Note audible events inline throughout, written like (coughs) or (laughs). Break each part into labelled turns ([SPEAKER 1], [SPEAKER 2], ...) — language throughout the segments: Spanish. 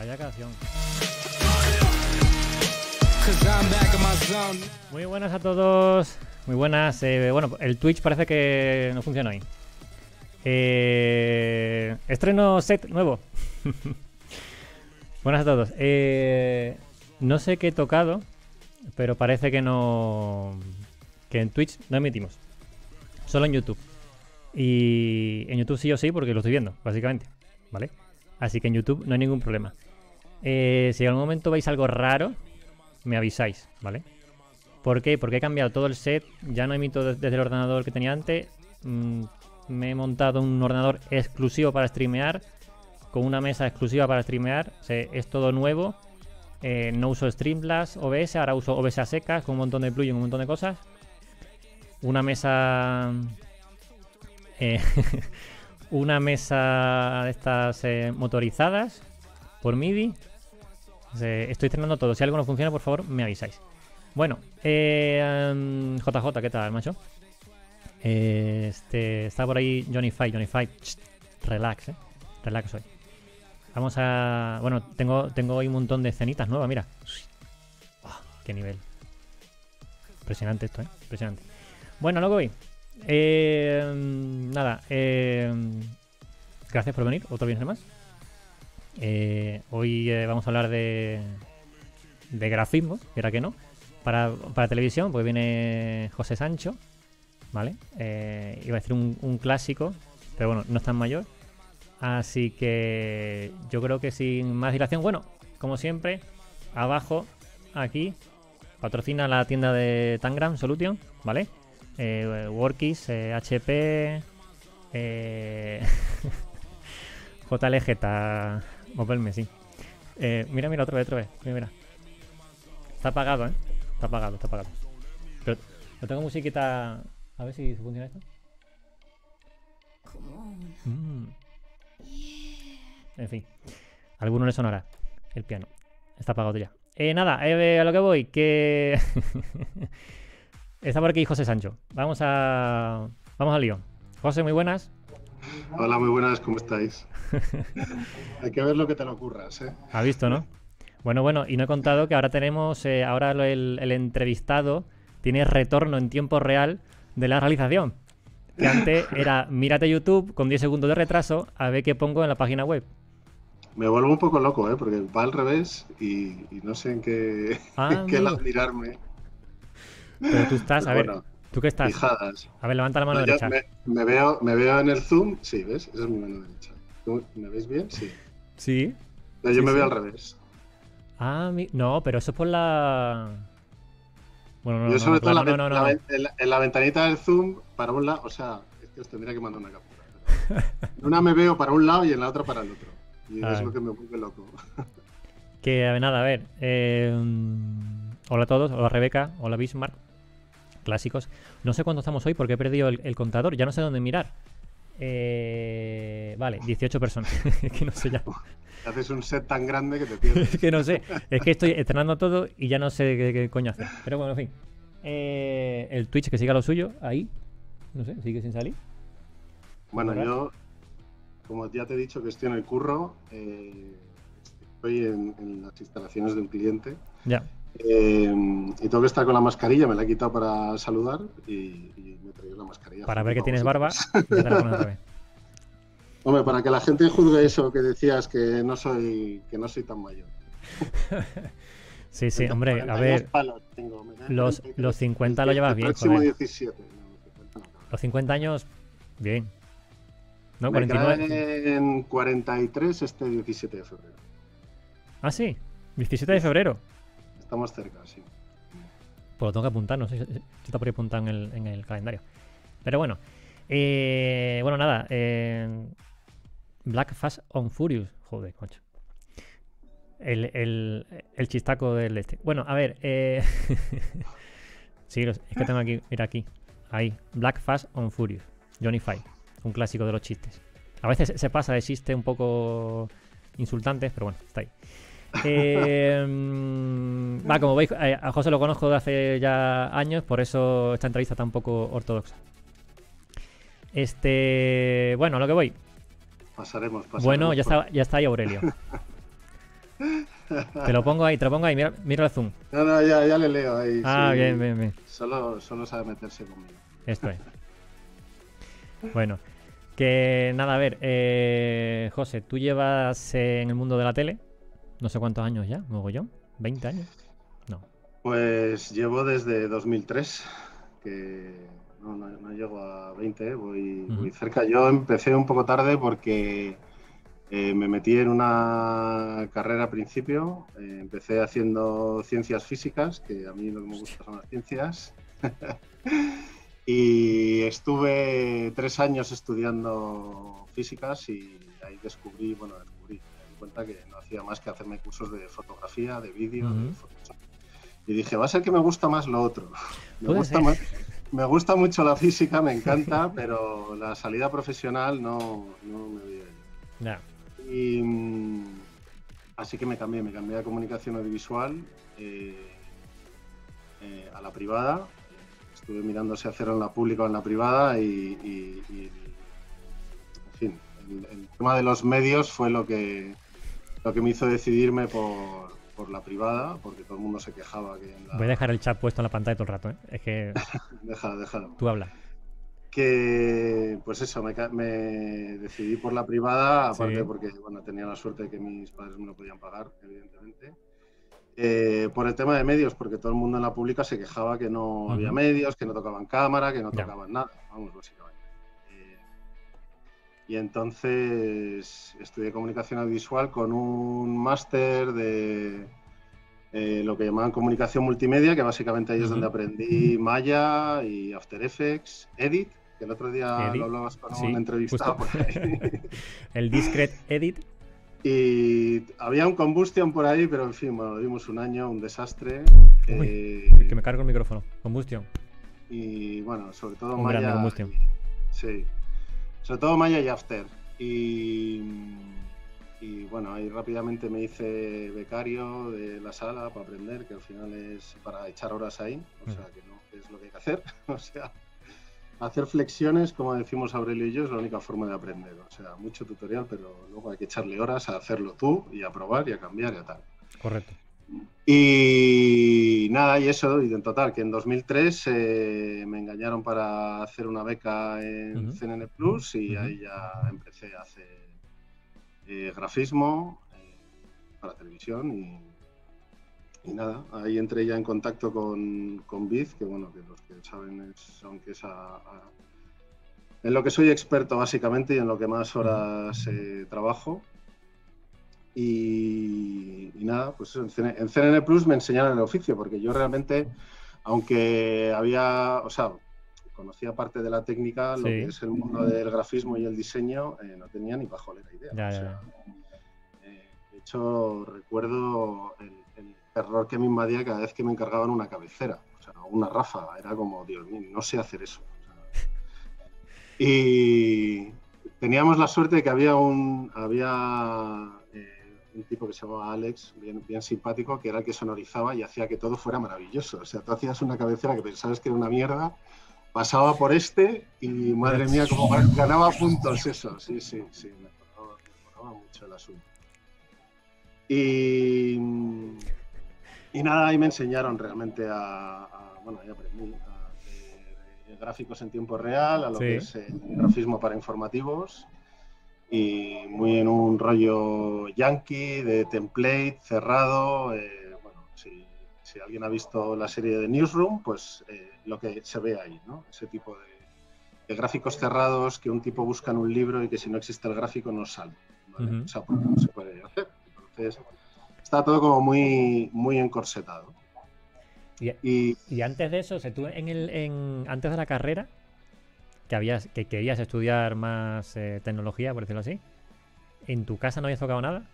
[SPEAKER 1] Vaya canción. Muy buenas a todos. Muy buenas. Eh, bueno, el Twitch parece que no funciona hoy. Eh, estreno set nuevo. (laughs) buenas a todos. Eh, no sé qué he tocado, pero parece que no. Que en Twitch no emitimos. Solo en YouTube. Y en YouTube sí o sí, porque lo estoy viendo, básicamente. ¿Vale? Así que en YouTube no hay ningún problema. Eh, si en algún momento veis algo raro, me avisáis, ¿vale? ¿Por qué? Porque he cambiado todo el set, ya no emito desde el ordenador que tenía antes. Mm, me he montado un ordenador exclusivo para streamear, con una mesa exclusiva para streamear. es todo nuevo. Eh, no uso Streamlabs OBS, ahora uso OBS a secas, con un montón de plugins, un montón de cosas. Una mesa... Eh, (laughs) una mesa de estas eh, motorizadas por MIDI. Estoy estrenando todo. Si algo no funciona, por favor, me avisáis. Bueno, JJ, em, ¿qué tal, macho? este, está por ahí Johnny Five, Johnny Five. relax, eh. Relax hoy. Vamos a. Bueno, tengo, tengo hoy un montón de escenitas nuevas, mira. qué nivel. Impresionante esto, ¿eh? Impresionante. Bueno, luego voy. Eh, nada, eh, gracias por venir, otro viernes más. Eh, hoy vamos a hablar de, de grafismos, era que no, para, televisión, porque viene José Sancho, ¿vale? iba a decir un, clásico, pero bueno, no es tan mayor. Así que yo creo que sin más dilación, bueno, como siempre, abajo, aquí, patrocina la tienda de Tangram Solution, ¿vale? eh, Workis, eh, HP, eh, (laughs) JLG, Moverme, sí. Eh, mira, mira, otra vez, otra vez. Mira, mira. Está apagado, ¿eh? Está apagado, está apagado. Pero no tengo musiquita. A ver si funciona esto. Mm. En fin. A alguno le sonará el piano. Está apagado ya. Eh, nada, eh, a lo que voy, que... (laughs) Está por aquí José Sancho. Vamos a. Vamos al lío. José, muy buenas.
[SPEAKER 2] Hola, muy buenas, ¿cómo estáis? (laughs) Hay que ver lo que te lo ocurras, ¿eh?
[SPEAKER 1] Ha visto, ¿no? Bueno, bueno, y no he contado que ahora tenemos, eh, ahora el, entrevistado tiene retorno en tiempo real de la realización. Que antes era, mírate YouTube con 10 segundos de retraso a ver qué pongo en la página web.
[SPEAKER 2] Me vuelvo un poco loco, ¿eh? Porque va al revés y, no sé en qué, ah, (laughs) en qué mirarme.
[SPEAKER 1] Pero tú estás, a ver, ¿tú qué estás? A ver, levanta la mano derecha.
[SPEAKER 2] Me, veo, me veo en el zoom, sí, ¿ves? Esa es mi mano derecha. ¿Me veis bien? Sí.
[SPEAKER 1] Sí.
[SPEAKER 2] yo me veo al revés.
[SPEAKER 1] Ah, no, pero eso es por la...
[SPEAKER 2] Bueno, no, yo sobre todo en, la, en, la, ventanita del zoom, para un lado, o sea, es que os tendría que mandar una captura. En una me veo para un lado y en la otra para el otro. Y es (laughs) lo que me vuelve loco.
[SPEAKER 1] Que, a ver, nada, a ver. Eh, hola a todos, hola Rebeca, hola Bismarck clásicos. No sé cuánto estamos hoy porque he perdido el, contador, ya no sé dónde mirar. Eh, vale, 18 personas. (laughs) es que no sé ya.
[SPEAKER 2] Haces un set tan grande que te pierdes. (laughs)
[SPEAKER 1] es que no sé. Es que estoy estrenando todo y ya no sé qué, coño hacer. Pero bueno, en fin. Eh, el Twitch que siga lo suyo, ahí. No sé, sigue sin salir.
[SPEAKER 2] Bueno, yo, como ya te he dicho que estoy en el curro, eh, estoy en, en, las instalaciones de un cliente.
[SPEAKER 1] Ya.
[SPEAKER 2] Eh, y tengo que estar con la mascarilla, me la he quitado para saludar y, me he traído la mascarilla.
[SPEAKER 1] Para ver que tienes barba, (laughs)
[SPEAKER 2] Hombre, para que la gente juzgue eso que decías que no soy, que no soy tan mayor. (laughs)
[SPEAKER 1] sí, sí, hombre, a ver. los, los 50 lo llevas bien. Los 50 años, bien.
[SPEAKER 2] ¿No? 49. en 43 este 17 de febrero.
[SPEAKER 1] Ah, sí, 17 de febrero.
[SPEAKER 2] Estamos cerca, sí.
[SPEAKER 1] Pues lo tengo que apuntar, no sé si está por ahí apuntado en el, calendario. Pero bueno. Eh, bueno, nada. Eh, Black Fast on Furious. Joder, coño. El, chistaco del este. Bueno, a ver. Eh, (laughs) sí, es que tengo aquí. Mira aquí. Ahí. Black Fast on Furious. Johnny Five. Un clásico de los chistes. A veces se pasa de chistes un poco insultantes, pero bueno, está ahí. Eh, va, como veis, eh, a José lo conozco de hace ya años, por eso esta entrevista está un poco ortodoxa. Este, bueno, a lo que voy.
[SPEAKER 2] Pasaremos, pasaremos.
[SPEAKER 1] Bueno, ya está, ya está ahí Aurelio. (laughs) Te lo pongo ahí, te lo pongo ahí, mira, mira el zoom.
[SPEAKER 2] No, no, ya, ya le leo ahí.
[SPEAKER 1] Ah, bien, bien, bien.
[SPEAKER 2] Solo, solo sabe meterse conmigo.
[SPEAKER 1] Esto es. bueno, que nada, a ver, eh, José, tú llevas en el mundo de la tele, no sé cuántos años ya, mogollón, 20 años. No.
[SPEAKER 2] Pues llevo desde 2003, que no, no, llego a 20, voy, voy cerca. Yo empecé un poco tarde porque eh, me metí en una carrera al principio, eh, empecé haciendo ciencias físicas, que a mí lo que me gusta son las ciencias, (laughs) y estuve tres años estudiando físicas y ahí descubrí, bueno, cuenta que no hacía más que hacerme cursos de fotografía, de vídeo, Y dije, va a ser que me gusta más lo otro. (laughs) Me gusta, me gusta mucho la física, me encanta, (laughs) pero la salida profesional no, no me. Y mm, así que me cambié, me cambié a comunicación audiovisual eh, eh, a la privada. Estuve mirando si hacerlo en la pública o en la privada y, en fin, el, tema de los medios fue lo que, lo que me hizo decidirme por, por la privada, porque todo el mundo se quejaba que...
[SPEAKER 1] Voy a dejar el chat puesto en la pantalla todo el rato, ¿eh? Es que... (laughs)
[SPEAKER 2] déjalo, déjalo.
[SPEAKER 1] Tú habla
[SPEAKER 2] que pues eso, me, decidí por la privada, aparte porque bueno, tenía la suerte de que mis padres me lo podían pagar, evidentemente. Eh, por el tema de medios, porque todo el mundo en la pública se quejaba que no había medios, que no tocaban cámara, que no tocaban nada, vamos, básicamente. Y entonces estudié comunicación audiovisual con un máster de eh, lo que llamaban comunicación multimedia, que básicamente ahí es donde aprendí Maya y After Effects, Edit, que el otro día lo hablabas con un entrevistado. (laughs)
[SPEAKER 1] el Discret Edit.
[SPEAKER 2] Y había un Combustion por ahí, pero en fin, bueno, dimos un año, un desastre.
[SPEAKER 1] Eh, que me cargo el micrófono. Combustion.
[SPEAKER 2] Y bueno, sobre todo Maya. sí. Sobre todo Maya y After. Y, y bueno, ahí rápidamente me hice becario de la sala para aprender, que al final es para echar horas ahí, o sea que no es lo que hay que hacer. (laughs) o sea, hacer flexiones, como decimos Aurelio y yo, es la única forma de aprender. O sea, mucho tutorial, pero luego hay que echarle horas a hacerlo tú y a probar y a cambiar y a tal.
[SPEAKER 1] Correcto.
[SPEAKER 2] Y nada, y eso, y en total, que en 2003 eh, me engañaron para hacer una beca en CNN Plus y ahí ya empecé a hacer eh, grafismo eh, para televisión y y nada, ahí entré ya en contacto con, con Biz, que bueno, que los que saben es, aunque es en lo que soy experto básicamente y en lo que más horas eh, trabajo. Y, nada, pues en, CNN Plus me enseñaron el oficio, porque yo realmente, aunque había, o sea, conocía parte de la técnica, lo que es el mundo del grafismo y el diseño, eh, no tenía ni bajo la idea. Eh, de hecho, recuerdo el, error que me invadía cada vez que me encargaban una cabecera, o sea, una ráfaga. Era como, Dios mío, no sé hacer eso. y teníamos la suerte de que había un, había, un tipo que se llamaba Alex, bien, bien simpático, que era el que sonorizaba y hacía que todo fuera maravilloso. O sea, tú hacías una cabecera que pensabas que era una mierda, pasaba por este y madre mía, como ganaba puntos eso. Sí, sí, sí, me mejoraba mucho el asunto. Y y nada, ahí me enseñaron realmente a, bueno, ahí aprendí a hacer gráficos en tiempo real, a lo que es el grafismo para informativos y muy en un rollo yankee, de template, cerrado. Eh, bueno, si, si, alguien ha visto la serie de Newsroom, pues eh, lo que se ve ahí, ¿no? Ese tipo de, gráficos cerrados que un tipo busca en un libro y que si no existe el gráfico no sale. O sea, pues no se puede hacer. Entonces, está todo como muy, muy encorsetado.
[SPEAKER 1] Y, y, antes de eso, tú en el, en, antes de la carrera, que, habías, que querías estudiar más eh, tecnología, por decirlo así, ¿en tu casa no habías tocado nada?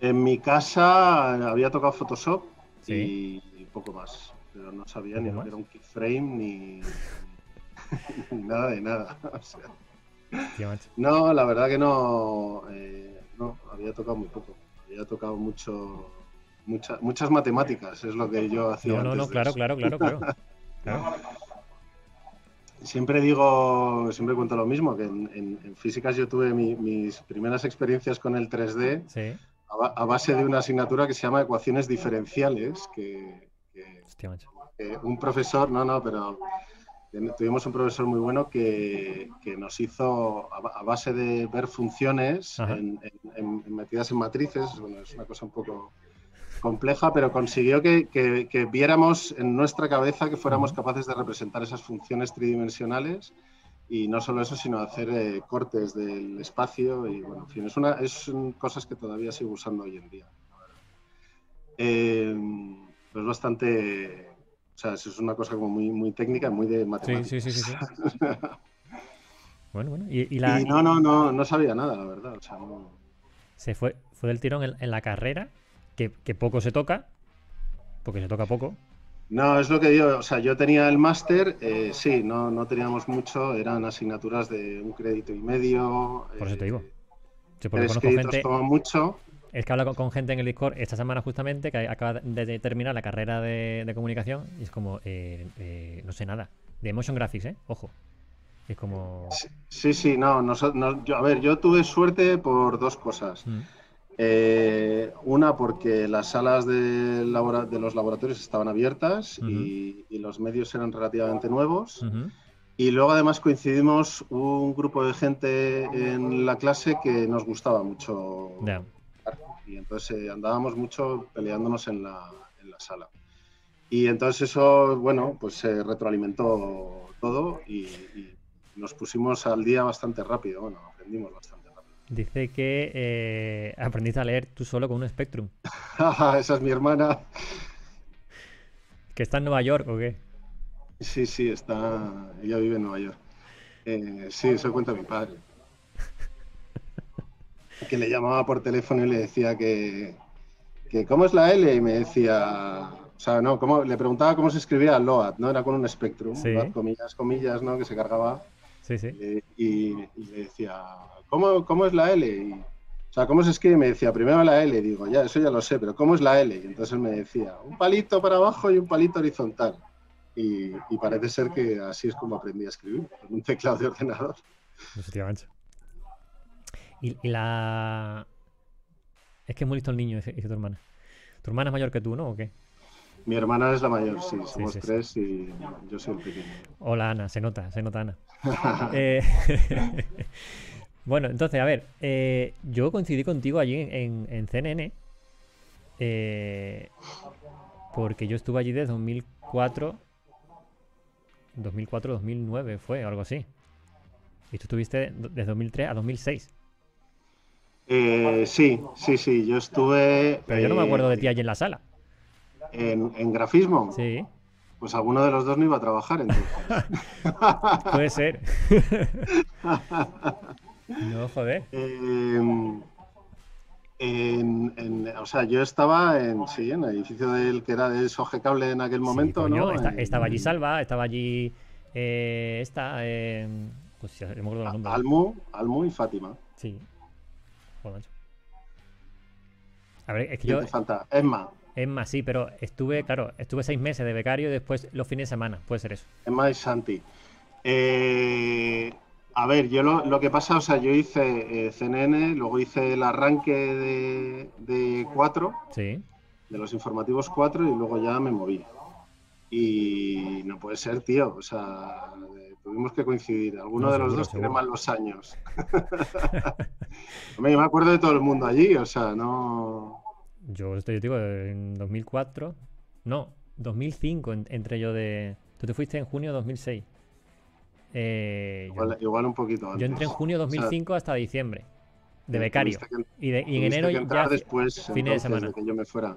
[SPEAKER 2] En mi casa había tocado Photoshop y, poco más, pero no sabía ni lo que era un keyframe ni, (laughs) nada de nada. (laughs) no, la verdad que no, eh, no, había tocado muy poco había tocado mucho, muchas matemáticas, es lo que yo hacía.
[SPEAKER 1] No, no, no, claro, claro, claro, (laughs) claro,
[SPEAKER 2] Siempre digo, siempre cuento lo mismo, que en, físicas yo tuve mis primeras experiencias con el 3D a a, base de una asignatura que se llama ecuaciones diferenciales, que, un profesor, no, no, pero tuvimos un profesor muy bueno que, nos hizo, a, base de ver funciones metidas en matrices, bueno, es una cosa un poco compleja, pero consiguió que, viéramos en nuestra cabeza que fuéramos capaces de representar esas funciones tridimensionales y no solo eso, sino hacer eh, cortes del espacio y bueno, en fin, es, una, es cosas que todavía sigo usando hoy en día. Eh, es bastante, o sea, es una cosa como muy, muy técnica, muy de matemáticas. Sí, sí, sí, sí. (laughs)
[SPEAKER 1] bueno, bueno. Y, la...
[SPEAKER 2] no, no, no, no sabía nada, la verdad. O sea, no...
[SPEAKER 1] Se fue, fue del tirón en la carrera que, poco se toca, porque se toca poco.
[SPEAKER 2] No, es lo que digo, o sea, yo tenía el máster, eh, sí, no, no teníamos mucho, eran asignaturas de un crédito y medio.
[SPEAKER 1] Por eso te digo.
[SPEAKER 2] Sí, gente, mucho.
[SPEAKER 1] Es que hablo con, gente en el Discord esta semana justamente que acaba de terminar la carrera de, comunicación y es como, eh, eh, no sé nada. De motion graphics, ¿eh? Ojo. Es como...
[SPEAKER 2] Sí, sí, no, no, yo, a ver, yo tuve suerte por dos cosas. Mm. Eh, una porque las salas de, los laboratorios estaban abiertas y, los medios eran relativamente nuevos. Y luego además coincidimos un grupo de gente en la clase que nos gustaba mucho. Y entonces eh, andábamos mucho peleándonos en la, sala. Y entonces eso, bueno, pues se retroalimentó todo y, y, nos pusimos al día bastante rápido. Bueno, aprendimos bastante.
[SPEAKER 1] Dice que eh, aprendiste a leer tú solo con un Spectrum. (laughs)
[SPEAKER 2] Esa es mi hermana.
[SPEAKER 1] ¿Que está en Nueva York o qué?
[SPEAKER 2] Sí, sí, está. Ella vive en Nueva York. Eh, sí, eso cuenta mi padre. (laughs) que le llamaba por teléfono y le decía que, que ¿cómo es la L? Y me decía, o sea, no, ¿cómo? le preguntaba cómo se escribía Load, ¿no? Era con un Spectrum, comillas, comillas, ¿no? Que se cargaba.
[SPEAKER 1] Sí, sí.
[SPEAKER 2] Eh, y, le decía, ¿cómo, es la L? o sea, ¿cómo se escribe? Me decía, primero la L. Digo, ya, eso ya lo sé, pero ¿cómo es la L? Y entonces me decía, un palito para abajo y un palito horizontal. Y, parece ser que así es como aprendí a escribir, con un teclado de ordenador.
[SPEAKER 1] Y, y la... Es que es muy listo el niño, dice, tu hermana. ¿Tu hermana es mayor que tú, no? ¿O qué?
[SPEAKER 2] Mi hermana es la mayor, sí, somos tres y yo soy el pequeño.
[SPEAKER 1] Hola Ana, se nota, se nota Ana. (laughs) Eh, (laughs) bueno, entonces, a ver, eh, yo coincidí contigo allí en, CNN, eh, porque yo estuve allí desde 2004, 2004-2009 fue, algo así. Y tú estuviste desde 2003 a 2006.
[SPEAKER 2] sí, sí, sí, yo estuve...
[SPEAKER 1] Pero yo no me acuerdo de ti allí en la sala.
[SPEAKER 2] ¿En, grafismo?
[SPEAKER 1] Sí.
[SPEAKER 2] Pues alguno de los dos no iba a trabajar entonces. (laughs)
[SPEAKER 1] Puede ser. (laughs) no, joder.
[SPEAKER 2] o sea, yo estaba en, sí, en el edificio del que era de Soge Cable en aquel momento, ¿no?
[SPEAKER 1] estaba allí Salva, estaba allí eh, esta, eh, pues me acuerdo los nombres.
[SPEAKER 2] Almu, Almu y Fátima.
[SPEAKER 1] Sí. Joder, a ver, es que yo.
[SPEAKER 2] falta? Emma.
[SPEAKER 1] Emma, sí, pero estuve, claro, estuve seis meses de becario y después los fines de semana, puede ser eso.
[SPEAKER 2] Emma y Santi. Eh, a ver, yo lo, que pasa, o sea, yo hice eh, CNN, luego hice el arranque de, de 4,
[SPEAKER 1] sí.
[SPEAKER 2] de los informativos 4 y luego ya me moví. Y no puede ser, tío, o sea, tuvimos que coincidir. Alguno de los dos tiene mal los años. (laughs) yo me acuerdo de todo el mundo allí, o sea, no...
[SPEAKER 1] Yo estoy, yo digo, en 2004. No, 2005 entre yo de. Tú te fuiste en junio de 2006.
[SPEAKER 2] Eh, igual, un poquito antes.
[SPEAKER 1] Yo entré en junio de 2005 hasta diciembre. De becario. y, de, y, en enero ya.
[SPEAKER 2] después,
[SPEAKER 1] fines de semana.
[SPEAKER 2] De que yo me fuera.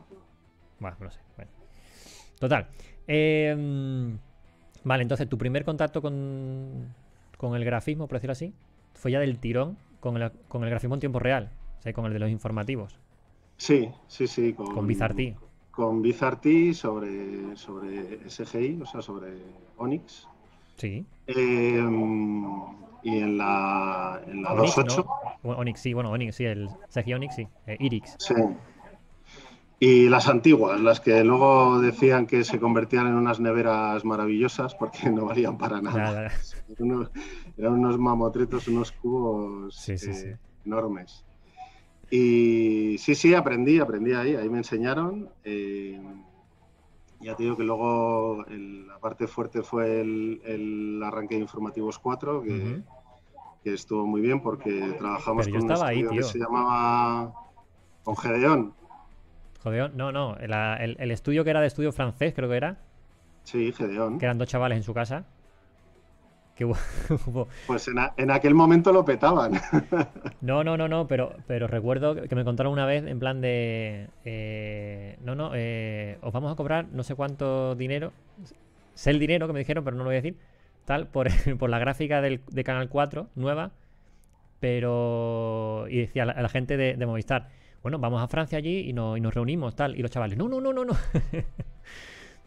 [SPEAKER 1] Bueno, no sé. Bueno. Total. Em, vale, entonces tu primer contacto con, con el grafismo, por decirlo así, fue ya del tirón con el, con el grafismo en tiempo real. O sea, con el de los informativos.
[SPEAKER 2] Sí, sí, sí.
[SPEAKER 1] Con, con Bizarti.
[SPEAKER 2] Con Bizarti sobre, sobre SGI, o sea, sobre Onyx.
[SPEAKER 1] Sí.
[SPEAKER 2] Em, y en la, en la 2.8.
[SPEAKER 1] Onyx, sí, bueno, Onyx, sí, el SGI Onyx, sí. Eh, Irix.
[SPEAKER 2] Sí. Y las antiguas, las que luego decían que se convertían en unas neveras maravillosas porque (laughs) no valían para nada. (laughs) Eran, unos, mamotretos, unos cubos eh, enormes. Y sí, sí, aprendí, aprendí ahí, ahí me enseñaron. Eh, ya te digo que luego la parte fuerte fue el, arranque de Informativos 4, que, estuvo muy bien porque trabajamos con un estudio que se llamaba con Gedeón.
[SPEAKER 1] Gedeón, no, no, el, estudio que era de estudio francés, creo que era.
[SPEAKER 2] Sí, Gedeón.
[SPEAKER 1] Que eran dos chavales en su casa. (laughs)
[SPEAKER 2] pues en, aquel momento lo petaban. (laughs)
[SPEAKER 1] no, no, no, no, pero, pero recuerdo que me contaron una vez en plan de... Eh, no, no, eh, os vamos a cobrar no sé cuánto dinero. Sé el dinero que me dijeron, pero no lo voy a decir. Tal, por, (laughs) por la gráfica del, de Canal 4, nueva. Pero... Y decía la, la gente de, Movistar, bueno, vamos a Francia allí y, y nos reunimos, tal. Y los chavales, no, no, no, no, no.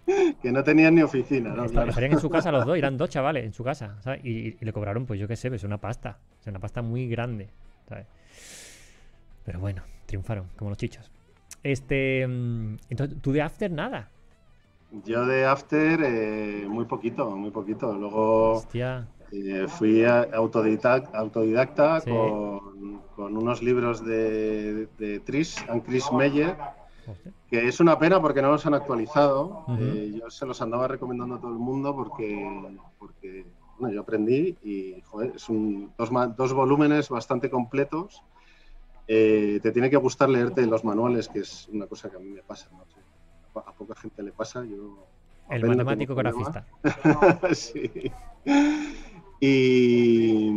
[SPEAKER 1] (laughs)
[SPEAKER 2] que no tenían ni oficina, ¿no?
[SPEAKER 1] Estarían en su casa los dos, (laughs) eran dos chavales en su casa, ¿sabes? Y, le cobraron, pues yo qué sé, es pues, una pasta, es una pasta muy grande, ¿sabes? Pero bueno, triunfaron, como los chichos. Este, mm, entonces, ¿tú de After nada?
[SPEAKER 2] Yo de After eh, muy poquito, muy poquito. Luego eh, fui autodidacta, autodidacta con, unos libros de, de Tris and Chris Meyer que es una pena porque no los han actualizado. Eh, yo se los andaba recomendando a todo el mundo porque, porque bueno, yo aprendí y joder, son dos, dos volúmenes bastante completos. Eh, te tiene que gustar leerte los manuales, que es una cosa que a mí me pasa. A poca gente le pasa. Yo
[SPEAKER 1] el matemático grafista. (laughs)
[SPEAKER 2] sí. Y,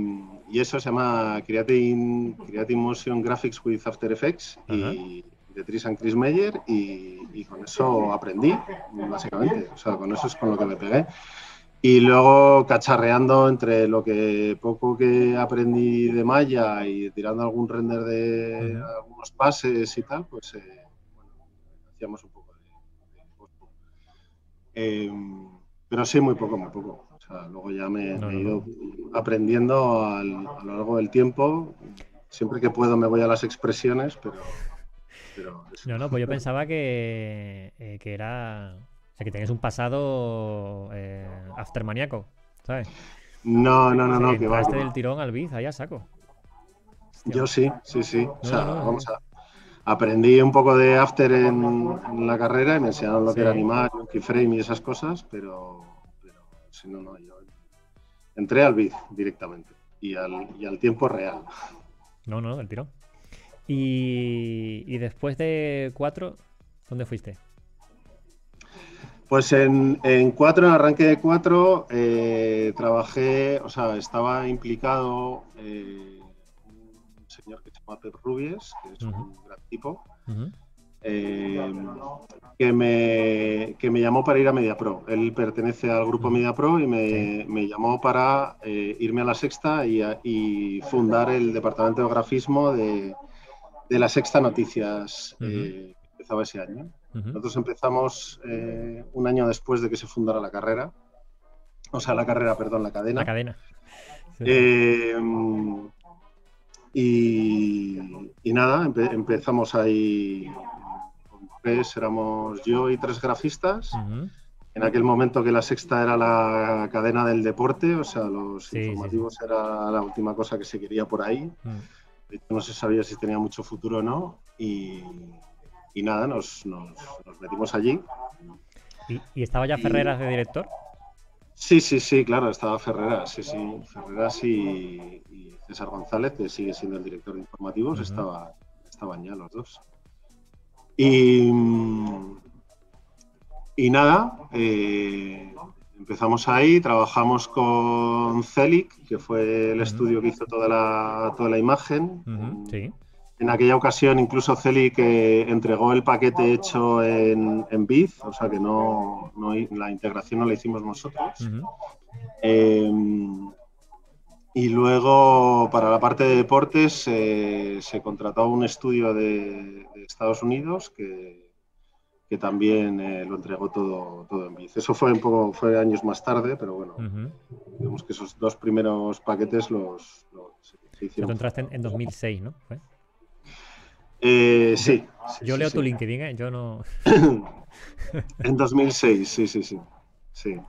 [SPEAKER 2] y, eso se llama Creating, Creating Motion Graphics with After Effects. Y de Tris and Chris Meyer y, con eso aprendí, básicamente. O sea, con eso es con lo que me pegué. Y luego cacharreando entre lo que poco que aprendí de Maya y tirando algún render de algunos pases y tal, pues eh, bueno, hacíamos un poco de, em, pero sí, muy poco, muy poco. O sea, luego ya me, he ido aprendiendo a lo largo del tiempo. Siempre que puedo me voy a las expresiones, pero
[SPEAKER 1] no, no, pues yo (laughs) pensaba que, eh, que era. O sea, que tenías un pasado eh, aftermaníaco, ¿sabes?
[SPEAKER 2] No, no, no, no. Que
[SPEAKER 1] va, del tirón al biz, allá saco.
[SPEAKER 2] Yo sí, sí, sí. o sea, vamos a. Aprendí un poco de after en, la carrera y me enseñaron lo que era animar, keyframe y esas cosas, pero, pero si no, no, yo entré al biz directamente y al, y al tiempo real.
[SPEAKER 1] No, no, del tirón. Y, después de cuatro, ¿dónde fuiste?
[SPEAKER 2] Pues en, en cuatro, en arranque de cuatro, eh, trabajé, o sea, estaba implicado eh, un señor que se llama Pep Rubies, que es un gran tipo, eh, que, me, que me llamó para ir a MediaPro. Él pertenece al grupo MediaPro y me, me llamó para irme a la sexta y, y fundar el departamento de grafismo de, de la Sexta Noticias eh, que empezaba ese año. Nosotros empezamos eh, un año después de que se fundara la carrera. O sea, la carrera, perdón, la cadena.
[SPEAKER 1] La cadena.
[SPEAKER 2] Eh, y, nada, empezamos ahí tres, éramos yo y tres grafistas. En aquel momento que la sexta era la cadena del deporte, o sea, los informativos era la última cosa que se quería por ahí no se sabía si tenía mucho futuro o no. Y, nada, nos, metimos allí.
[SPEAKER 1] ¿Y, estaba ya Ferreras de director?
[SPEAKER 2] Sí, sí, sí, claro, estaba Ferreras, sí, sí. Ferreras y, César González, que sigue siendo el director de informativos, estaba, estaban ya los dos. Y, y nada, eh, Empezamos ahí, trabajamos con Celic, que fue el estudio que hizo toda la, toda la imagen. En aquella ocasión incluso Celic eh, entregó el paquete hecho en, en Biz, o sea que no, la integración no la hicimos nosotros. Em, y luego para la parte de deportes eh, se contrató un estudio de Estados Unidos que, que también eh, lo entregó todo, todo en Biz. Eso fue un poco, fue años más tarde, pero bueno, digamos que esos dos primeros paquetes los,
[SPEAKER 1] se hicieron. entraste en, 2006, ¿no?
[SPEAKER 2] Eh, sí,
[SPEAKER 1] Yo leo tu LinkedIn, ¿eh? Yo no. (coughs) (coughs)
[SPEAKER 2] en 2006, sí, sí, sí. sí.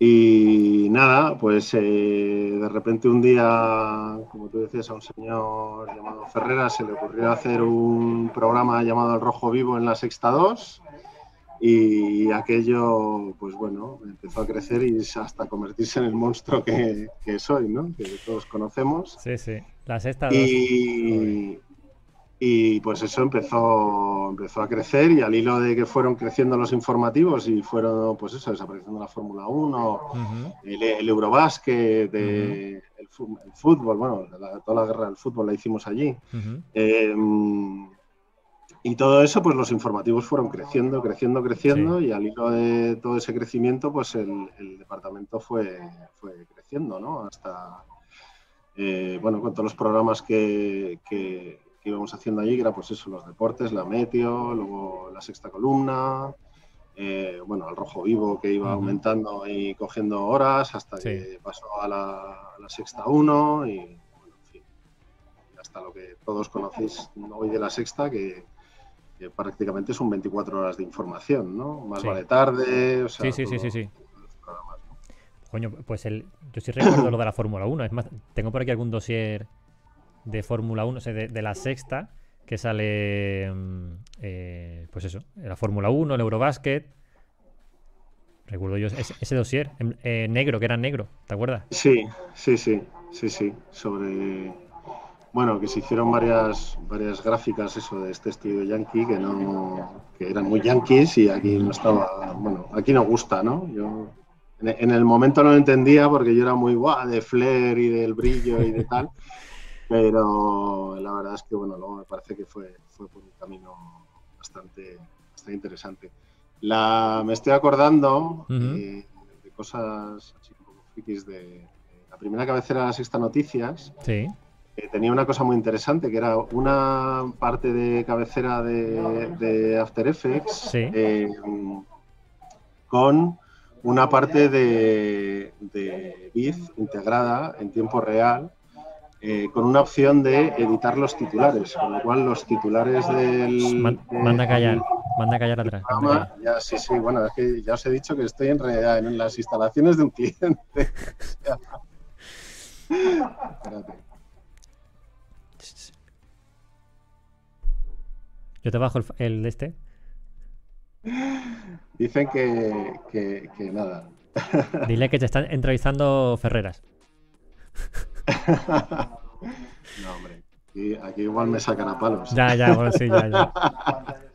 [SPEAKER 2] Y nada, pues eh, de repente un día, como tú decías, a un señor llamado Ferrera se le ocurrió hacer un programa llamado El Rojo Vivo en la Sexta 2 y aquello, pues bueno, empezó a crecer y hasta convertirse en el monstruo que, soy, ¿no? Que todos conocemos.
[SPEAKER 1] Sí, sí, la Sexta 2.
[SPEAKER 2] Y, y pues eso empezó, empezó a crecer y al hilo de que fueron creciendo los informativos y fueron, pues eso, desapareciendo la Fórmula 1, el, Eurobásquet, el, fútbol, bueno, toda la guerra del fútbol la hicimos allí. Em, y todo eso, pues los informativos fueron creciendo, creciendo, creciendo y al hilo de todo ese crecimiento, pues el, departamento fue, fue creciendo, ¿no? Hasta, eh, bueno, con todos los programas que íbamos haciendo allí, que era pues eso, los deportes, la meteo, luego la sexta columna, eh, bueno, el rojo vivo que iba aumentando y cogiendo horas hasta que pasó a la, sexta 1 y bueno, en fin, hasta lo que todos conocéis hoy de la sexta, que, prácticamente son 24 horas de información, ¿no? Más vale tarde, o sea,
[SPEAKER 1] sí, sí, sí, sí, Coño, pues el, yo sí recuerdo lo de la Fórmula 1, es más, tengo por aquí algún dossier de Fórmula 1, o sea, de, la sexta, que sale, mm, eh, pues eso, la Fórmula 1, el Eurobasket. Recuerdo yo ese, dossier, eh, negro, que era negro, ¿te acuerdas?
[SPEAKER 2] Sí, sí, sí, sí, sí, sobre... Bueno, que se hicieron varias, varias gráficas eso de este estilo yankee que no que eran muy yankees y aquí no estaba, bueno, aquí no gusta, ¿no? Yo en, el momento no lo entendía porque yo era muy guau de flair y del brillo y de tal. (laughs) Pero la verdad es que, bueno, luego me parece que fue, fue por un camino bastante, bastante interesante. La, me estoy acordando eh, de cosas así poco frikis de, la primera cabecera de las Sexta Noticias.
[SPEAKER 1] Sí.
[SPEAKER 2] tenía una cosa muy interesante, que era una parte de cabecera de, After Effects eh, con una parte de, de Biz integrada en tiempo real eh, con una opción de editar los titulares, con lo cual los titulares del...
[SPEAKER 1] manda a callar, manda a callar atrás.
[SPEAKER 2] ya, sí, sí, bueno, es que ya os he dicho que estoy en realidad en las instalaciones de un cliente. Espérate.
[SPEAKER 1] Yo te bajo el, de este.
[SPEAKER 2] Dicen que, que, que nada.
[SPEAKER 1] Dile que te están entrevistando Ferreras. (laughs) (laughs)
[SPEAKER 2] no, hombre. Aquí, igual me sacan a palos.
[SPEAKER 1] Ya, ya, bueno, sí, ya, ya. (laughs)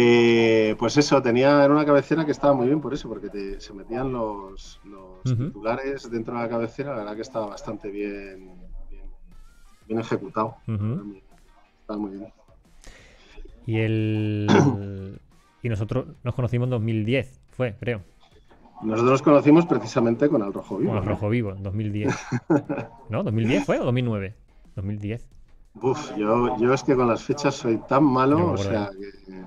[SPEAKER 2] Eh, pues eso, tenía en una cabecera que estaba muy bien por eso, porque se metían los, titulares dentro de la cabecera, la verdad que estaba bastante bien, bien, ejecutado. Estaba muy bien.
[SPEAKER 1] Y el (coughs) y nosotros nos conocimos en 2010, fue, creo.
[SPEAKER 2] Nosotros nos conocimos precisamente con el Rojo Vivo.
[SPEAKER 1] Con el Rojo Vivo, en 2010. (laughs) ¿No? ¿2010 fue o 2009? 2010.
[SPEAKER 2] Uf, yo, yo es que con las fechas soy tan malo, o sea que...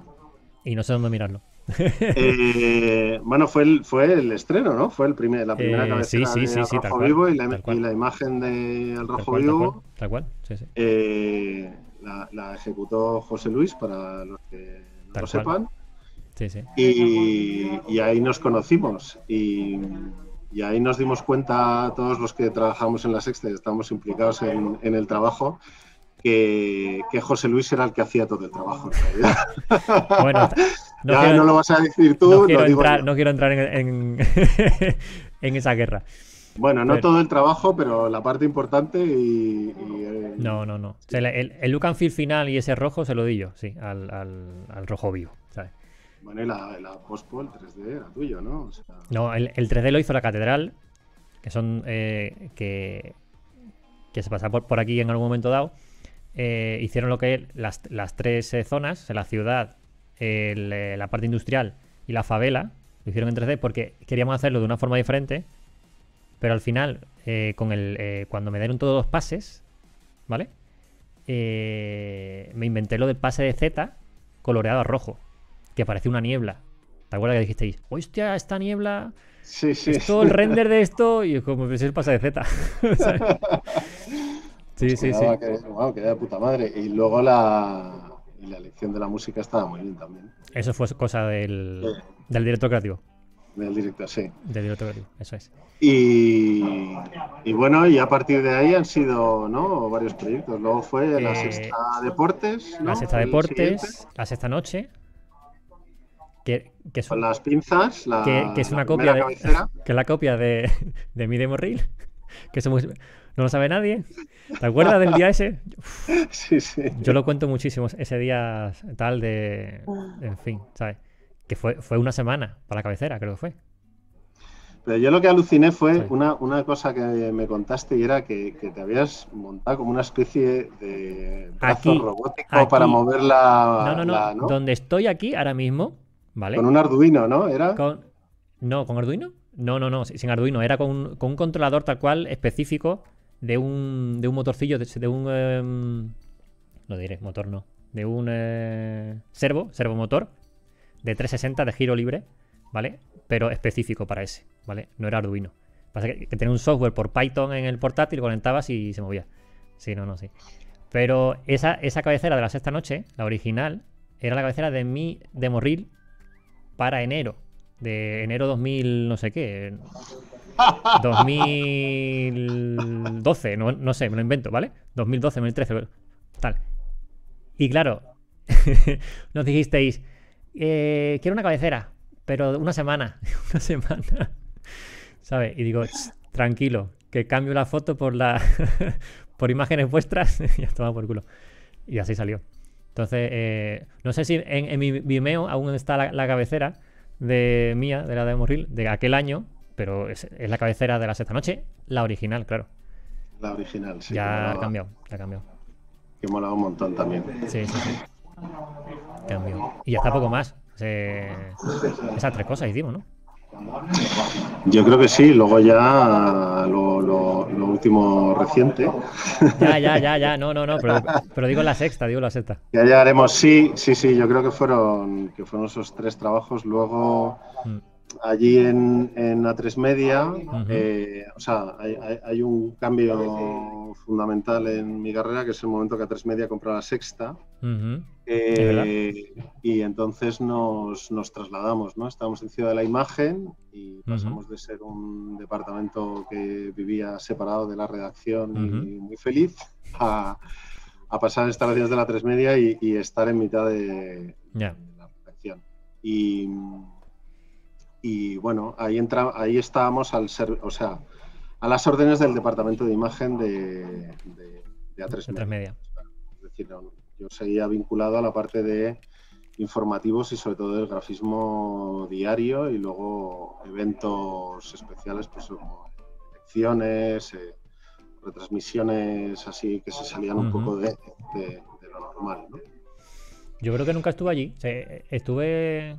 [SPEAKER 1] Y no sé dónde mirarlo.
[SPEAKER 2] Eh, (laughs) bueno, fue el, fue el estreno, ¿no? Fue el primer, la primera eh, cabecera sí, sí, sí, Rojo Vivo y, la, imagen del Rojo Vivo.
[SPEAKER 1] Tal cual, sí, sí.
[SPEAKER 2] Eh, la, la, ejecutó José Luis, para los que no lo sepan. Y, ahí nos conocimos y, ahí nos dimos cuenta todos los que trabajamos en la sexta estamos implicados en, el trabajo. Que, José Luis era el que hacía todo el trabajo. (laughs)
[SPEAKER 1] bueno, (laughs)
[SPEAKER 2] no, no lo vas a decir tú.
[SPEAKER 1] No quiero, entrar, no quiero entrar, en, en, (laughs) esa guerra.
[SPEAKER 2] Bueno, no todo el trabajo, pero la parte importante y...
[SPEAKER 1] Eh, no, no, no. el, el, look and feel final y ese rojo se lo di yo, sí, al, al, al rojo vivo.
[SPEAKER 2] Bueno, y la, la Pospo, el 3D era tuyo, ¿no?
[SPEAKER 1] No, el, 3D lo hizo la Catedral, que son. Eh, que, que se pasa por, aquí en algún momento dado. Eh, hicieron lo que las, las tres eh, zonas, la ciudad, la parte industrial y la favela, lo hicieron en 3D porque queríamos hacerlo de una forma diferente. Pero al final, con el, cuando me dieron todos los pases, ¿vale? me inventé lo del pase de Z coloreado a rojo que parece una niebla. ¿Te acuerdas que dijisteis, hostia, esta niebla?
[SPEAKER 2] Sí, sí.
[SPEAKER 1] Es todo el render de esto y como que se pasa de Z. (laughs)
[SPEAKER 2] sí, sí, sí. Que, wow, que de puta madre. Y luego la, la elección de la música estaba muy bien también.
[SPEAKER 1] Eso fue cosa del, del director creativo.
[SPEAKER 2] Del director, sí.
[SPEAKER 1] Del director eso es.
[SPEAKER 2] Y, y, bueno, y a partir de ahí han sido ¿no? varios proyectos. Luego fue la eh, Sexta Deportes.
[SPEAKER 1] La Sexta Deportes, la Sexta Noche. Que, que
[SPEAKER 2] son, las pinzas, la,
[SPEAKER 1] que, es una copia de, (laughs) que es la copia de, de mi demo reel, que somos, no lo sabe nadie. ¿Te acuerdas del día ese? (laughs)
[SPEAKER 2] sí, sí.
[SPEAKER 1] Yo lo cuento muchísimo ese día tal de, en fin, ¿sabes? Que fue, fue una semana para la cabecera, creo que fue.
[SPEAKER 2] Pero yo lo que aluciné fue una, una, cosa que me contaste y era que, te habías montado como una especie de brazo robótico para mover la.
[SPEAKER 1] No, no, no, Donde estoy aquí ahora mismo, ¿vale?
[SPEAKER 2] Con un Arduino, ¿no? ¿Era?
[SPEAKER 1] No, ¿con Arduino? No, no, no, sin Arduino. Era con, un controlador tal cual específico de un, de un motorcillo, de, un. Em, no diré, motor no. De un eh, servo, servomotor, de 360 de giro libre, ¿vale? Pero específico para ese, ¿vale? No era Arduino. Pasa que, que tenía un software por Python en el portátil, conectabas y se movía. Sí, no, no, sí. Pero esa, esa cabecera de la sexta noche, la original, era la cabecera de mi demo reel para enero. De enero 2000, no sé qué. (laughs) 2012, no, no sé, me lo invento, ¿vale? 2012, 2013, tal. Y claro, (laughs) nos dijisteis, eh, quiero una cabecera, pero una semana, (laughs) una semana, ¿sabes? Y digo, tranquilo, que cambio la foto por la por imágenes vuestras y ya toma por culo. Y así salió. Entonces, eh, no sé si en, mi Vimeo aún está la, cabecera de mía, de la de Morril, de aquel año, pero es, la cabecera de la sexta noche, la original, claro.
[SPEAKER 2] La original, sí.
[SPEAKER 1] Ya ha cambiado, ya ha cambiado.
[SPEAKER 2] Que mola un montón también.
[SPEAKER 1] Sí, sí, sí. Cambio. Y ya está poco más. esas tres cosas hicimos, ¿no?
[SPEAKER 2] Yo creo que sí, luego ya lo, último reciente.
[SPEAKER 1] Ya, ya, ya, ya, no, no, no, pero, digo la sexta, digo la sexta.
[SPEAKER 2] Ya llegaremos, sí, sí, sí, yo creo que fueron, que fueron esos tres trabajos. Luego, mm allí en, en A3 Media, eh, o sea, hay, un cambio fundamental en mi carrera, que es el momento que A3 Media compra la sexta. Eh, y entonces nos, trasladamos, ¿no? Estábamos en Ciudad de la Imagen y pasamos de ser un departamento que vivía separado de la redacción y muy feliz a, pasar a instalaciones de la 3 Media y, estar en mitad de, de la redacción. Y y bueno, ahí entra, ahí estábamos al ser, o sea, a las órdenes del departamento de imagen de, A3
[SPEAKER 1] Media.
[SPEAKER 2] Es decir, yo seguía vinculado a la parte de informativos y sobre todo del grafismo diario y luego eventos especiales, pues como elecciones, eh, retransmisiones así que se salían un poco de, lo normal.
[SPEAKER 1] Yo creo que nunca estuve allí. estuve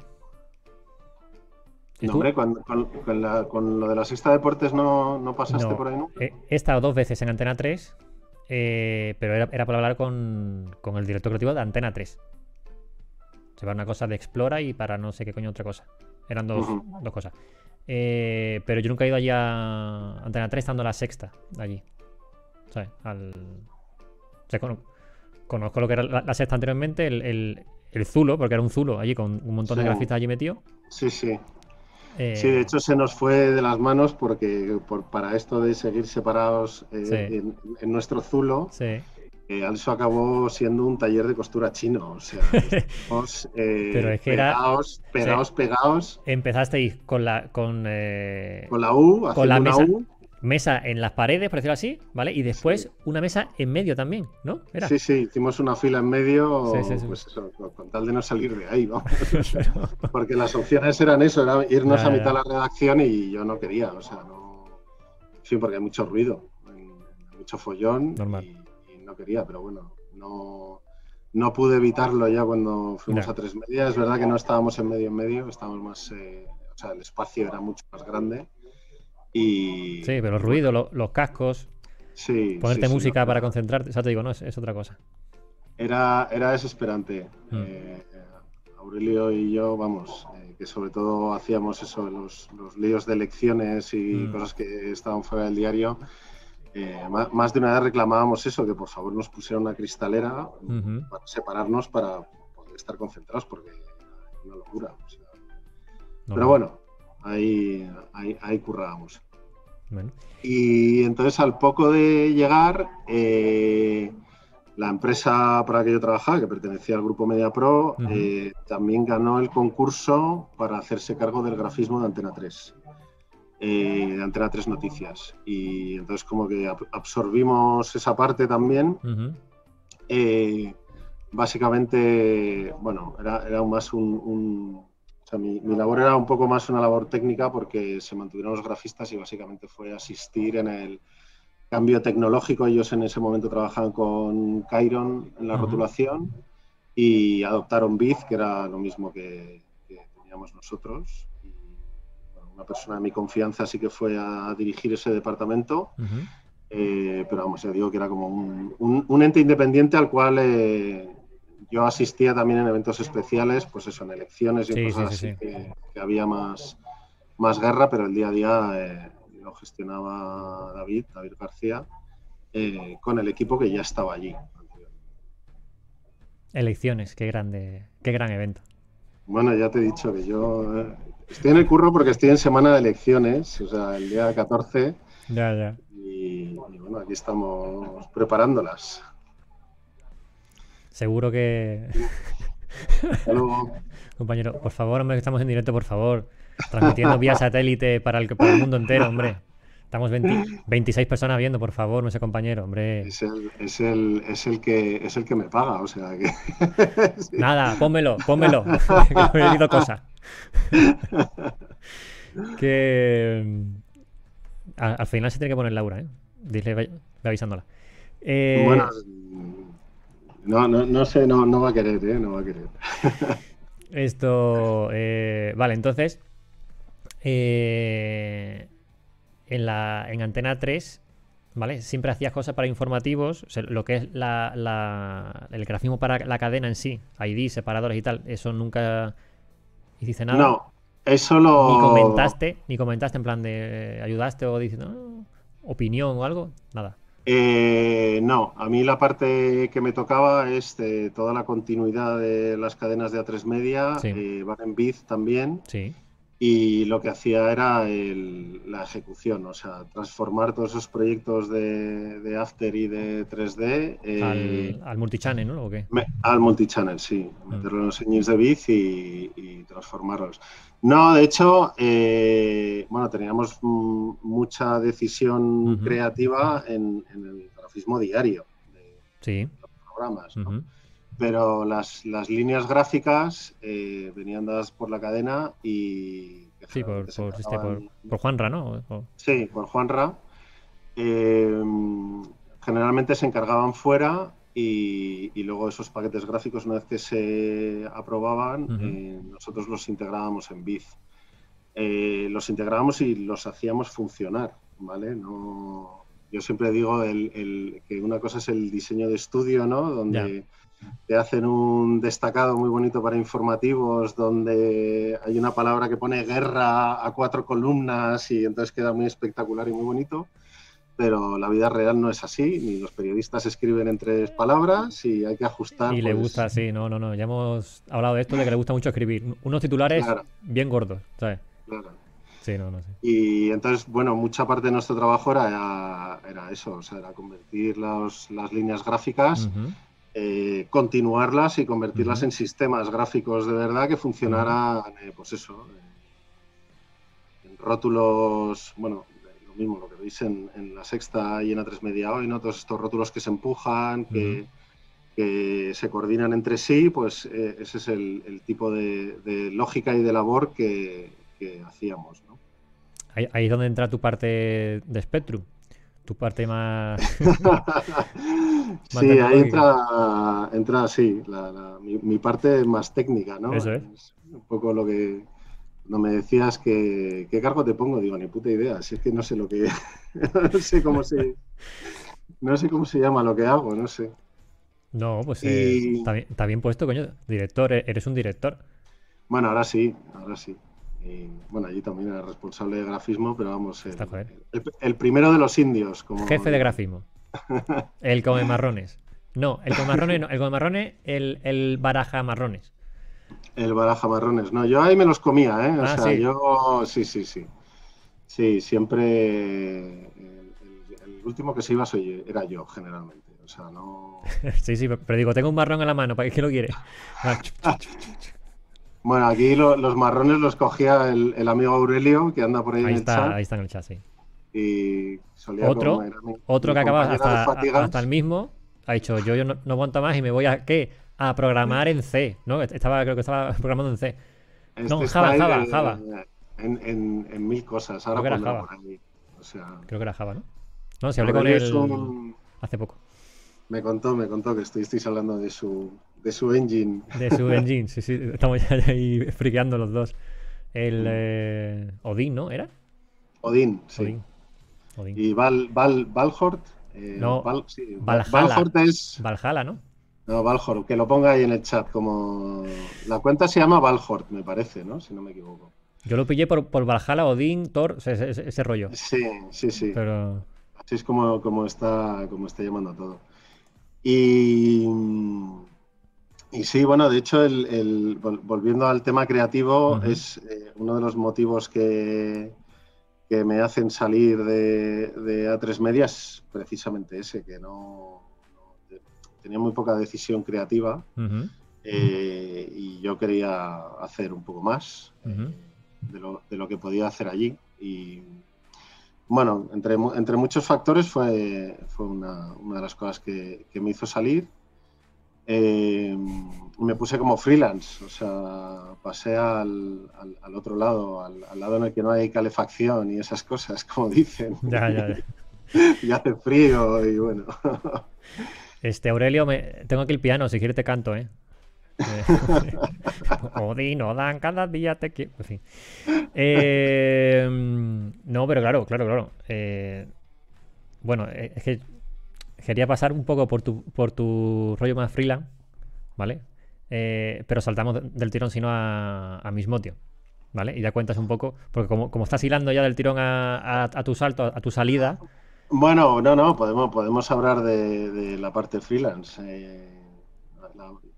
[SPEAKER 2] no, hombre, con, lo de la sexta deportes no, pasaste por ahí, ¿no?
[SPEAKER 1] He, estado dos veces en Antena 3, eh, pero era, era, por hablar con, el director creativo de Antena 3. Se va una cosa de Explora y para no sé qué coño otra cosa. Eran dos, cosas. Eh, pero yo nunca he ido allí a Antena 3 estando la sexta, allí. ¿Sabes? Al... conozco lo que era la, sexta anteriormente, el, Zulo, porque era un Zulo allí con un montón de grafistas allí metido.
[SPEAKER 2] Sí, sí. Eh, sí, de hecho se nos fue de las manos porque por, para esto de seguir separados eh, en, nuestro zulo, sí. Eh, eso acabó siendo un taller de costura chino. O sea, (laughs) estamos, Pero es que pegados, pegados, pegados.
[SPEAKER 1] Empezasteis con la con,
[SPEAKER 2] con la U,
[SPEAKER 1] con la mesa, U mesa en las paredes, por decirlo así, ¿vale? Y después una mesa en medio también, ¿no?
[SPEAKER 2] Sí, sí, hicimos una fila en medio, pues eso, con tal de no salir de ahí, ¿no? (laughs) (laughs) Porque las opciones eran eso, era irnos a mitad de la redacción y yo no quería, o sea, no. Sí, porque hay mucho ruido, mucho follón
[SPEAKER 1] Normal.
[SPEAKER 2] Y, no quería, pero bueno, no, no pude evitarlo ya cuando fuimos a tres medias. Es verdad que no estábamos en medio en medio, estábamos más, eh, o sea, el espacio era mucho más grande Sí,
[SPEAKER 1] pero el ruido, los cascos.
[SPEAKER 2] Sí.
[SPEAKER 1] Ponerte música para concentrarte. O sea, te digo, no, es, otra cosa.
[SPEAKER 2] Era, era desesperante. Mm. Eh, Aurelio y yo, vamos, eh, que sobre todo hacíamos eso, los, los líos de elecciones y mm. cosas que estaban fuera del diario. Eh, más, de una vez reclamábamos eso, que por favor nos pusieran una cristalera para separarnos para poder estar concentrados, porque es una locura. pero bueno, ahí, ahí, currábamos. Y entonces al poco de llegar, eh, la empresa para la que yo trabajaba, que pertenecía al grupo Media Pro, eh, también ganó el concurso para hacerse cargo del grafismo de Antena 3, eh, de Antena 3 Noticias. Y entonces como que absorbimos esa parte también. Básicamente, bueno, era, era más un... sea, mi, mi, labor era un poco más una labor técnica porque se mantuvieron los grafistas y básicamente fue asistir en el cambio tecnológico. Ellos en ese momento trabajaban con Chiron en la rotulación y adoptaron Biz, que era lo mismo que, teníamos nosotros. una persona de mi confianza sí que fue a dirigir ese departamento. Eh, pero vamos, ya digo que era como un, ente independiente al cual eh, yo asistía también en eventos especiales, pues eso, en elecciones y cosas así, que, había más, más guerra, pero el día a día eh, lo gestionaba David, David García, eh, con el equipo que ya estaba allí.
[SPEAKER 1] Elecciones, qué grande, qué gran evento.
[SPEAKER 2] Bueno, ya te he dicho que yo eh, estoy en el curro porque estoy en semana de elecciones, o sea, el día 14.
[SPEAKER 1] Ya, ya.
[SPEAKER 2] Y, bueno, aquí estamos preparándolas.
[SPEAKER 1] Seguro que. (laughs) Compañero, por favor, hombre, que estamos en directo, por favor transmitiendo vía satélite para el, para el mundo entero, hombre. Estamos 26 personas viendo, por favor, nuestro compañero, hombre.
[SPEAKER 2] Es el, es el, es el, que, es el que me paga, o sea que... (laughs)
[SPEAKER 1] Nada, pónmelo, pónmelo, (laughs) que me he oído cosa. que... Al, final se tiene que poner Laura, ¿eh? Dile, ve avisándola.
[SPEAKER 2] Eh, bueno, no, no, no sé, no, no va a querer, ¿eh? No va a querer. (laughs)
[SPEAKER 1] Esto, eh, vale, entonces, eh, en, la, en Antena 3, ¿vale? Siempre hacías cosas para informativos, lo que es el grafismo para la cadena en sí, ID, separadores y tal, eso nunca hiciste nada.
[SPEAKER 2] No, eso lo...
[SPEAKER 1] Ni comentaste, ni comentaste en plan de ayudaste o diciendo opinión o algo, nada.
[SPEAKER 2] Eh, no, a mí la parte que me tocaba es de toda la continuidad de las cadenas de A3 Media, eh, van en Biz también.
[SPEAKER 1] Sí
[SPEAKER 2] y lo que hacía era la ejecución, o sea, transformar todos esos proyectos de, After y de 3D
[SPEAKER 1] eh, al, multichannel, ¿no? ¿O qué?
[SPEAKER 2] al multichannel, sí, mm. meterlo en los señores de biz y, transformarlos. No, de hecho, eh, bueno, teníamos mucha decisión creativa en, el grafismo diario
[SPEAKER 1] de
[SPEAKER 2] los programas, ¿no? Pero las, las líneas gráficas eh, venían dadas por la cadena y...
[SPEAKER 1] Sí, por, por, este, por, Juanra, ¿no?
[SPEAKER 2] Sí, por Juanra. Eh, generalmente se encargaban fuera y, y, luego esos paquetes gráficos, una vez que se aprobaban, eh, nosotros los integrábamos en Biz. los integrábamos y los hacíamos funcionar, ¿vale? No, yo siempre digo el, el, que una cosa es el diseño de estudio, ¿no? Donde te hacen un destacado muy bonito para informativos donde hay una palabra que pone guerra a cuatro columnas y entonces queda muy espectacular y muy bonito. Pero la vida real no es así, ni los periodistas escriben en tres palabras y hay que ajustar.
[SPEAKER 1] Y le pues gusta, sí, no, no, no. Ya hemos hablado de esto, de que le gusta mucho escribir. Unos titulares bien gordos, ¿sabes? Claro. Sí, no, no, sí.
[SPEAKER 2] Y entonces, bueno, mucha parte de nuestro trabajo era, era eso, o sea, era convertir las líneas gráficas eh, continuarlas y convertirlas en sistemas gráficos de verdad que funcionaran, eh, pues eso, eh, en rótulos, bueno, lo mismo, lo que veis en, la sexta y en A3 Media hoy, ¿no? Todos estos rótulos que se empujan, que, se coordinan entre sí, pues ese es el, tipo de, lógica y de labor que, hacíamos, ¿no?
[SPEAKER 1] Ahí, ahí, es donde entra tu parte de Spectrum tu parte más. (laughs) (laughs)
[SPEAKER 2] sí, ahí entra, entra sí, mi, parte más técnica, ¿no?
[SPEAKER 1] Eso es.
[SPEAKER 2] Un poco lo que. No me decías que. ¿Qué cargo te pongo? Digo, ni puta idea. Si es que no sé lo que. (laughs) no sé cómo se. No sé cómo se llama lo que hago, no sé.
[SPEAKER 1] No, pues eh, está, bien, está bien puesto, coño. Director, e-, eres un director.
[SPEAKER 2] Bueno, ahora sí, ahora sí. Y, bueno, allí también era responsable de grafismo, pero vamos, el, primero de los indios. Como...
[SPEAKER 1] Jefe de grafismo. (laughs) el come marrones. No, el come marrones no, el come marrones, el, el baraja marrones.
[SPEAKER 2] El baraja marrones. No, yo ahí me los comía, ¿eh? O ah, sea, yo. Sí, sí, sí. Sí, siempre. El, último que se iba soy, era yo, generalmente. O sea, no. (laughs)
[SPEAKER 1] sí, sí, pero digo, tengo un marrón en la mano, ¿para qué lo quiere? (laughs)
[SPEAKER 2] bueno, aquí los marrones los cogía el, amigo Aurelio, que anda por ahí, en el chat.
[SPEAKER 1] Ahí está en el chat, sí.
[SPEAKER 2] Y
[SPEAKER 1] solía otro, otro que acaba hasta, el mismo ha dicho yo, yo no, aguanto más y me voy a qué a programar en C no estaba creo que estaba (laughs) programando en C.
[SPEAKER 2] No este Java Java Java. en, en, mil cosas ahora creo que era Java.
[SPEAKER 1] o sea, creo que era Java no no si hablé con él hace poco.
[SPEAKER 2] Me contó me contó que estoy, hablando de su de su engine
[SPEAKER 1] de su (laughs) engine sí sí estamos ya (laughs) ahí friqueando los dos el eh, Odin no era
[SPEAKER 2] Odin sí y Val, Val, Valhort.
[SPEAKER 1] Eh, no, Valhalla. es. Valhalla, ¿no?
[SPEAKER 2] No, Valhort, que lo ponga ahí en el chat. como La cuenta se llama Valhort, me parece, ¿no? Si no me equivoco.
[SPEAKER 1] Yo lo pillé por, por Valhalla, Odin, Thor, ese, rollo.
[SPEAKER 2] Sí, sí, sí. Pero... Así es como, como, está, como está llamando todo. Y, y sí, bueno, de hecho, el, volviendo al tema creativo, es eh, uno de los motivos que, que me hacen salir de, A3 Medias, precisamente ese, que no, tenía muy poca decisión creativa eh, y yo quería hacer un poco más eh, de, lo, que podía hacer allí. Y bueno, entre, entre muchos factores fue, fue una, una, de las cosas que, que me hizo salir. Eh, me puse como freelance, o sea, pasé al, otro lado, al, lado en el que no hay calefacción y esas cosas, como dicen.
[SPEAKER 1] Ya, ya,
[SPEAKER 2] ya. (laughs) y hace frío y bueno.
[SPEAKER 1] Este, Aurelio, me... tengo aquí el piano, si quieres te canto, ¿eh? (laughs) (laughs) Odin, dan cada día te quiero. En fin. Eh, no, pero claro, claro, claro. Eh, bueno, eh, es que quería pasar un poco por tu, por tu rollo más freelance, ¿vale? Eh, pero saltamos del tirón sino a, a Mismotio, ¿vale? Y ya cuentas un poco, porque como, como estás hilando ya del tirón a, tu salto, a, tu salida.
[SPEAKER 2] Bueno, no, no, podemos, podemos hablar de, la parte freelance. Eh,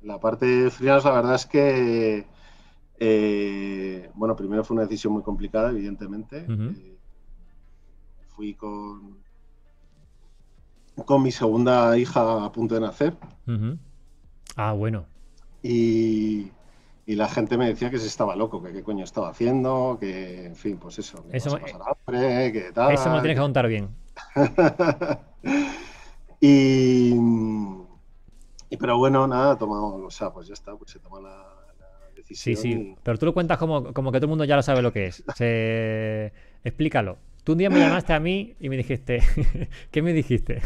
[SPEAKER 2] la, parte freelance, la verdad es que, eh, bueno, primero fue una decisión muy complicada, evidentemente. fui con, con mi segunda hija a punto de nacer.
[SPEAKER 1] Ah, bueno.
[SPEAKER 2] Y, la gente me decía que se estaba loco, que qué coño estaba haciendo, que, en fin, pues eso.
[SPEAKER 1] eso, me, que tal, eso me lo tienes que contar bien. (laughs)
[SPEAKER 2] y, pero bueno, nada, tomamos, o sea, pues ya está, pues se toma la, decisión.
[SPEAKER 1] Sí, sí, pero tú lo cuentas como, como que todo el mundo ya lo sabe lo que es. Se... Explícalo. Tú un día me llamaste a mí y me dijiste, (laughs) ¿qué me dijiste?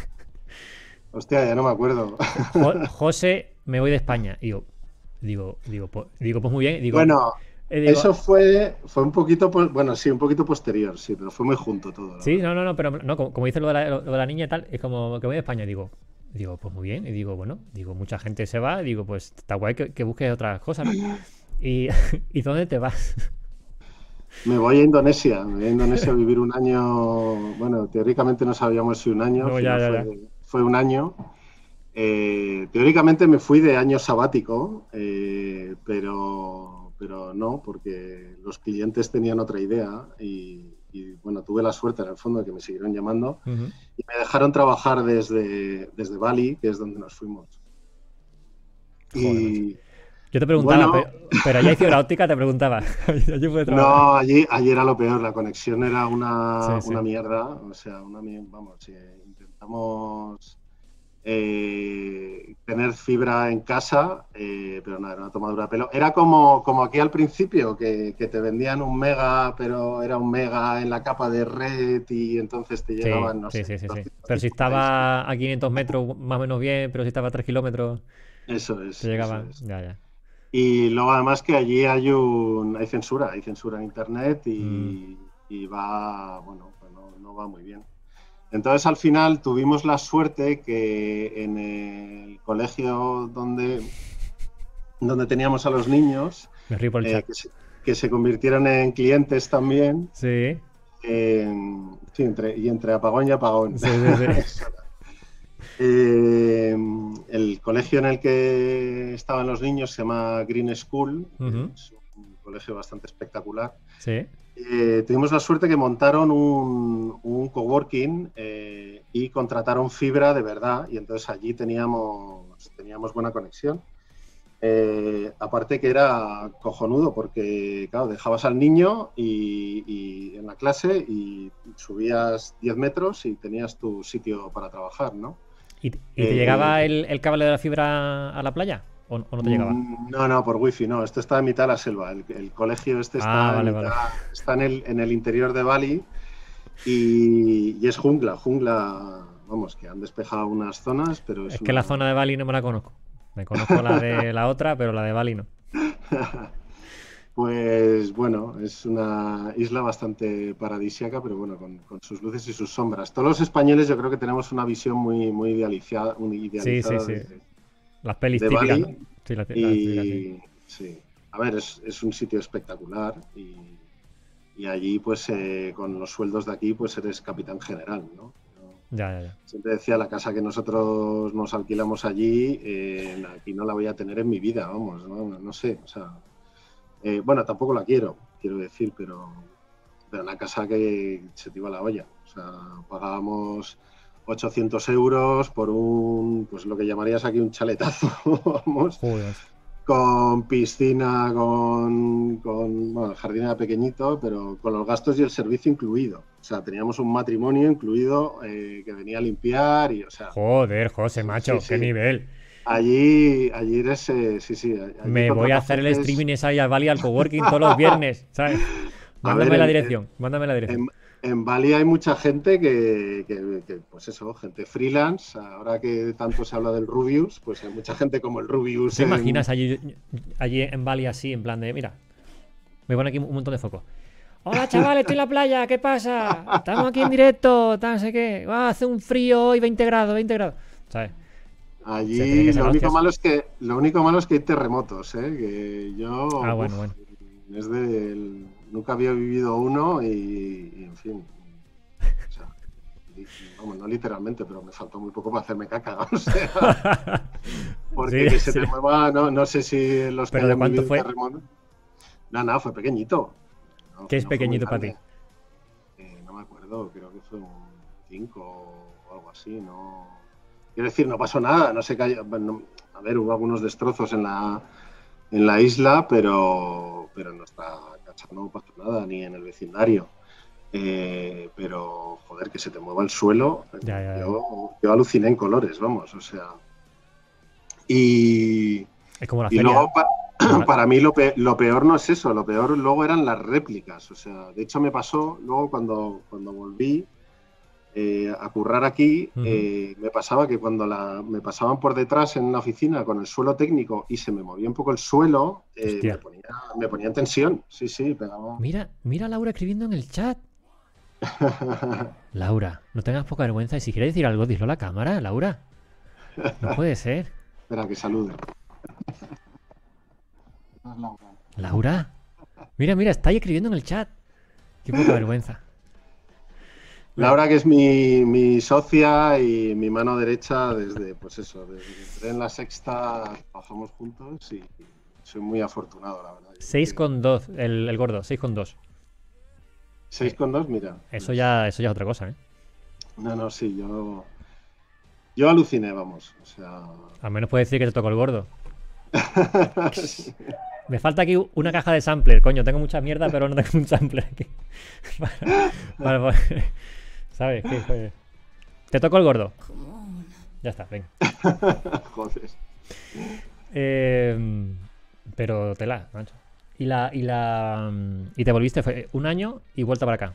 [SPEAKER 2] Hostia, ya no me acuerdo. (laughs)
[SPEAKER 1] José, me voy de España. Y digo, digo, digo, pues, digo, pues muy bien. Digo,
[SPEAKER 2] bueno, eh, eso fue, fue un poquito, bueno, sí, un poquito posterior, sí, pero fue muy junto todo.
[SPEAKER 1] Sí, no, no, no, pero no, como, dice lo de, la, lo de, la, niña y tal, es como que voy de España. Digo, digo, pues muy bien. Y digo, bueno, digo, mucha gente se va. Digo, pues está guay que, busques otras cosas. Y, (laughs) ¿Y dónde te vas?
[SPEAKER 2] Me voy a Indonesia, me voy a Indonesia a vivir un año, bueno, teóricamente no sabíamos si un año, no, ya, ya, fue un año. Eh, teóricamente me fui de año sabático, eh, pero, pero no, porque los clientes tenían otra idea y, bueno, tuve la suerte en el fondo de que me siguieron llamando y me dejaron trabajar desde, desde Bali, que es donde nos fuimos.
[SPEAKER 1] y, yo te preguntaba, pero, allá hay fibra óptica, te preguntaba. (laughs)
[SPEAKER 2] no, allí, allí era lo peor, la conexión era una, una mierda, o sea, una, vamos, eh, tener fibra en casa, eh, pero no, era una tomadura de pelo. Era como, como aquí al principio, que, te vendían un mega, pero era un mega en la capa de red y entonces te llegaban, no
[SPEAKER 1] sé. Sí, sí, sí. Pero si estaba a 500 metros, más o menos bien, pero si estaba a 3 kilómetros.
[SPEAKER 2] Eso es.
[SPEAKER 1] Te llegaba. Ya, ya.
[SPEAKER 2] Y luego además que allí hay un hay censura, hay censura en internet y, mm. va, bueno, pues no va muy bien. Entonces al final tuvimos la suerte que en el colegio donde, donde teníamos a los niños,
[SPEAKER 1] eh,
[SPEAKER 2] que, se, convirtieron en clientes también.
[SPEAKER 1] Sí.
[SPEAKER 2] sí entre, y entre apagón y apagón. (laughs) Eh, el colegio en el que estaban los niños se llama Green School, es un colegio bastante espectacular.
[SPEAKER 1] Sí.
[SPEAKER 2] Eh, tuvimos la suerte que montaron un, coworking eh, y contrataron fibra de verdad y entonces allí teníamos, teníamos buena conexión. Eh, aparte que era cojonudo porque, claro, dejabas al niño y, en la clase y subías 10 metros y tenías tu sitio para trabajar, ¿no?
[SPEAKER 1] ¿Y, te llegaba el, el, cable de la fibra a la playa? ¿O, no te llegaba? Mm,
[SPEAKER 2] no, no, por wifi no. Esto está en mitad de la selva. El, colegio este está, ah, está en, el, en el interior de Bali y, es jungla, jungla, vamos, que han despejado unas zonas, pero
[SPEAKER 1] es... que la zona de Bali no me la conozco. Me conozco la de (laughs) la otra, pero la de Bali no.
[SPEAKER 2] Pues bueno, es una isla bastante paradisiaca, pero bueno, con, sus luces y sus sombras. Todos los españoles yo creo que tenemos una visión muy, muy idealizada, muy sí, sí, sí.
[SPEAKER 1] Las pelis típicas.
[SPEAKER 2] Sí, la, y, sí. A ver, es, un sitio espectacular y, allí, pues, eh, con los sueldos de aquí, pues eres capitán general, ¿no?
[SPEAKER 1] Ya, ya, ya.
[SPEAKER 2] Siempre decía, la casa que nosotros nos alquilamos allí, eh, aquí no la voy a tener en mi vida, vamos, no, no sé, o sea, eh, bueno, tampoco la quiero, quiero decir, pero, pero una casa que se te iba la olla, o sea, pagábamos 800 euros por un, pues lo que llamarías aquí un chaletazo, (laughs) vamos. Con piscina, con, con bueno, el jardín era pequeñito, pero con los gastos y el servicio incluido. O sea, teníamos un matrimonio incluido eh, que venía a limpiar y, o sea...
[SPEAKER 1] Joder, José, macho, qué nivel.
[SPEAKER 2] Allí, allí eres, eh, sí, sí.
[SPEAKER 1] Me voy a hacer el streaming esa y al Bali al coworking todos los (laughs) viernes, ¿sabes? Mándame la dirección, mándame la dirección
[SPEAKER 2] en Bali hay mucha gente que, pues eso, gente freelance. Ahora que tanto se habla del Rubius, pues hay mucha gente como el Rubius.
[SPEAKER 1] ¿Te imaginas allí, allí en Bali así, en plan de, mira, me pone aquí un montón de foco. Hola chavales, estoy en la playa, ¿qué pasa? Estamos aquí en directo, tal, no sé qué. hace un frío hoy, 20 grados, 20 grados. ¿Sabes?
[SPEAKER 2] Allí lo único, malo es que, lo único malo es que hay terremotos, ¿eh? Que yo...
[SPEAKER 1] Ah, bueno, bueno.
[SPEAKER 2] Es del nunca había vivido uno y, en fin. O sea, vamos, no literalmente, pero me faltó muy poco para hacerme caca. (laughs) O sea, (laughs) porque se te mueva, no, no, sé si los
[SPEAKER 1] ¿Pero de cuánto fue?
[SPEAKER 2] No, no, fue pequeñito.
[SPEAKER 1] ¿Qué es pequeñito para ti?
[SPEAKER 2] Eh, no me acuerdo, creo que fue un 5 o algo así, no. Quiero decir, no pasó nada, no sé qué a ver, hubo algunos destrozos en la, en la isla, pero, pero no está no pasó nada, ni en el vecindario. Eh, pero, joder, que se te mueva el suelo. Yo, aluciné en colores, vamos, o sea. Y, luego, para mí, lo peor, no es eso, lo peor luego eran las réplicas. O sea, de hecho, me pasó luego cuando, cuando volví eh, a currar aquí, eh, me pasaba que cuando la, me pasaban por detrás en la oficina con el suelo técnico y se me movía un poco el suelo, eh, me, ponía, en tensión. Sí, sí, pegaba.
[SPEAKER 1] Mira, mira a Laura escribiendo en el chat. Laura, no tengas poca vergüenza y si quieres decir algo, dilo a la cámara, Laura. No puede ser.
[SPEAKER 2] Espera, que salude.
[SPEAKER 1] Laura. Mira, mira, está ahí escribiendo en el chat. Qué poca vergüenza.
[SPEAKER 2] Laura, que es mi, socia y mi mano derecha desde, pues eso, desde en la sexta, trabajamos juntos y soy muy afortunado, la verdad.
[SPEAKER 1] 6 con 2, el, el gordo, 6 con 2.
[SPEAKER 2] 6 con 2, mira.
[SPEAKER 1] Eso ya, eso ya es otra cosa, ¿eh?
[SPEAKER 2] No, no, sí, yo. Yo aluciné, vamos. O sea.
[SPEAKER 1] Al menos puede decir que te tocó el gordo. (laughs) (laughs) Me falta aquí una caja de sampler, coño. Tengo mucha mierda, pero no tengo un sampler aquí. (laughs) vale, ¿Sabes? ¿Qué, Te toco el gordo. Ya está, venga. (laughs) Joder. Eh, pero tela, macho. Y la, y la y te volviste fue un año y vuelta para acá.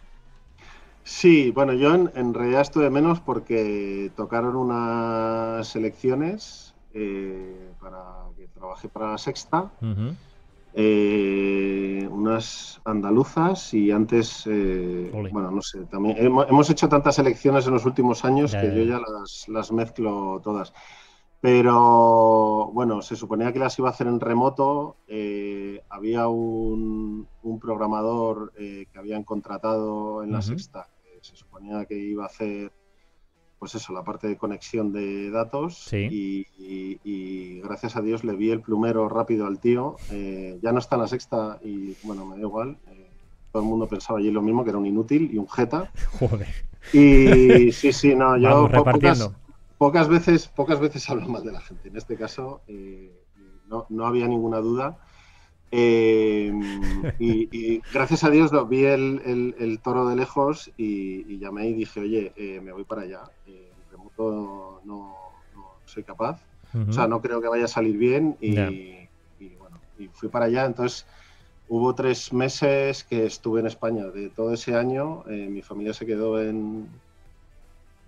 [SPEAKER 2] Sí, bueno, yo en, realidad estuve menos porque tocaron unas elecciones eh, para que trabajé para la sexta. Eh, unas andaluzas y antes, eh, bueno, no sé, también hemos, hecho tantas elecciones en los últimos años que yo ya las, mezclo todas. Pero bueno, se suponía que las iba a hacer en remoto. Eh, había un, programador que habían contratado en la sexta, que se suponía que iba a hacer pues eso, la parte de conexión de datos y, gracias a Dios le vi el plumero rápido al tío. Eh, ya no está en la sexta y bueno, me da igual. Eh, todo el mundo pensaba allí lo mismo, que era un inútil y un jeta. (laughs) Joder. Y sí, sí, no, yo pocas, veces, pocas veces hablo mal de la gente. En este caso eh, no, no había ninguna duda. Em, (laughs) y, gracias a Dios lo vi el, toro de lejos y, llamé y dije, oye, eh, me voy para allá. Eh, remoto no, soy capaz. O sea, no creo que vaya a salir bien. Y, bueno, y fui para allá. Entonces, hubo tres meses que estuve en España. De todo ese año, eh, mi familia se quedó en...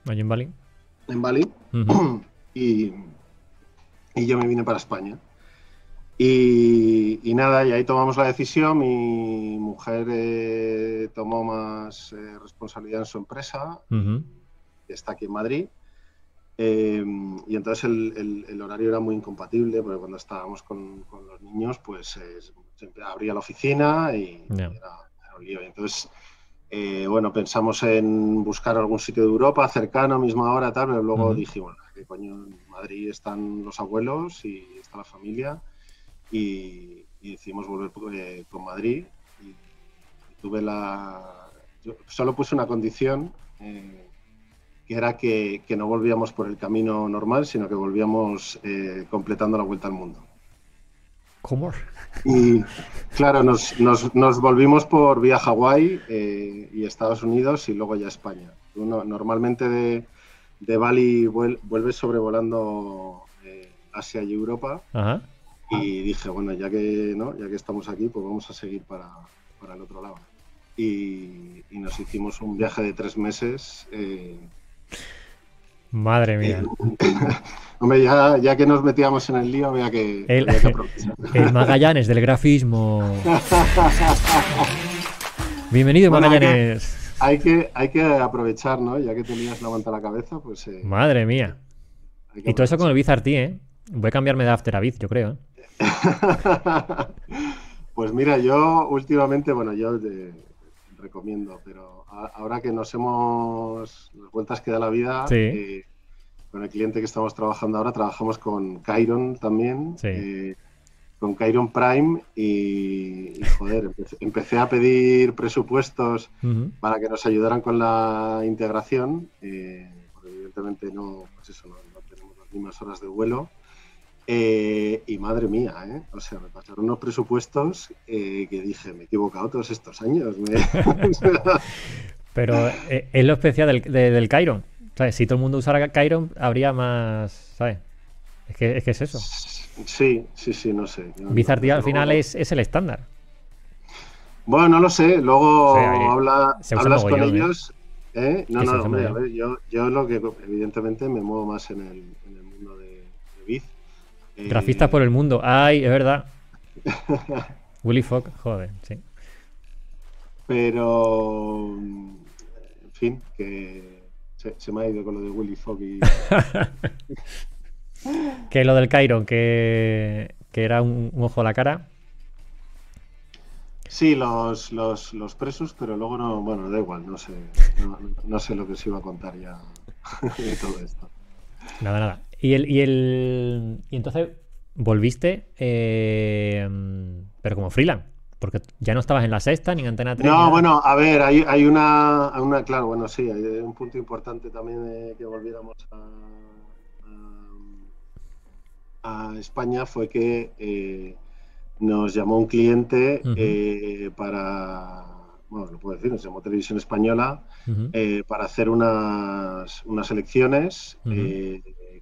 [SPEAKER 1] ¿Allí en Bali?
[SPEAKER 2] En Bali. (clears throat) y, y yo me vine para España. Y, nada, y ahí tomamos la decisión. Mi mujer eh, tomó más eh, responsabilidad en su empresa, que está aquí en Madrid. Em, y entonces el, horario era muy incompatible, porque cuando estábamos con, los niños, pues eh, siempre abría la oficina y era, un lío. entonces, bueno, pensamos en buscar algún sitio de Europa cercano, misma hora, tal, pero luego dije, bueno, que coño, en Madrid están los abuelos y está la familia y, decidimos volver eh, con Madrid. Y, tuve la. Yo solo puse una condición, eh, que era que, no volvíamos por el camino normal, sino que volvíamos eh, completando la vuelta al mundo.
[SPEAKER 1] ¿Cómo?
[SPEAKER 2] Y claro, nos, nos, volvimos por vía Hawái y Estados Unidos y luego ya España. Uno, normalmente de, de Bali vuelves sobrevolando Asia y Europa. Ajá. Y dije, bueno, ya que, ¿no? ya que estamos aquí, pues vamos a seguir para, el otro lado. Y, nos hicimos un viaje de tres meses. Eh,
[SPEAKER 1] Madre mía. (laughs)
[SPEAKER 2] hombre, ya, ya, que nos metíamos en el lío, había que,
[SPEAKER 1] el, el Magallanes del grafismo. Bienvenido, Magallanes.
[SPEAKER 2] Hay que, hay que aprovechar, ¿no? Ya que tenías la manta a la cabeza, pues. Eh,
[SPEAKER 1] Madre mía. Y todo eso con el Bizartí, ¿eh? Voy a cambiarme de After a Biz, yo creo. (laughs)
[SPEAKER 2] pues mira, yo últimamente, bueno, yo te recomiendo, pero ahora que nos hemos, las vueltas que da la vida, eh, con el cliente que estamos trabajando ahora, trabajamos con Chiron también, eh, con Chiron Prime y, joder, empecé, a pedir presupuestos para que nos ayudaran con la integración, eh, porque evidentemente no, pues eso, no, no tenemos las mismas horas de vuelo. Eh, y madre mía, ¿eh? O sea, me pasaron unos presupuestos eh, que dije, me he equivocado todos estos años. (laughs)
[SPEAKER 1] Pero eh, es lo especial del, del Chiron. Si todo el mundo usara Chiron, habría más, ¿sabes? Es que, es que es eso.
[SPEAKER 2] Sí, sí, sí, no sé.
[SPEAKER 1] Bizarre al final es, es, el estándar.
[SPEAKER 2] Bueno, no lo sé. Luego habla, hablas con ellos. No, no, hombre, a ver, yo, yo lo que evidentemente me muevo más en el, en el
[SPEAKER 1] Grafistas por el mundo. Ay, es verdad. (laughs) Willy Fogg, joder, sí.
[SPEAKER 2] Pero, en fin, que se, me ha ido con lo de Willy Fogg y... (laughs)
[SPEAKER 1] que lo del Cairo, que, era un, ojo a la cara.
[SPEAKER 2] Sí, los, los, los, presos, pero luego no, bueno, da igual, no sé, no, sé lo que se iba a contar ya (laughs) de todo esto.
[SPEAKER 1] Nada, nada. Y el, y el. Y entonces volviste, eh, pero como freelance. Porque ya no estabas en la sexta ni en Antena 3.
[SPEAKER 2] No, bueno, a ver, hay, hay una, una, claro, bueno, sí, hay un punto importante también de que volviéramos a, a, España fue que eh, nos llamó un cliente eh, para, bueno, lo puedo decir, nos llamó Televisión Española para hacer unas, unas elecciones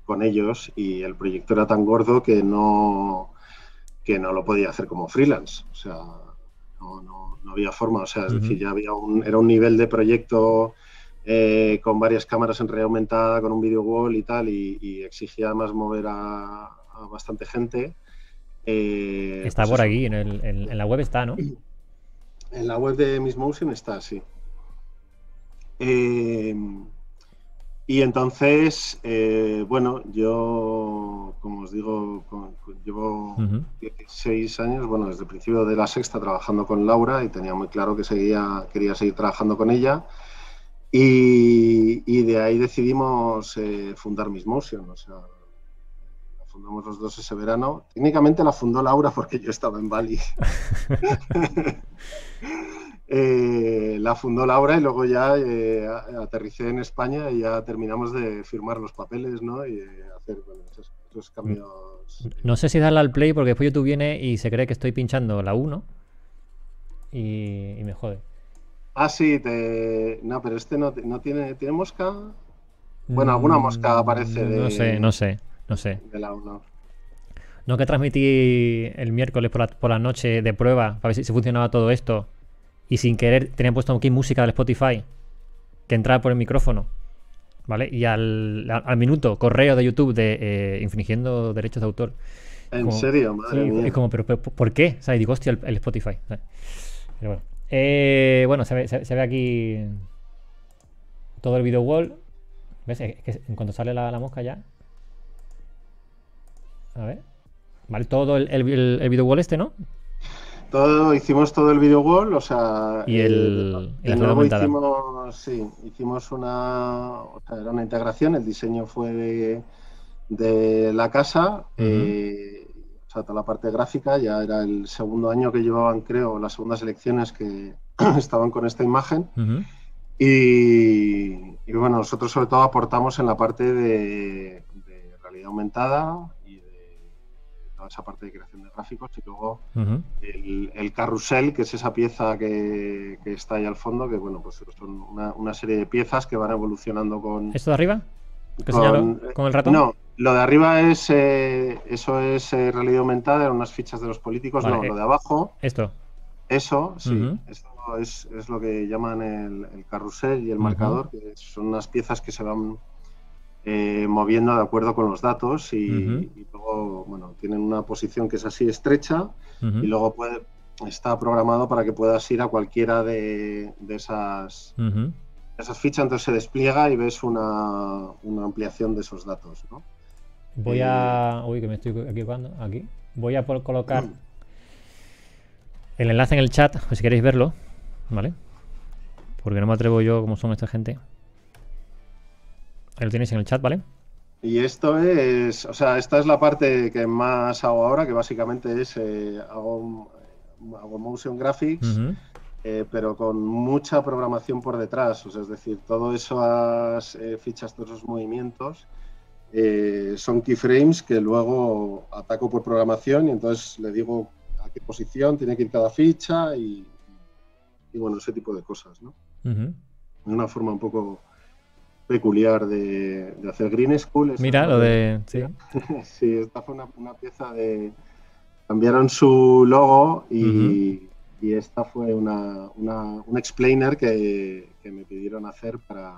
[SPEAKER 2] con ellos y el proyecto era tan gordo que no, que no lo podía hacer como freelance. O sea, no, no, no había forma. O sea, es decir, ya había un, era un nivel de proyecto eh, con varias cámaras en realidad aumentada, con un video wall y tal, y, exigía además mover a, bastante gente.
[SPEAKER 1] Eh, está pues por aquí, en, el, en, la web está, ¿no?
[SPEAKER 2] En la web de Miss Motion está, sí. Eh, y entonces, eh, bueno, yo, como os digo, llevo 16 años, bueno, desde el principio de la sexta trabajando con Laura y tenía muy claro que seguía, quería seguir trabajando con ella. Y, de ahí decidimos eh, fundar Miss Motion, o sea, la fundamos los dos ese verano. Técnicamente la fundó Laura porque yo estaba en Bali. (laughs) Eh, la fundó Laura y luego ya eh, aterricé en España y ya terminamos de firmar los papeles, ¿no? Y hacer esos, cambios.
[SPEAKER 1] No sé si darle al play porque después YouTube viene y se cree que estoy pinchando la 1 y me jode.
[SPEAKER 2] Ah, sí, te... no, pero este no, no tiene, ¿tiene mosca. Bueno, alguna mosca mm, aparece de.
[SPEAKER 1] No sé, no sé, no sé.
[SPEAKER 2] De la 1.
[SPEAKER 1] No que transmití el miércoles por la, por la, noche de prueba para ver si, funcionaba todo esto. Y sin querer tenía puesto aquí música del Spotify que entraba por el micrófono. ¿Vale? Y al, al minuto, correo de YouTube de eh, infringiendo derechos de autor.
[SPEAKER 2] ¿En serio? Madre mía.
[SPEAKER 1] Es como, ¿pero, por qué? O sea, y digo, hostia, el, el Spotify. Pero bueno. Eh, bueno, se ve, aquí todo el video wall. ¿Ves? que en cuanto sale la, mosca ya. A ver. Vale, todo el, el, video wall este, ¿no?
[SPEAKER 2] Todo, hicimos todo el video wall, o sea.
[SPEAKER 1] Y el.
[SPEAKER 2] el nuevo hicimos, sí, hicimos una. O sea, era una integración, el diseño fue de, la casa sea, toda la parte gráfica, ya era el segundo año que llevaban, creo, las segundas elecciones que (clears throat) estaban con esta imagen. y, bueno, nosotros sobre todo aportamos en la parte de, realidad aumentada toda esa parte de creación de gráficos y luego el, carrusel, que es esa pieza que, está ahí al fondo, que bueno, pues son una, serie de piezas que van evolucionando con...
[SPEAKER 1] ¿Esto de arriba? Con, con, el ratón?
[SPEAKER 2] No, lo de arriba es eh, eso es eh, realidad aumentada, eran unas fichas de los políticos. no, lo de abajo.
[SPEAKER 1] Esto.
[SPEAKER 2] Eso, sí. Esto es, lo que llaman el, carrusel y el marcador, que son unas piezas que se van eh, moviendo de acuerdo con los datos y, luego, bueno, tienen una posición que es así estrecha y luego puede, está programado para que puedas ir a cualquiera de, esas esas fichas, entonces se despliega y ves una, una ampliación de esos datos, ¿no?
[SPEAKER 1] Voy a. Eh, uy, que me estoy equivocando. Aquí. Voy a colocar el enlace en el chat, si queréis verlo. ¿Vale? Porque no me atrevo yo como son esta gente. Ahí lo tenéis en el chat, ¿vale?
[SPEAKER 2] Y esto es, o sea, esta es la parte que más hago ahora, que básicamente es, eh, hago, hago motion graphics, eh, pero con mucha programación por detrás, o sea, es decir, todo esas fichas, todos esos movimientos, eh, son keyframes que luego ataco por programación y entonces le digo a qué posición tiene que ir cada ficha y, bueno, ese tipo de cosas, ¿no? Una forma un poco peculiar de, hacer Green School.
[SPEAKER 1] Mira, lo de... (laughs)
[SPEAKER 2] Sí. esta fue una, pieza de... Cambiaron su logo y, esta fue una, un explainer que, que me pidieron hacer para,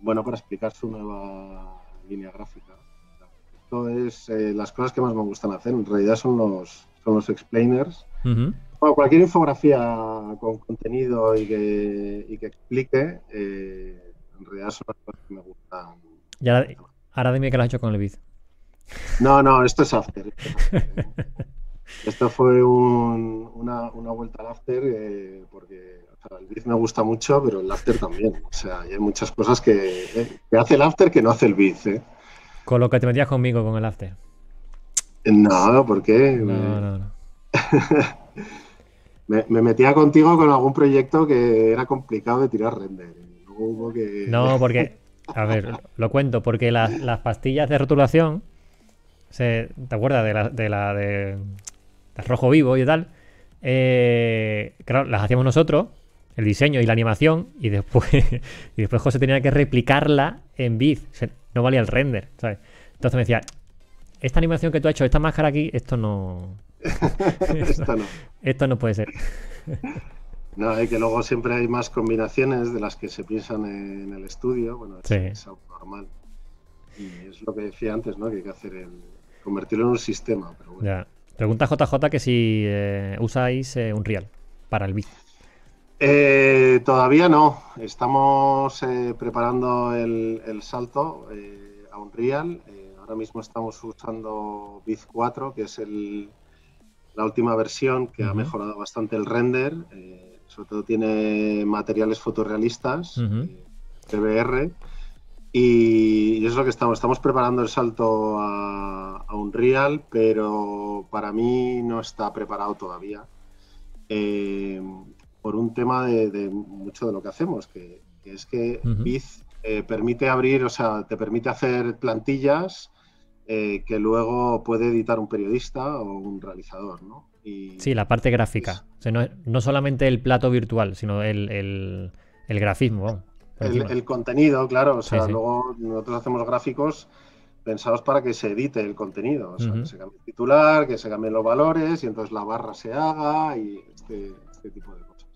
[SPEAKER 2] bueno, para explicar su nueva línea gráfica. Esto es eh, las cosas que más me gustan hacer. En realidad son los, son los explainers. cualquier infografía con contenido y que, y que explique, eh, en realidad son las cosas que me gustan.
[SPEAKER 1] Y ahora, dime que lo has hecho con el Biz.
[SPEAKER 2] No, no, esto es After. Esto (laughs) fue una, una, vuelta al After eh, porque el Biz me gusta mucho, pero el after también. O sea, hay muchas cosas que, eh, hace el after que no hace el Biz. ¿eh?
[SPEAKER 1] Con lo que te metías conmigo con el after.
[SPEAKER 2] No, ¿por qué?
[SPEAKER 1] No, no, no. (laughs)
[SPEAKER 2] me, metía contigo con algún proyecto que era complicado de tirar render.
[SPEAKER 1] No, (laughs) porque, a ver, lo cuento, porque las, pastillas de rotulación, ¿te acuerdas de la de, la, de, rojo vivo y tal? Eh, claro, las hacíamos nosotros el diseño y la animación y después, (laughs) y después José tenía que replicarla en Biz. no valía el render, ¿sabes? Entonces me decía, esta animación que tú has hecho, esta máscara aquí, esto no... (laughs) esto no. Esto no puede ser.
[SPEAKER 2] No, hay que luego siempre hay más combinaciones de las que se piensan en el estudio. Bueno, es, algo normal. Y es lo que decía antes, ¿no? Que hay que hacer el convertirlo en un sistema.
[SPEAKER 1] ya. Pregunta JJ que si eh, usáis eh, un real para el Biz.
[SPEAKER 2] Eh, todavía no. Estamos eh, preparando el, salto eh, a Unreal. ahora mismo estamos usando Biz 4, que es la última versión que ha mejorado bastante el render. Sobre todo tiene materiales fotorrealistas, uh y, es lo que estamos. Estamos preparando el salto a, Unreal, pero para mí no está preparado todavía. Eh, por un tema de, mucho de lo que hacemos, que, es que Biz eh, permite abrir, o sea, te permite hacer plantillas eh, que luego puede editar un periodista o un realizador, ¿no?
[SPEAKER 1] sí, la parte gráfica. no, solamente el plato virtual, sino el, grafismo.
[SPEAKER 2] El, contenido, claro. O sea, luego nosotros hacemos gráficos pensados para que se edite el contenido. O sea, que se cambie el titular, que se cambien los valores y entonces la barra se haga y este, este tipo de cosas.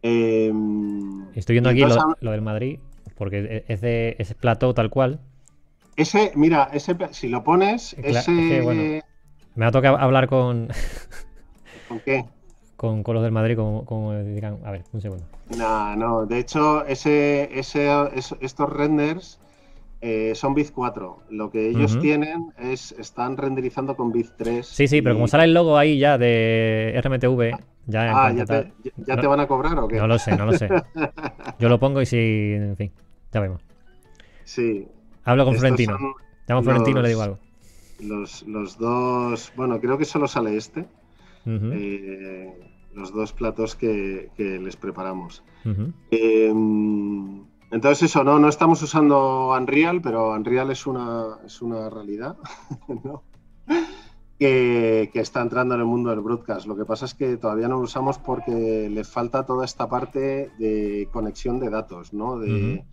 [SPEAKER 1] Em, Estoy viendo aquí lo, del Madrid, porque es de ese plato tal cual.
[SPEAKER 2] Ese, mira, ese, si lo pones, ese.
[SPEAKER 1] me ha tocado hablar con. (laughs)
[SPEAKER 2] ¿Con qué?
[SPEAKER 1] Con, los del Madrid, como. A ver, un segundo.
[SPEAKER 2] No, no, de hecho, ese, ese, estos renders eh, son Biz 4. Lo que ellos tienen es. Están renderizando con Biz 3.
[SPEAKER 1] Sí, sí, pero como sale el logo ahí ya de RMTV.
[SPEAKER 2] Ya, ah, ¿ya, te, ya te, van a cobrar o qué?
[SPEAKER 1] No lo sé, no lo sé. (laughs) Yo lo pongo y si. En fin, ya vemos.
[SPEAKER 2] Sí,
[SPEAKER 1] Hablo con Florentino. Llamo a Florentino y le digo algo.
[SPEAKER 2] Los, dos, bueno, creo que solo sale este. Eh, los dos platos que, les preparamos. Em, entonces eso, no, no estamos usando Unreal, pero Unreal es una, es una realidad (laughs) que, está entrando en el mundo del broadcast. Lo que pasa es que todavía no lo usamos porque le falta toda esta parte de conexión de datos, ¿no? De,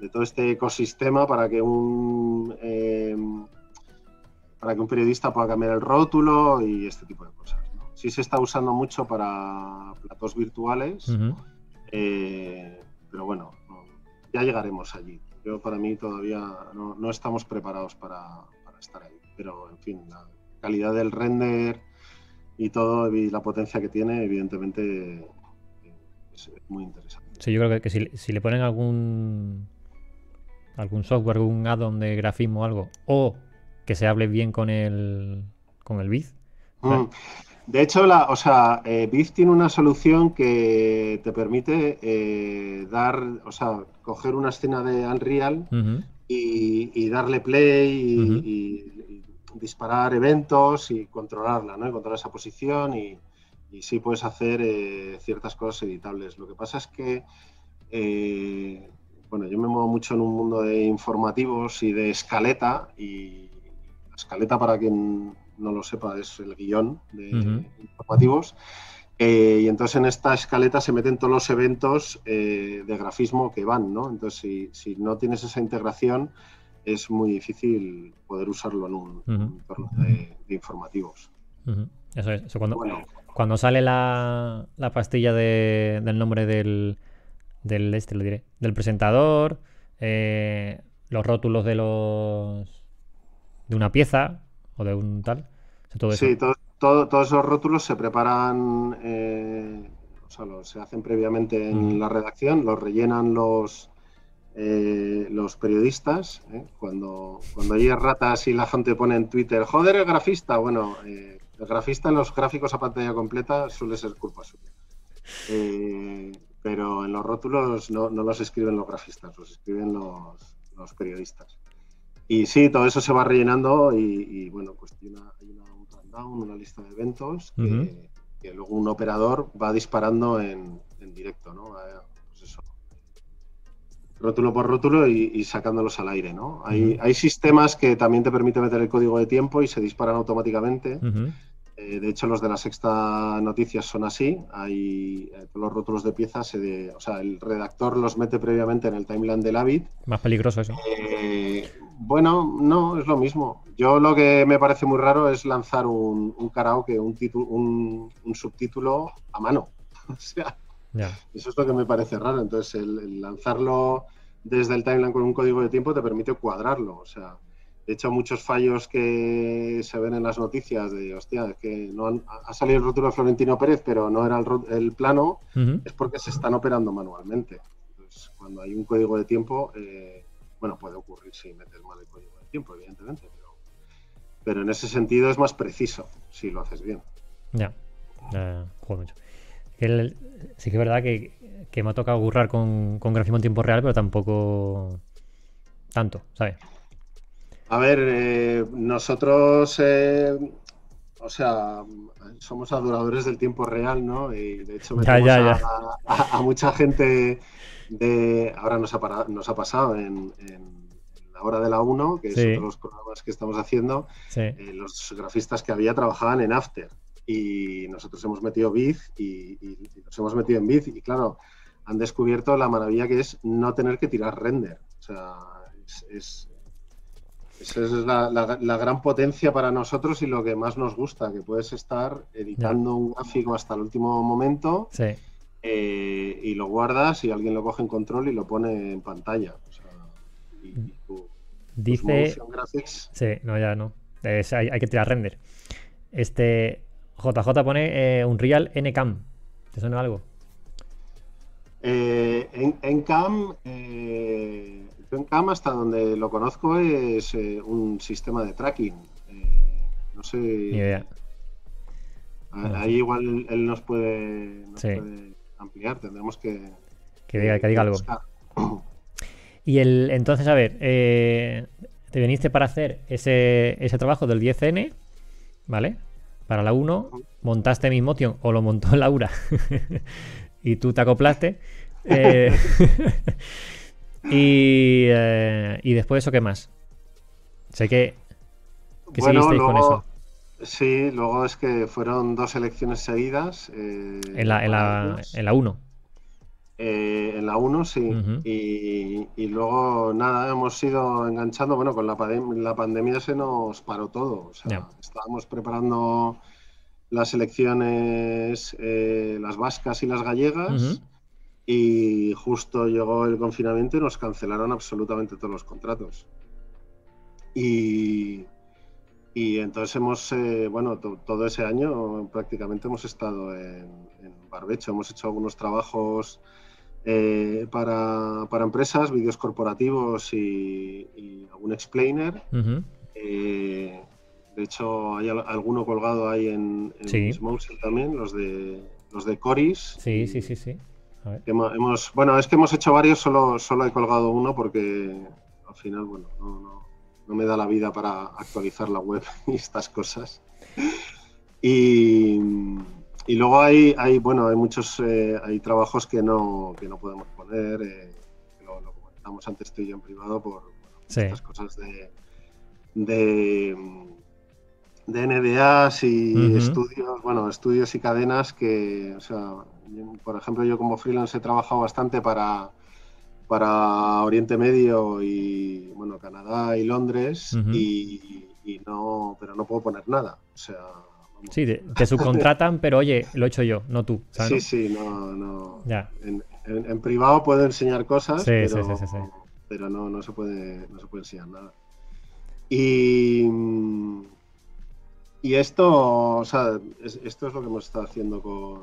[SPEAKER 2] de todo este ecosistema para que un eh, para que un periodista pueda cambiar el rótulo y este tipo de cosas. Sí se está usando mucho para platos virtuales, eh, pero bueno, ya llegaremos allí. Yo para mí todavía no, estamos preparados para, estar ahí, pero en fin, la calidad del render y todo y la potencia que tiene, evidentemente es muy interesante.
[SPEAKER 1] Sí, yo creo que, si le ponen algún algún software, algún add-on de grafismo o algo, o que se hable bien con el, con el Biz.
[SPEAKER 2] Mm. De hecho, la, o sea, eh, Biz tiene una solución que te permite eh, dar, o sea, coger una escena de Unreal y, darle play y, disparar eventos y controlarla, ¿no? Y controlar esa posición y, y sí puedes hacer eh, ciertas cosas editables. Lo que pasa es que bueno, yo me muevo mucho en un mundo de informativos y de escaleta y la escaleta para quien no lo sepa es el guion de informativos. Eh, y entonces en esta escaleta se meten todos los eventos eh, de grafismo que van, ¿no? Entonces si, no tienes esa integración es muy difícil poder usarlo en un, entorno de, informativos.
[SPEAKER 1] Eso es, cuando, cuando sale la, pastilla del nombre del, del este lo diré, del presentador, eh, los rótulos de los de una pieza o de un tal.
[SPEAKER 2] todo eso. Sí, todos esos rótulos se preparan, eh, o sea, se hacen previamente en la redacción, los rellenan los eh, los periodistas. Cuando, cuando hay ratas y la gente pone en Twitter, joder, el grafista, bueno, el grafista en los gráficos a pantalla completa suele ser culpa suya pero en los rótulos no, los escriben los grafistas, los escriben los, periodistas. Y sí, todo eso se va rellenando y, bueno, pues hay una, un rundown, una lista de eventos que, luego un operador va disparando en, directo, ¿no? Pues eso. Rótulo por rótulo y, sacándolos al aire, ¿no? Hay, hay, sistemas que también te permiten meter el código de tiempo y se disparan automáticamente. Eh, de hecho, los de la sexta noticias son así. Hay eh, los rótulos de piezas, o sea, el redactor los mete previamente en el timeline del Avid.
[SPEAKER 1] Más peligroso eso.
[SPEAKER 2] Eh, bueno, no, es lo mismo. Yo lo que me parece muy raro es lanzar un, un karaoke, un, un, subtítulo a mano. (laughs) o sea, eso es lo que me parece raro. Entonces, el lanzarlo desde el timeline con un código de tiempo te permite cuadrarlo. O sea, de hecho, muchos fallos que se ven en las noticias de, hostia, es que no ha salido el rótulo de Florentino Pérez, pero no era el, plano, es porque se están operando manualmente. Entonces, cuando hay un código de tiempo, eh, bueno, puede ocurrir si metes mal el código de tiempo, evidentemente, pero, pero en ese sentido es más preciso si lo haces bien.
[SPEAKER 1] Ya, eh, mucho. sí que es verdad que, me ha tocado currar con, con grafismo en tiempo real, pero tampoco tanto, ¿sabes?
[SPEAKER 2] A ver, eh, nosotros, eh, o sea, somos adoradores del tiempo real, ¿no? Y de hecho metemos A, mucha gente de... Ahora nos ha, nos ha pasado en, la hora de la 1, que es otro de los programas que estamos haciendo, eh, los grafistas que había trabajaban en After. Y nosotros hemos metido Biz y, nos hemos metido en Biz y claro, han descubierto la maravilla que es no tener que tirar render. O sea, es, esa es la, gran potencia para nosotros y lo que más nos gusta, que puedes estar editando un gráfico hasta el último momento eh, y lo guardas y alguien lo coge en control y lo pone en pantalla.
[SPEAKER 1] Dice... Sí, no, ya no. hay, que tirar render. Este JJ pone eh, un Real NCAM. ¿Te suena algo?
[SPEAKER 2] Eh, en. Eh en Cam, hasta donde lo conozco, es eh, un sistema de tracking. Eh, no sé. Ni idea. Ahí igual él nos puede, ampliar, tendremos que.
[SPEAKER 1] Que diga, que diga algo. Y el, entonces, a ver, eh, te viniste para hacer ese, ese trabajo del 10N, ¿vale? Para la 1, montaste mi motion o lo montó Laura (laughs) y tú te acoplaste. Eh, (laughs) Y, eh, y después eso, ¿qué más? Sé que,
[SPEAKER 2] que seguisteis con eso. Sí, luego es que fueron dos elecciones seguidas.
[SPEAKER 1] Eh, en, la, en, la, en la 1.
[SPEAKER 2] Eh, en la 1, sí. y, y, luego, nada, hemos ido enganchando. Bueno, con la, la pandemia se nos paró todo. O sea, estábamos preparando las elecciones, las vascas y las gallegas. Y justo llegó el confinamiento y nos cancelaron absolutamente todos los contratos. Y, y entonces hemos, eh, bueno, todo ese año prácticamente hemos estado en, Barbecho. Hemos hecho algunos trabajos eh, para, empresas, vídeos corporativos y, algún explainer. Eh, de hecho, hay alguno colgado ahí en, en también, los de los de Coris.
[SPEAKER 1] Sí, sí, sí, sí.
[SPEAKER 2] Hemos, bueno, es que hemos hecho varios, solo, solo he colgado uno porque al final, bueno, no, me da la vida para actualizar la web (laughs) y estas cosas. Y, luego hay, hay, bueno, hay muchos eh, hay trabajos que no, que no podemos poner, eh, lo, comentamos antes tú y yo en privado por estas cosas de, de, de NDAs y estudios, bueno, estudios y cadenas que, o sea, por ejemplo, yo como freelance he trabajado bastante para, para Oriente Medio y bueno, Canadá y Londres y, no, pero no puedo poner nada. O sea,
[SPEAKER 1] Sí, te, subcontratan, pero oye, lo he hecho yo, no tú.
[SPEAKER 2] Sí, sí, no, no. En, privado puedo enseñar cosas, pero, pero no, no, se puede, no se puede enseñar nada. Y, y esto, o sea, esto es lo que hemos estado haciendo con,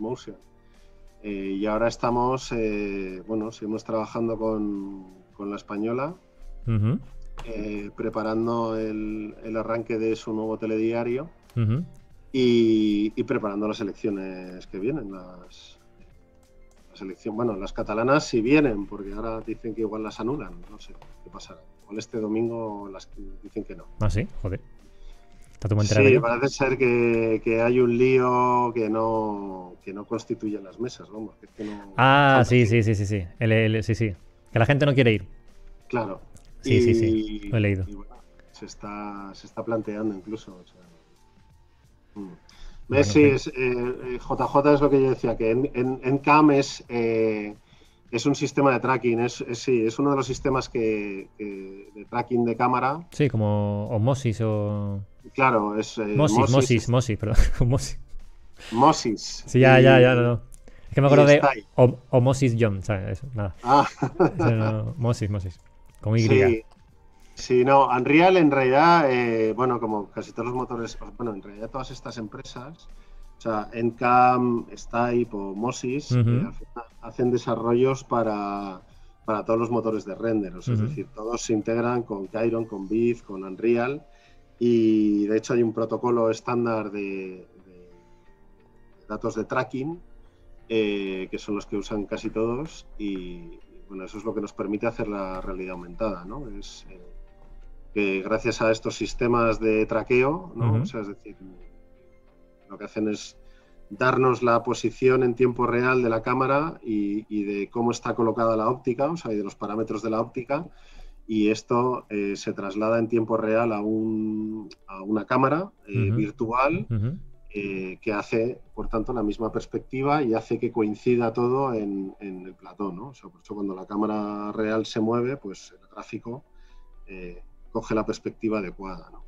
[SPEAKER 2] Motion. Eh, y ahora estamos, eh, bueno, seguimos trabajando con, la española, eh, preparando el, arranque de su nuevo telediario y, preparando las elecciones que vienen. Las, bueno, las catalanas sí vienen, porque ahora dicen que igual las anulan, no sé qué pasará. Igual este domingo las dicen que no.
[SPEAKER 1] Ah, sí, joder.
[SPEAKER 2] Sí, parece ser que, hay un lío que no, que no constituye las mesas, vamos.
[SPEAKER 1] ah, sí, sí, sí, sí, sí. sí, sí. Que la gente no quiere ir.
[SPEAKER 2] Claro.
[SPEAKER 1] Sí, sí, sí. Lo he leído.
[SPEAKER 2] se, está, se está planteando incluso. O mm. es, JJ eh, eh, es lo que yo decía, que en, en, CAM es, eh, es un sistema de tracking, es, sí, es uno de los sistemas que, de tracking de cámara.
[SPEAKER 1] Sí, como Osmosis o...
[SPEAKER 2] Claro, es.
[SPEAKER 1] Eh, Mosis, Mosis, Mosis, perdón. (laughs) Mosis.
[SPEAKER 2] Mosis.
[SPEAKER 1] Sí, ya, ya, ya, no, no. Es que me acuerdo de Mosis John, ¿sabes? Eso, nada. Ah. (laughs) Mosis, Mosis. Con Y.
[SPEAKER 2] Sí. Sí, no, Unreal en realidad, eh, bueno, como casi todos los motores, bueno, en realidad todas estas empresas, o sea, Encam, Stype o Mosis, eh, hacen desarrollos para, para todos los motores de render, es decir, todos se integran con Chiron, con Viz, con Unreal, y de hecho hay un protocolo estándar de, datos de tracking, que son los que usan casi todos, y bueno, eso es lo que nos permite hacer la realidad aumentada, ¿no? Es que gracias a estos sistemas de traqueo, ¿no? es decir, lo que hacen es darnos la posición en tiempo real de la cámara y, de cómo está colocada la óptica, o sea, y de los parámetros de la óptica, y esto eh, se traslada en tiempo real a, un, a una cámara eh, virtual eh, que hace, por tanto, la misma perspectiva y hace que coincida todo en, el plató, ¿no? O sea, por eso cuando la cámara real se mueve, pues el gráfico coge la perspectiva adecuada, ¿no?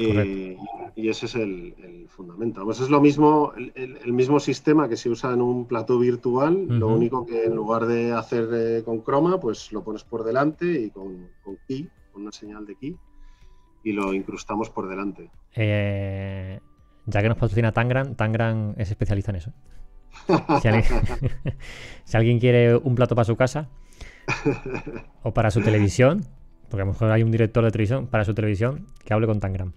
[SPEAKER 2] Eh, y ese es el, fundamento. Pues es lo mismo, el, mismo sistema que se usa en un plató virtual, lo único que en lugar de hacer eh, con croma, pues lo pones por delante y con, key, con una señal de key, y lo incrustamos por delante.
[SPEAKER 1] Eh, ya que nos patrocina Tangran, Tangran es especialista en eso. Si alguien, (laughs) (laughs) si alguien quiere un plato para su casa o para su televisión, porque a lo mejor hay un director de televisión para su televisión que hable con Tangram.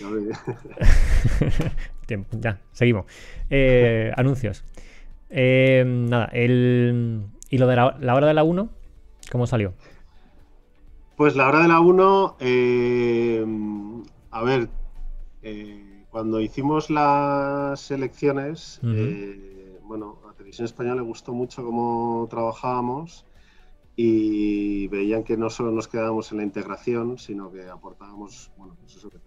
[SPEAKER 1] (laughs) Tiempo, ya, seguimos. Eh, anuncios. Eh, nada, el, ¿y lo de la, hora de la 1? ¿Cómo salió?
[SPEAKER 2] Pues la hora de la 1, eh, a ver, cuando hicimos las elecciones, bueno, a Televisión Española le gustó mucho cómo trabajábamos y veían que no solo nos quedábamos en la integración, sino que aportábamos, bueno, pues eso que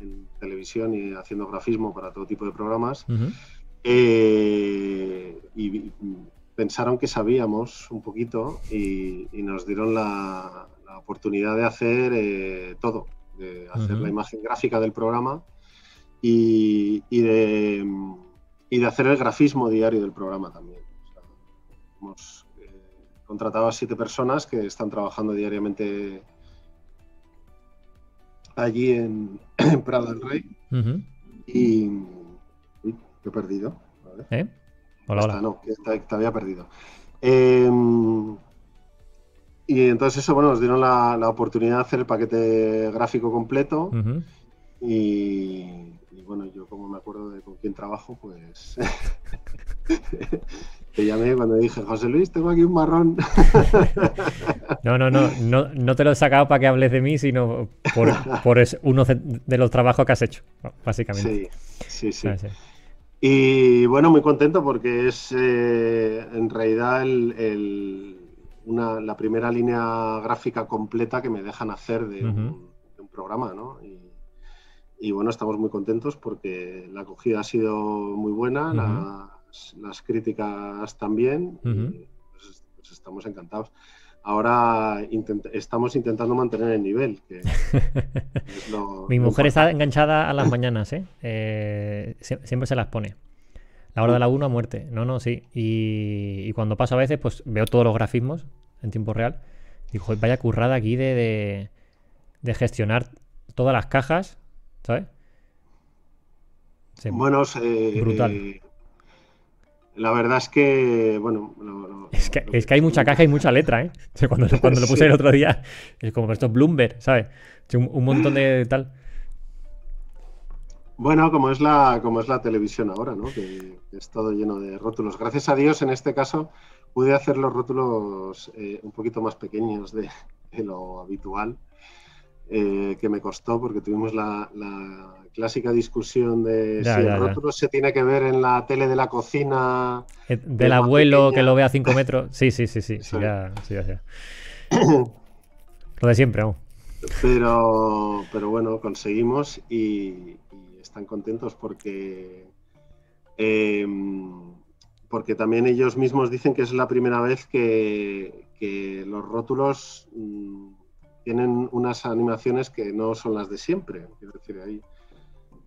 [SPEAKER 2] en, televisión y haciendo grafismo para todo tipo de programas. Eh, y pensaron que sabíamos un poquito y, nos dieron la, oportunidad de hacer eh, todo, de hacer la imagen gráfica del programa y, de, y, de, hacer el grafismo diario del programa también. O sea, contratado a siete personas que están trabajando diariamente allí (clears throat) en, Prado del Rey. Y. Uy, he perdido. ¿Eh? Hola, hola. no, que te, había perdido. Em, y entonces eso, bueno, nos dieron la, oportunidad de hacer el paquete gráfico completo. y, bueno, yo como me acuerdo de con quién trabajo, pues (laughs) (laughs) te llamé cuando dije, José Luis, tengo aquí un marrón. (laughs)
[SPEAKER 1] no, no, no, no, te lo he sacado para que hables de mí, sino por, (laughs) uno de los trabajos que has hecho, básicamente.
[SPEAKER 2] Sí, sí, sí. Y bueno, muy contento porque es eh, en realidad la primera línea gráfica completa que me dejan hacer de, un, programa, ¿no? Y bueno, estamos muy contentos porque la acogida ha sido muy buena, las, críticas también, y pues, pues estamos encantados. Ahora estamos intentando mantener el nivel. (laughs)
[SPEAKER 1] Mi mujer está enganchada a las (laughs) mañanas, ¿eh? ¿eh? siempre se las pone. La hora de la 1 a muerte. No, no, sí. Y, cuando paso a veces, pues veo todos los grafismos en tiempo real. Digo, vaya currada aquí de, de gestionar todas las cajas ¿sabes?
[SPEAKER 2] bueno, brutal. Eh, la verdad es que, bueno...
[SPEAKER 1] es, que, hay mucha caja y mucha letra, ¿eh? Cuando, (laughs) cuando lo puse el otro día, es como esto es Bloomberg, ¿sabes? Un, montón de tal.
[SPEAKER 2] Bueno, como es la, como es la televisión ahora, ¿no? Que, es todo lleno de rótulos. Gracias a Dios, en este caso, pude hacer los rótulos eh, un poquito más pequeños de lo habitual eh, que me costó porque tuvimos la, clásica discusión de si el rótulo se tiene que ver en la tele de la cocina.
[SPEAKER 1] Eh, del abuelo que lo ve a 5 metros. Sí, sí, sí, sí. (coughs) lo de siempre, ¿no?
[SPEAKER 2] Pero, pero bueno, conseguimos y, están contentos porque, em, porque también ellos mismos dicen que es la primera vez que, que los rótulos mm, tienen unas animaciones que no son las de siempre. decir, ahí,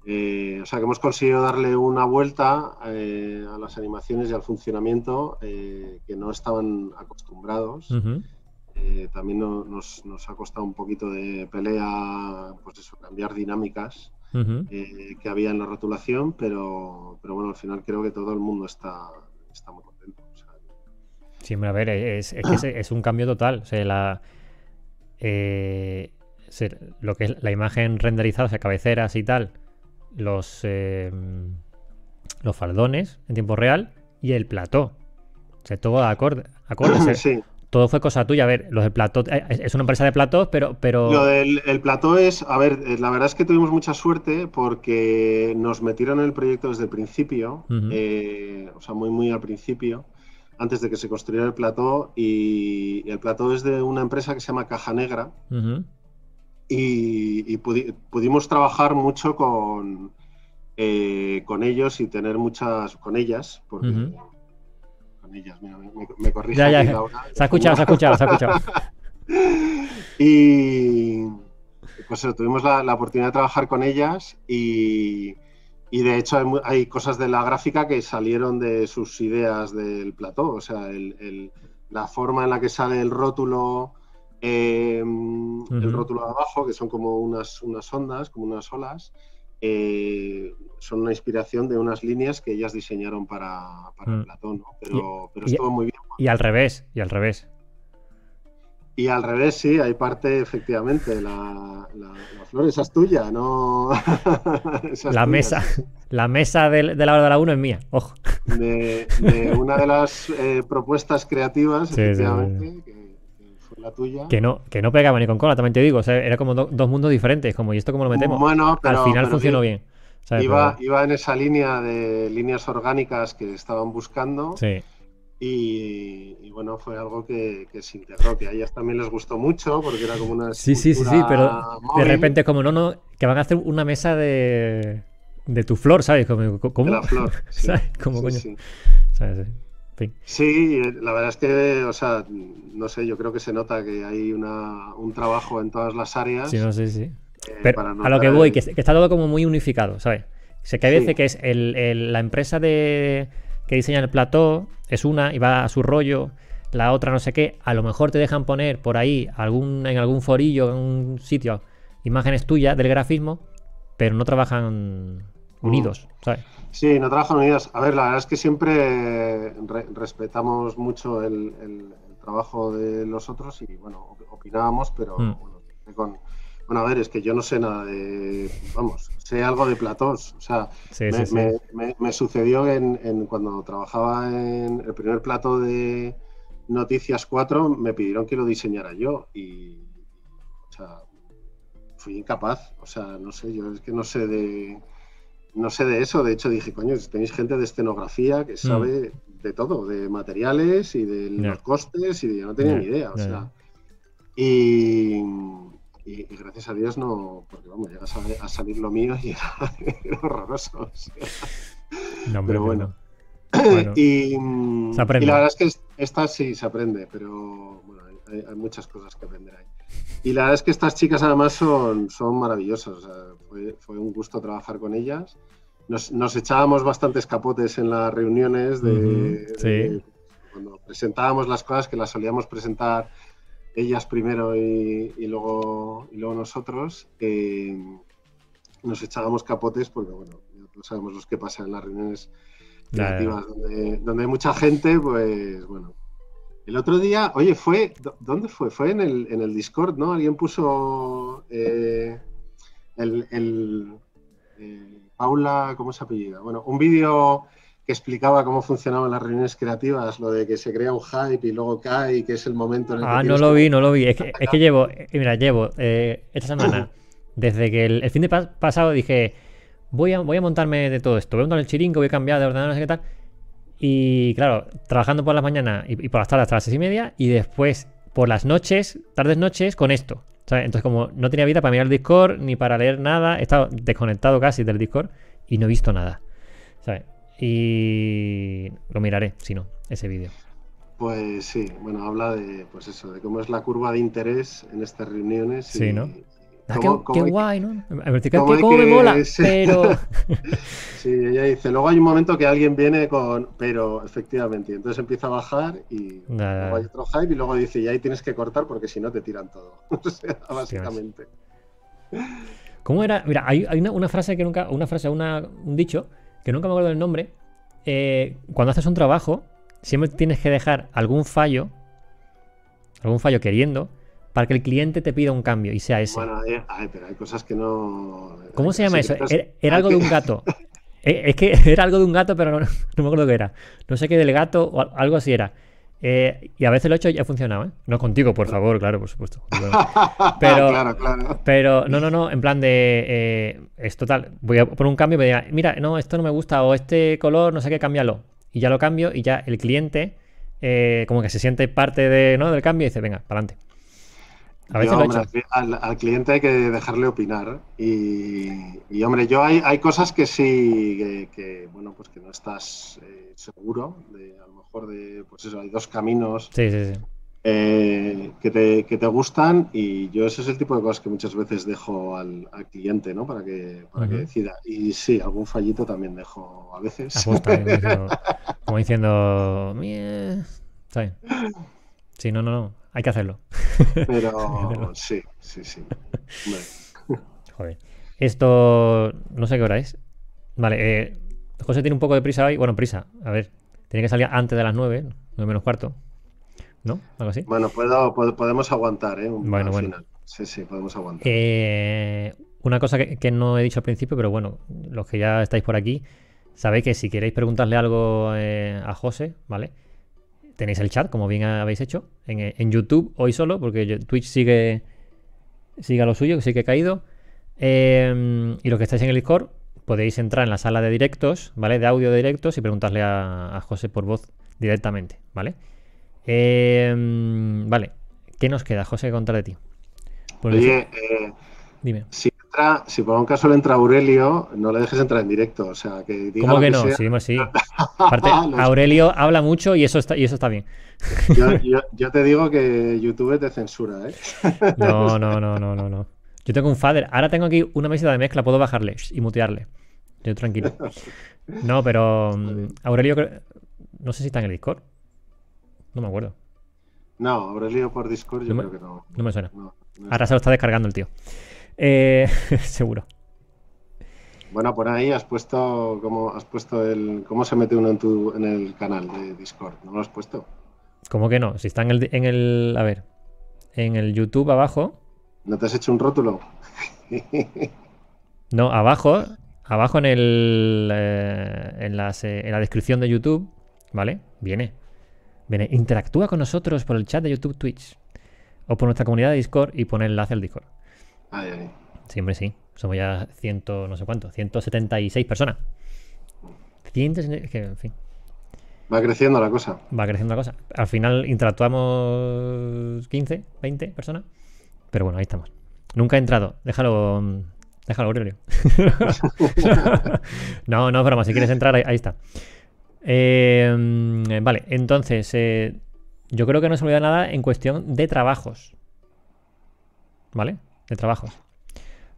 [SPEAKER 2] eh, o sea, que hemos conseguido darle una vuelta eh, a las animaciones y al funcionamiento eh, que no estaban acostumbrados. también nos, ha costado un poquito de pelea, pues eso, cambiar dinámicas que había en la rotulación, pero, pero bueno, al final creo que todo el mundo está, está muy contento.
[SPEAKER 1] Sí, a ver, es, es, es un cambio total. O sea, la, eh, lo que es la imagen renderizada, o sea, cabeceras y tal, los, eh, los faldones en tiempo real y el plató. O sea, todo acorde. acorde (clears throat) sí. Todo fue cosa tuya. A ver, los del plató. Eh, es una empresa de platós, pero. pero...
[SPEAKER 2] Lo del el plató es. A ver, eh, la verdad es que tuvimos mucha suerte porque nos metieron en el proyecto desde el principio. Eh, o sea, muy, muy al principio. Antes de que se construyera el plató. Y, el plató es de una empresa que se llama Caja Negra. Y, pudimos trabajar mucho con. con ellos y tener muchas. con ellas. Porque ellas. Mira, me, me corrige.
[SPEAKER 1] Ya, ya, Se ha escuchado, se ha escuchado, se ha escuchado. (laughs)
[SPEAKER 2] y pues tuvimos la, oportunidad de trabajar con ellas y, y de hecho hay, cosas de la gráfica que salieron de sus ideas del plató. O sea, el, la forma en la que sale el rótulo. Em, el rótulo de abajo, que son como unas, unas ondas, como unas olas, eh, son una inspiración de unas líneas que ellas diseñaron para, para mm. Platón, pero, pero estuvo muy bien.
[SPEAKER 1] Y al revés, y al revés.
[SPEAKER 2] Y al revés, sí, hay parte, efectivamente, la, la, flor esa es tuya, no... (laughs)
[SPEAKER 1] la mesa, la mesa de, la hora de la 1 es mía, ojo.
[SPEAKER 2] De, una de las eh, propuestas creativas, efectivamente, Que, fue la tuya.
[SPEAKER 1] Que no, que no pegaba ni con cola, también te digo, era como dos mundos diferentes, como, ¿y esto cómo lo metemos?
[SPEAKER 2] Bueno,
[SPEAKER 1] Al final funcionó bien.
[SPEAKER 2] Iba, iba, en esa línea de líneas orgánicas que estaban buscando.
[SPEAKER 1] Sí.
[SPEAKER 2] Y, bueno, fue algo que, se integró, que a ellas también les gustó mucho porque era como una.
[SPEAKER 1] Sí, sí, sí, sí, pero de repente, como no, no, que van a hacer una mesa de, de tu flor, ¿sabes? Como, ¿Cómo?
[SPEAKER 2] De la flor. (laughs)
[SPEAKER 1] ¿Sabes? ¿Cómo coño? Sí.
[SPEAKER 2] ¿Sabes? Sí, la verdad es que, o sea, no sé, yo creo que se nota que hay una, un trabajo en todas las áreas.
[SPEAKER 1] Sí, no sé, sí. Eh, a lo que voy, que, está todo como muy unificado, ¿sabes? Sé que hay veces que es la empresa de, que diseña el plató es una y va a su rollo, la otra no sé qué. A lo mejor te dejan poner por ahí algún, en algún forillo, en un sitio, imágenes tuyas del grafismo, pero no trabajan mm. unidos, ¿sabes?
[SPEAKER 2] Sí, no trabajan unidos. A ver, la verdad es que siempre respetamos mucho el, trabajo de los otros y, bueno, opinábamos, pero mm. con bueno, a ver, es que yo no sé nada de. Vamos, sé algo de platós. O sea, me, sucedió en, cuando trabajaba en el primer plato de Noticias 4, me pidieron que lo diseñara yo. Y. O sea, fui incapaz. O sea, no sé, yo es que no sé de. No sé de eso. De hecho, dije, coño, tenéis gente de escenografía que mm. sabe de todo, de materiales y de los costes, y yo no tenía ni idea. O sea. Y y, gracias a Dios no, porque vamos, llegas a, salir lo mío y (laughs) era, horroroso.
[SPEAKER 1] no, pero bueno.
[SPEAKER 2] y, la verdad es que esta sí se aprende, pero bueno, hay, muchas cosas que aprender ahí. Y la verdad es que estas chicas además son, son maravillosas. fue, un gusto trabajar con ellas. Nos, echábamos bastantes capotes en las reuniones de, cuando presentábamos las cosas que las solíamos presentar ellas primero y, luego, y luego nosotros, eh, nos echábamos capotes porque, bueno, no sabemos los que pasa en las reuniones creativas donde, hay mucha gente, pues bueno. El otro día, oye, fue, ¿dónde fue? Fue en el, en el Discord, ¿no? Alguien puso eh, el, el eh, Paula, ¿cómo se apellida? Bueno, un vídeo que explicaba cómo funcionaban las reuniones creativas, lo de que se crea un hype y luego cae y que es el momento en el
[SPEAKER 1] que... Ah, no lo vi, no lo vi. Es que, es que llevo, eh, mira, llevo eh, esta semana, (coughs) desde que el, fin de pasado dije, voy a, voy a montarme de todo esto, voy a montar el chiringo, voy a cambiar de ordenador, no sé qué tal. Y claro, trabajando por las mañanas y, por las tardes hasta las seis y media y después por las noches, tardes noches, con esto. Entonces como no tenía vida para mirar el Discord ni para leer nada, he estado desconectado casi del Discord y no he visto nada. ¿sabes? Y lo miraré, si no, ese vídeo.
[SPEAKER 2] Pues sí, bueno, habla de, pues eso, de cómo es la curva de interés en estas reuniones.
[SPEAKER 1] Sí, ¿no? Ah, qué, guay, ¿no? cómo, me mola, (laughs) pero... (laughs)
[SPEAKER 2] sí, ella dice, luego hay un momento que alguien viene con, pero efectivamente, y entonces empieza a bajar y luego hay otro hype y luego dice, y ahí tienes que cortar porque si no te tiran todo. (laughs) o sea, básicamente.
[SPEAKER 1] ¿Cómo era? Mira, hay, hay una, frase que nunca, una frase, una, un dicho que nunca me acuerdo del nombre, eh, cuando haces un trabajo, siempre tienes que dejar algún fallo, algún fallo queriendo, para que el cliente te pida un cambio y sea ese.
[SPEAKER 2] Bueno, hay, pero hay cosas que no.
[SPEAKER 1] ¿Cómo se llama eso? Era, algo de un gato. Eh, es que (laughs) era algo de un gato, pero no, me acuerdo qué era. No sé qué del gato o algo así era. Eh, y a veces lo he hecho y ha funcionado, ¿eh? No contigo, por favor, claro, por supuesto. (laughs) Pero, claro, claro. pero no, no, no, en plan de. Eh, es total. Voy a poner un cambio y me diga, mira, no, esto no me gusta o este color, no sé qué, cámbialo. Y ya lo cambio y ya el cliente, como que se siente parte de, ¿no? del cambio y dice, venga, para adelante.
[SPEAKER 2] A veces Al, cliente hay que dejarle opinar. Y, hombre, yo hay, hay cosas que sí, que, bueno, pues que no estás eh, seguro. De, a lo mejor de, pues eso, hay dos caminos. Eh, que, te, que, te, gustan y yo ese es el tipo de cosas que muchas veces dejo al, cliente, ¿no? Para que, para que decida. Y sí, algún fallito también dejo a veces. (laughs)
[SPEAKER 1] como diciendo, Sí, no, no, no. Hay que hacerlo. (laughs)
[SPEAKER 2] Pero sí, sí, sí. (laughs)
[SPEAKER 1] Joder. Esto, no sé qué hora es. Vale, eh, José tiene un poco de prisa hoy. Bueno, prisa. A ver, tiene que salir antes de las 9, 9 menos cuarto. ¿No? Algo así.
[SPEAKER 2] Bueno, puedo, podemos aguantar, ¿eh? bueno, bueno. Sí, sí, podemos aguantar.
[SPEAKER 1] Eh, una cosa que, no he dicho al principio, pero bueno, los que ya estáis por aquí, sabéis que si queréis preguntarle algo eh, a José, ¿vale? tenéis el chat, como bien habéis hecho, en, YouTube hoy solo, porque Twitch sigue, sigue a lo suyo, que sí que ha caído. Em, y los que estáis en el Discord, podéis entrar en la sala de directos, ¿vale? De audio de directos y preguntarle a, José por voz directamente, ¿vale? Em, vale, ¿qué nos queda, José, contra de ti?
[SPEAKER 2] Oye, eh, dime si por un caso le entra Aurelio, no le dejes entrar en directo. O sea, que
[SPEAKER 1] ¿Cómo que, no? Sí, sí. (laughs) Aparte, Aurelio habla mucho y eso está, y eso está bien.
[SPEAKER 2] Yo, te digo que YouTube te censura, ¿eh? (laughs)
[SPEAKER 1] No, no, no, no, no, no. Yo tengo un fader. Ahora tengo aquí una mesita de mezcla, puedo bajarle y mutearle. Yo tranquilo. (laughs) No, pero mm, Aurelio, no sé si está en el Discord. No me acuerdo.
[SPEAKER 2] No, Aurelio por Discord yo creo que no.
[SPEAKER 1] No me suena. Ahora se lo está descargando el tío. Eh, (laughs) seguro.
[SPEAKER 2] Bueno, por ahí has puesto cómo has puesto el cómo se mete uno en tu en el canal de Discord. ¿No lo has puesto?
[SPEAKER 1] ¿Cómo que no? Si está en el, en el a ver, en el YouTube abajo.
[SPEAKER 2] ¿No te has hecho un rótulo? (laughs)
[SPEAKER 1] no, abajo, abajo en el eh, en, las, eh, en la descripción de YouTube, ¿vale? Viene. Viene, interactúa con nosotros por el chat de YouTube Twitch o por nuestra comunidad de Discord y pone el enlace al Discord. Siempre sí. Somos ya ciento, no sé cuánto, 176 personas. en fin.
[SPEAKER 2] Va creciendo la cosa.
[SPEAKER 1] Va creciendo la cosa. Al final interactuamos 15, 20 personas. Pero bueno, ahí estamos. Nunca he entrado. Déjalo. Déjalo, Aurelio. (laughs) no, no, broma. Si quieres entrar, ahí, está. Eh, vale, entonces. Eh, yo creo que no se olvida nada en cuestión de trabajos. ¿Vale? de trabajos.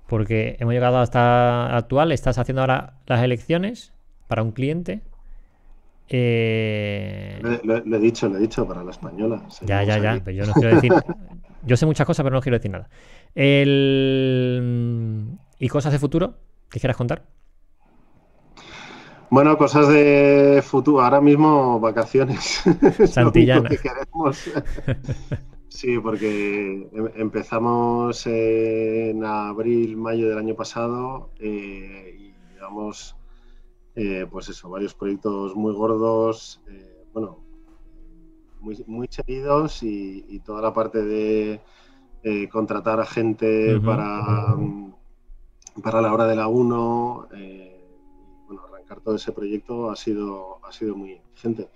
[SPEAKER 1] Porque hemos llegado hasta actual, estás haciendo ahora las elecciones para un cliente.
[SPEAKER 2] Eh... Le, he dicho, le he dicho para la española.
[SPEAKER 1] Ya, ya, ya. Pero yo no quiero decir. (laughs) yo sé muchas cosas, pero no quiero decir nada. El... ¿Y cosas de futuro que quieras contar?
[SPEAKER 2] Bueno, cosas de futuro. Ahora mismo vacaciones. (laughs)
[SPEAKER 1] Santillana. (laughs)
[SPEAKER 2] Sí, porque em, empezamos en abril, mayo del año pasado eh, y llevamos, eh, pues eso, varios proyectos muy gordos, eh, bueno, muy, muy seguidos y, toda la parte de contratar a gente para, para la hora de la 1, bueno, arrancar todo ese proyecto ha sido, ha sido muy exigente.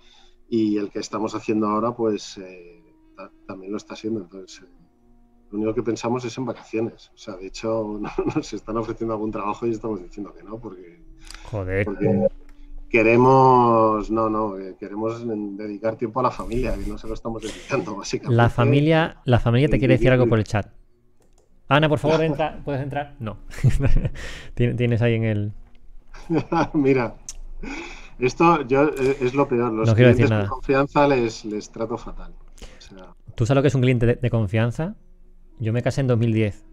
[SPEAKER 2] Y el que estamos haciendo ahora, pues también lo está haciendo. Entonces, eh, lo único que pensamos es en vacaciones. O sea, de hecho, (laughs) nos están ofreciendo algún trabajo y estamos diciendo que no, porque.
[SPEAKER 1] Joder.
[SPEAKER 2] Queremos, no, no, eh, queremos dedicar tiempo a la familia y no se lo estamos dedicando, (laughs) básicamente.
[SPEAKER 1] La familia, la familia te quiere decir algo por el chat. Ana, por favor, (laughs) entra. ¿Puedes entrar? No. (laughs) Tienes ahí en el.
[SPEAKER 2] Mira, esto yo, eh, es lo peor. Los clientes de confianza les, les trato fatal.
[SPEAKER 1] ¿Tú sabes lo que es un cliente de, confianza? Yo me casé en 2010.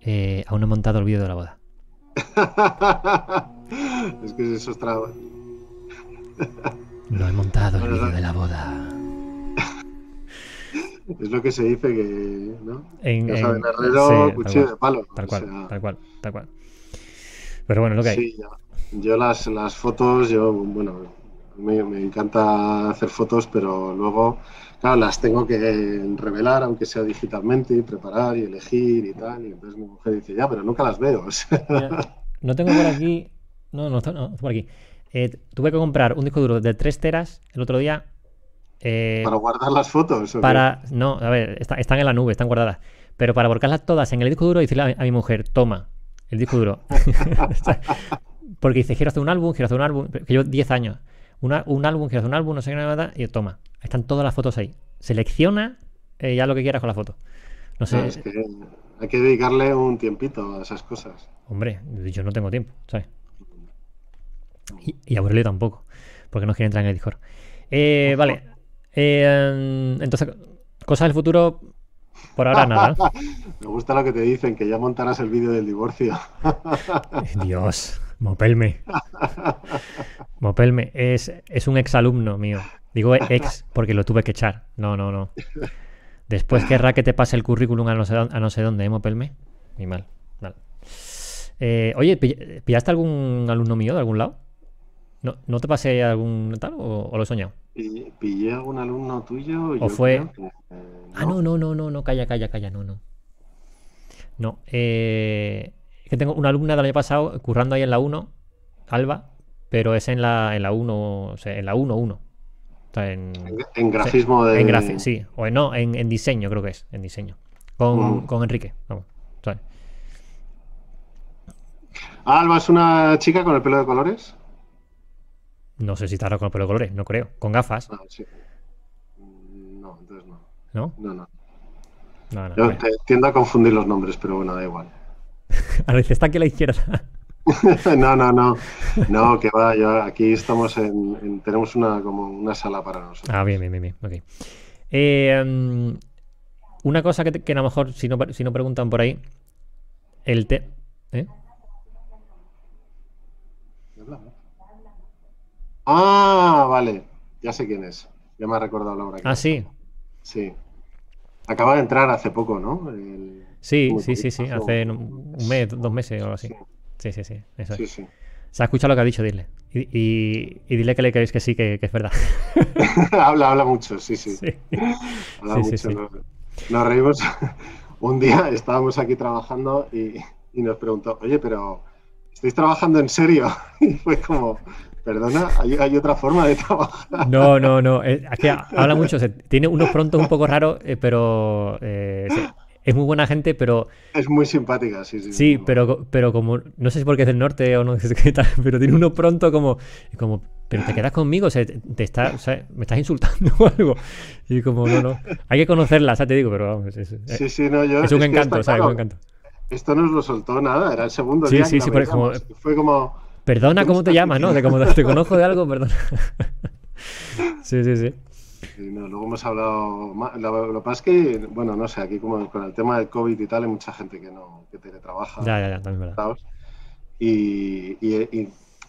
[SPEAKER 1] Eh, aún no he montado el vídeo de la boda.
[SPEAKER 2] Es que eso es traba.
[SPEAKER 1] no he montado el vídeo de la boda.
[SPEAKER 2] es lo que se dice que, ¿no? En, herrero, cuchillo de palo.
[SPEAKER 1] Tal cual, tal cual, tal cual. Pero bueno, lo que hay.
[SPEAKER 2] Sí, yo las, las fotos, yo, bueno, me, me, encanta hacer fotos, pero luego, claro, las tengo que revelar, aunque sea digitalmente, y preparar y elegir y tal. Y entonces mi mujer dice, ya, pero nunca las veo.
[SPEAKER 1] no tengo por aquí, no, no, no, por aquí. Eh, tuve que comprar un disco duro de 3 teras el otro día.
[SPEAKER 2] Eh, ¿Para guardar las fotos?
[SPEAKER 1] Para, no, a ver, están en la nube, están guardadas. Pero para volcarlas todas en el disco duro y decirle a mi mujer, toma, el disco duro. (laughs) Porque dice, quiero hacer un álbum, quiero hacer un álbum, que yo 10 años. un álbum, quiero hacer un álbum, no sé qué nada, y toma, están todas las fotos ahí. Selecciona eh, ya lo que quieras con la foto. No sé. es
[SPEAKER 2] que hay que dedicarle un tiempito a esas cosas.
[SPEAKER 1] Hombre, yo no tengo tiempo, ¿sabes? Y, y Aurelio tampoco, porque no quiere entrar en el Discord. Eh, vale. Eh, entonces, cosas del futuro, por ahora nada. (laughs)
[SPEAKER 2] Me gusta lo que te dicen, que ya montarás el vídeo del divorcio. (laughs)
[SPEAKER 1] Dios, Mopelme. Mopelme es, es un exalumno mío. Digo ex porque lo tuve que echar. No, no, no. Después querrá que te pase el currículum a no sé, a no sé dónde, ¿eh, Mopelme? Ni mal. Eh, oye, ¿pillaste algún alumno mío de algún lado? ¿No, ¿No te pasé algún tal o, lo he soñado?
[SPEAKER 2] ¿Pillé algún alumno tuyo?
[SPEAKER 1] ¿O fue...? Eh, ah, no, no, no, no, no, calla, calla, calla, no, no. No, eh, es que tengo una alumna del año pasado currando ahí en la 1, Alba, pero es en la, en la 1, o sea, en la 1, 1.
[SPEAKER 2] en, en, grafismo de...
[SPEAKER 1] En sí, o no, en, en, diseño creo que es, en diseño. Con, mm. con Enrique, vamos.
[SPEAKER 2] Alba es una chica con el pelo de colores.
[SPEAKER 1] No sé si estará con el pelo de colores, no creo. Con gafas.
[SPEAKER 2] Ah, sí. Mm, no, entonces no.
[SPEAKER 1] ¿No?
[SPEAKER 2] No, no. no, no Yo tiendo a confundir los nombres, pero bueno, da igual. (laughs) (laughs)
[SPEAKER 1] a veces está aquí a la izquierda.
[SPEAKER 2] no, no, no. No, que va, yo aquí estamos en, tenemos una como una sala para nosotros.
[SPEAKER 1] Ah, bien, bien, bien, bien. Okay. Eh, um, una cosa que, que, a lo mejor, si no, si no preguntan por ahí, el té. ¿Eh?
[SPEAKER 2] Ah, vale. Ya sé quién es. Ya me ha recordado Laura.
[SPEAKER 1] Ah, sí.
[SPEAKER 2] Sí. Acaba de entrar hace poco, ¿no?
[SPEAKER 1] Sí, sí, sí, sí. Hace un mes, dos meses o algo así. Sí, sí, sí. Eso sí, sí. Se ha escuchado lo que ha dicho, dile. Y, dile que le queréis que sí, que, es verdad. (laughs)
[SPEAKER 2] habla, habla mucho, sí, sí. Habla mucho. Nos, reímos. (laughs) un día estábamos aquí trabajando y, y nos preguntó, oye, pero ¿estáis trabajando en serio? (laughs) Y fue como, Perdona, hay, otra forma de trabajar.
[SPEAKER 1] No, no, no. Es, que habla mucho. tiene unos prontos un poco raros, eh, pero eh, es muy buena gente, pero.
[SPEAKER 2] Es muy simpática, sí, sí.
[SPEAKER 1] Sí, pero, pero como. No sé si porque es del norte o no sé qué tal, (laughs) pero tiene uno pronto como. como pero te quedas conmigo, o sea, te está, o sea, me estás insultando (laughs) o algo. Y como, no, no. Hay que conocerla, o sea, te digo, pero vamos. Es,
[SPEAKER 2] sí, sí, no, yo.
[SPEAKER 1] Es un encanto, ¿sabes? un encanto.
[SPEAKER 2] Esto no nos lo soltó nada, era el segundo día.
[SPEAKER 1] Sí, sí, sí, pero como,
[SPEAKER 2] fue como
[SPEAKER 1] Perdona, ¿cómo te llamas? ¿No? De cómo te conozco de algo, perdona. (laughs) sí, sí, sí.
[SPEAKER 2] luego hemos hablado. Lo, que pasa es que, bueno, no sé, aquí como con el tema del COVID y tal, hay mucha gente que no que teletrabaja.
[SPEAKER 1] Ya, ya, ya, también verdad.
[SPEAKER 2] Y,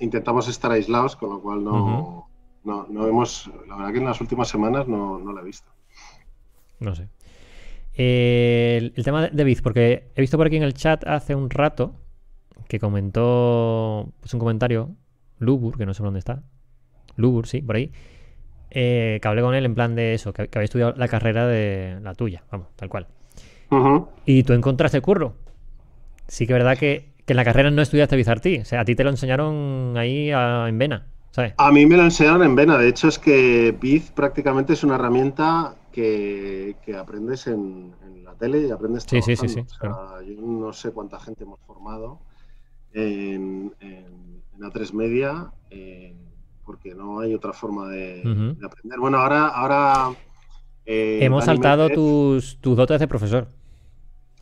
[SPEAKER 2] intentamos estar aislados, con lo cual no, no, no, hemos. La verdad que en las últimas semanas no, no la he visto.
[SPEAKER 1] No sé. el, el, tema de Biz, porque he visto por aquí en el chat hace un rato que comentó pues, un comentario, Lubur, que no sé dónde está, Lubur, sí, por ahí, eh, que hablé con él en plan de eso, que, había estudiado la carrera de la tuya, vamos, tal cual. Y tú encontraste curro. Sí que es verdad que, en la carrera no estudiaste Bizartí, o sea, a ti te lo enseñaron ahí en Vena. ¿sabes?
[SPEAKER 2] A mí me lo enseñaron en Vena, de hecho es que Biz prácticamente es una herramienta que, aprendes en, la tele y aprendes
[SPEAKER 1] sí, sí, sí, sí,
[SPEAKER 2] Yo no sé cuánta gente hemos formado en, A3 Media, eh, porque no hay otra forma de, aprender. Bueno, ahora... ahora
[SPEAKER 1] eh, Hemos saltado tus, tus dotes de profesor.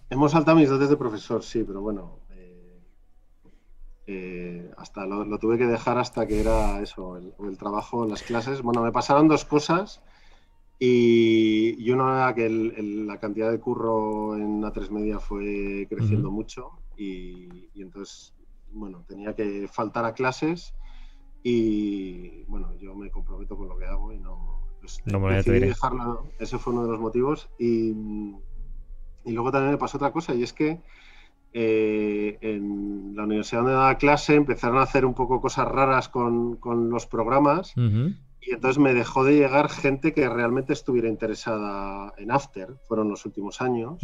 [SPEAKER 2] Hemos saltado mis dotes de profesor, sí, pero bueno, eh, hasta lo, tuve que dejar hasta que era eso, el, trabajo en las clases. Bueno, me pasaron dos cosas y, uno era que la cantidad de curro en A3 Media fue creciendo mucho y, entonces bueno, tenía que faltar a clases y bueno, yo me comprometo con lo que hago y no, pues,
[SPEAKER 1] no me decidí
[SPEAKER 2] dejarlo. Ese fue uno de los motivos y, y, luego también me pasó otra cosa y es que eh, en la universidad donde daba clase empezaron a hacer un poco cosas raras con, los programas y entonces me dejó de llegar gente que realmente estuviera interesada en After, fueron los últimos años,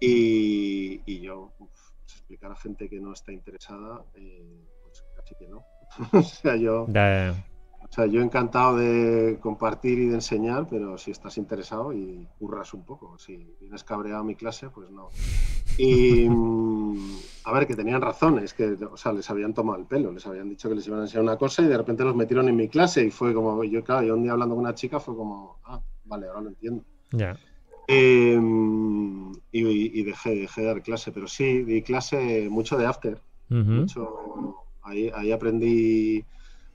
[SPEAKER 2] y, yo pues, explicar a gente que no está interesada, eh, pues casi que no. (laughs) o sea, yo... O sea, yo encantado de compartir y de enseñar, pero si estás interesado y curras un poco, si vienes cabreado a mi clase, pues no. Y mm, a ver, que tenían razón, es que, o sea, les habían tomado el pelo, les habían dicho que les iban a enseñar una cosa y de repente los metieron en mi clase y fue como, yo, claro, yo un día hablando con una chica fue como, ah, vale, ahora lo entiendo.
[SPEAKER 1] Ya.
[SPEAKER 2] Em, y, dejé, dejé, de dar clase, pero sí, di clase mucho de after. mucho, ahí, ahí aprendí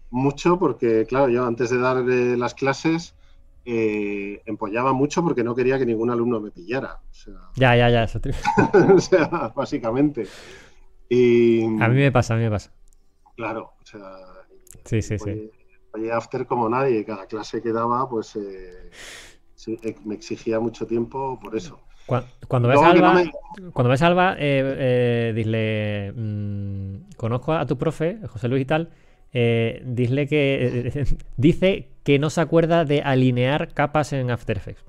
[SPEAKER 2] mucho porque, claro, yo antes de dar las clases eh, empollaba mucho porque no quería que ningún alumno me pillara.
[SPEAKER 1] ya, ya, ya, eso (laughs)
[SPEAKER 2] O sea, básicamente. Y,
[SPEAKER 1] a mí me pasa, a mí me pasa.
[SPEAKER 2] Claro, o sea.
[SPEAKER 1] Sí, sí, sí.
[SPEAKER 2] After como nadie, cada clase que daba, pues eh, eh, me exigía mucho tiempo por eso.
[SPEAKER 1] Cuando, ves, a Alba, cuando ves a Alba, dile, mm, conozco a tu profe, José Luis y tal, eh, dile que, (laughs) dice que no se acuerda de alinear capas en After Effects.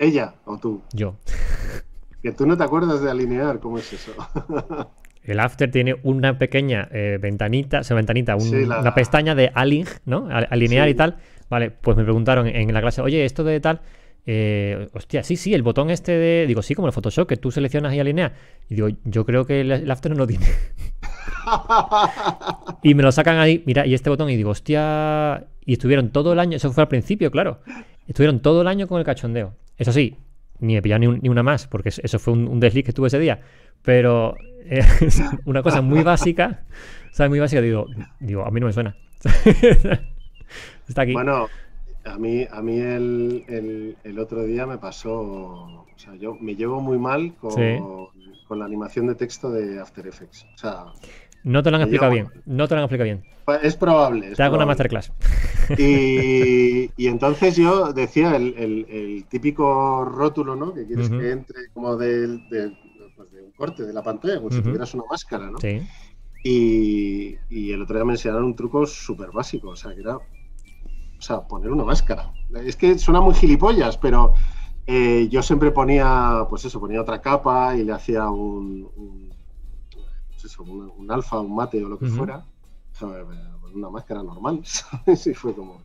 [SPEAKER 2] ¿Ella o tú?
[SPEAKER 1] Yo. (laughs)
[SPEAKER 2] Que tú no te acuerdas de alinear, ¿cómo es eso? (laughs)
[SPEAKER 1] El After tiene una pequeña eh, ventanita, o ventanita, una pestaña de align, ¿no? alinear y tal. Vale, pues me preguntaron en, la clase, oye, esto de tal. Eh, hostia, sí, sí, el botón este de. Digo, sí, como el Photoshop, que tú seleccionas y alineas. Y digo, yo creo que el After no lo tiene (laughs) y me lo sacan ahí, mira, y este botón, y digo, hostia. Y estuvieron todo el año, eso fue al principio, claro. Estuvieron todo el año con el cachondeo. Eso sí, ni me pillaron ni, una más, porque eso fue un, desliz que tuve ese día. Pero eh, (laughs) una cosa muy básica, ¿sabes? Muy básica, digo, digo, a mí no me suena. (laughs)
[SPEAKER 2] Está aquí. Bueno, a mí, a mí el, otro día me pasó, o sea, yo me llevo muy mal con, con la animación de texto de After Effects. O sea,
[SPEAKER 1] no te lo han explicado bien. No te lo han explicado bien.
[SPEAKER 2] Pues es probable.
[SPEAKER 1] te hago una masterclass. (laughs)
[SPEAKER 2] Y, entonces yo decía el, típico rótulo, ¿no? Que quieres que entre como de, pues de, un corte de la pantalla, como si tuvieras una máscara, ¿no?
[SPEAKER 1] Sí.
[SPEAKER 2] Y, el otro día me enseñaron un truco súper básico, o sea, que era, sea, poner una máscara. Es que suena muy gilipollas, pero eh, yo siempre ponía, pues eso, ponía otra capa y le hacía un eso, un, alfa, un mate o lo que fuera, una máscara normal, (laughs) Y fue como,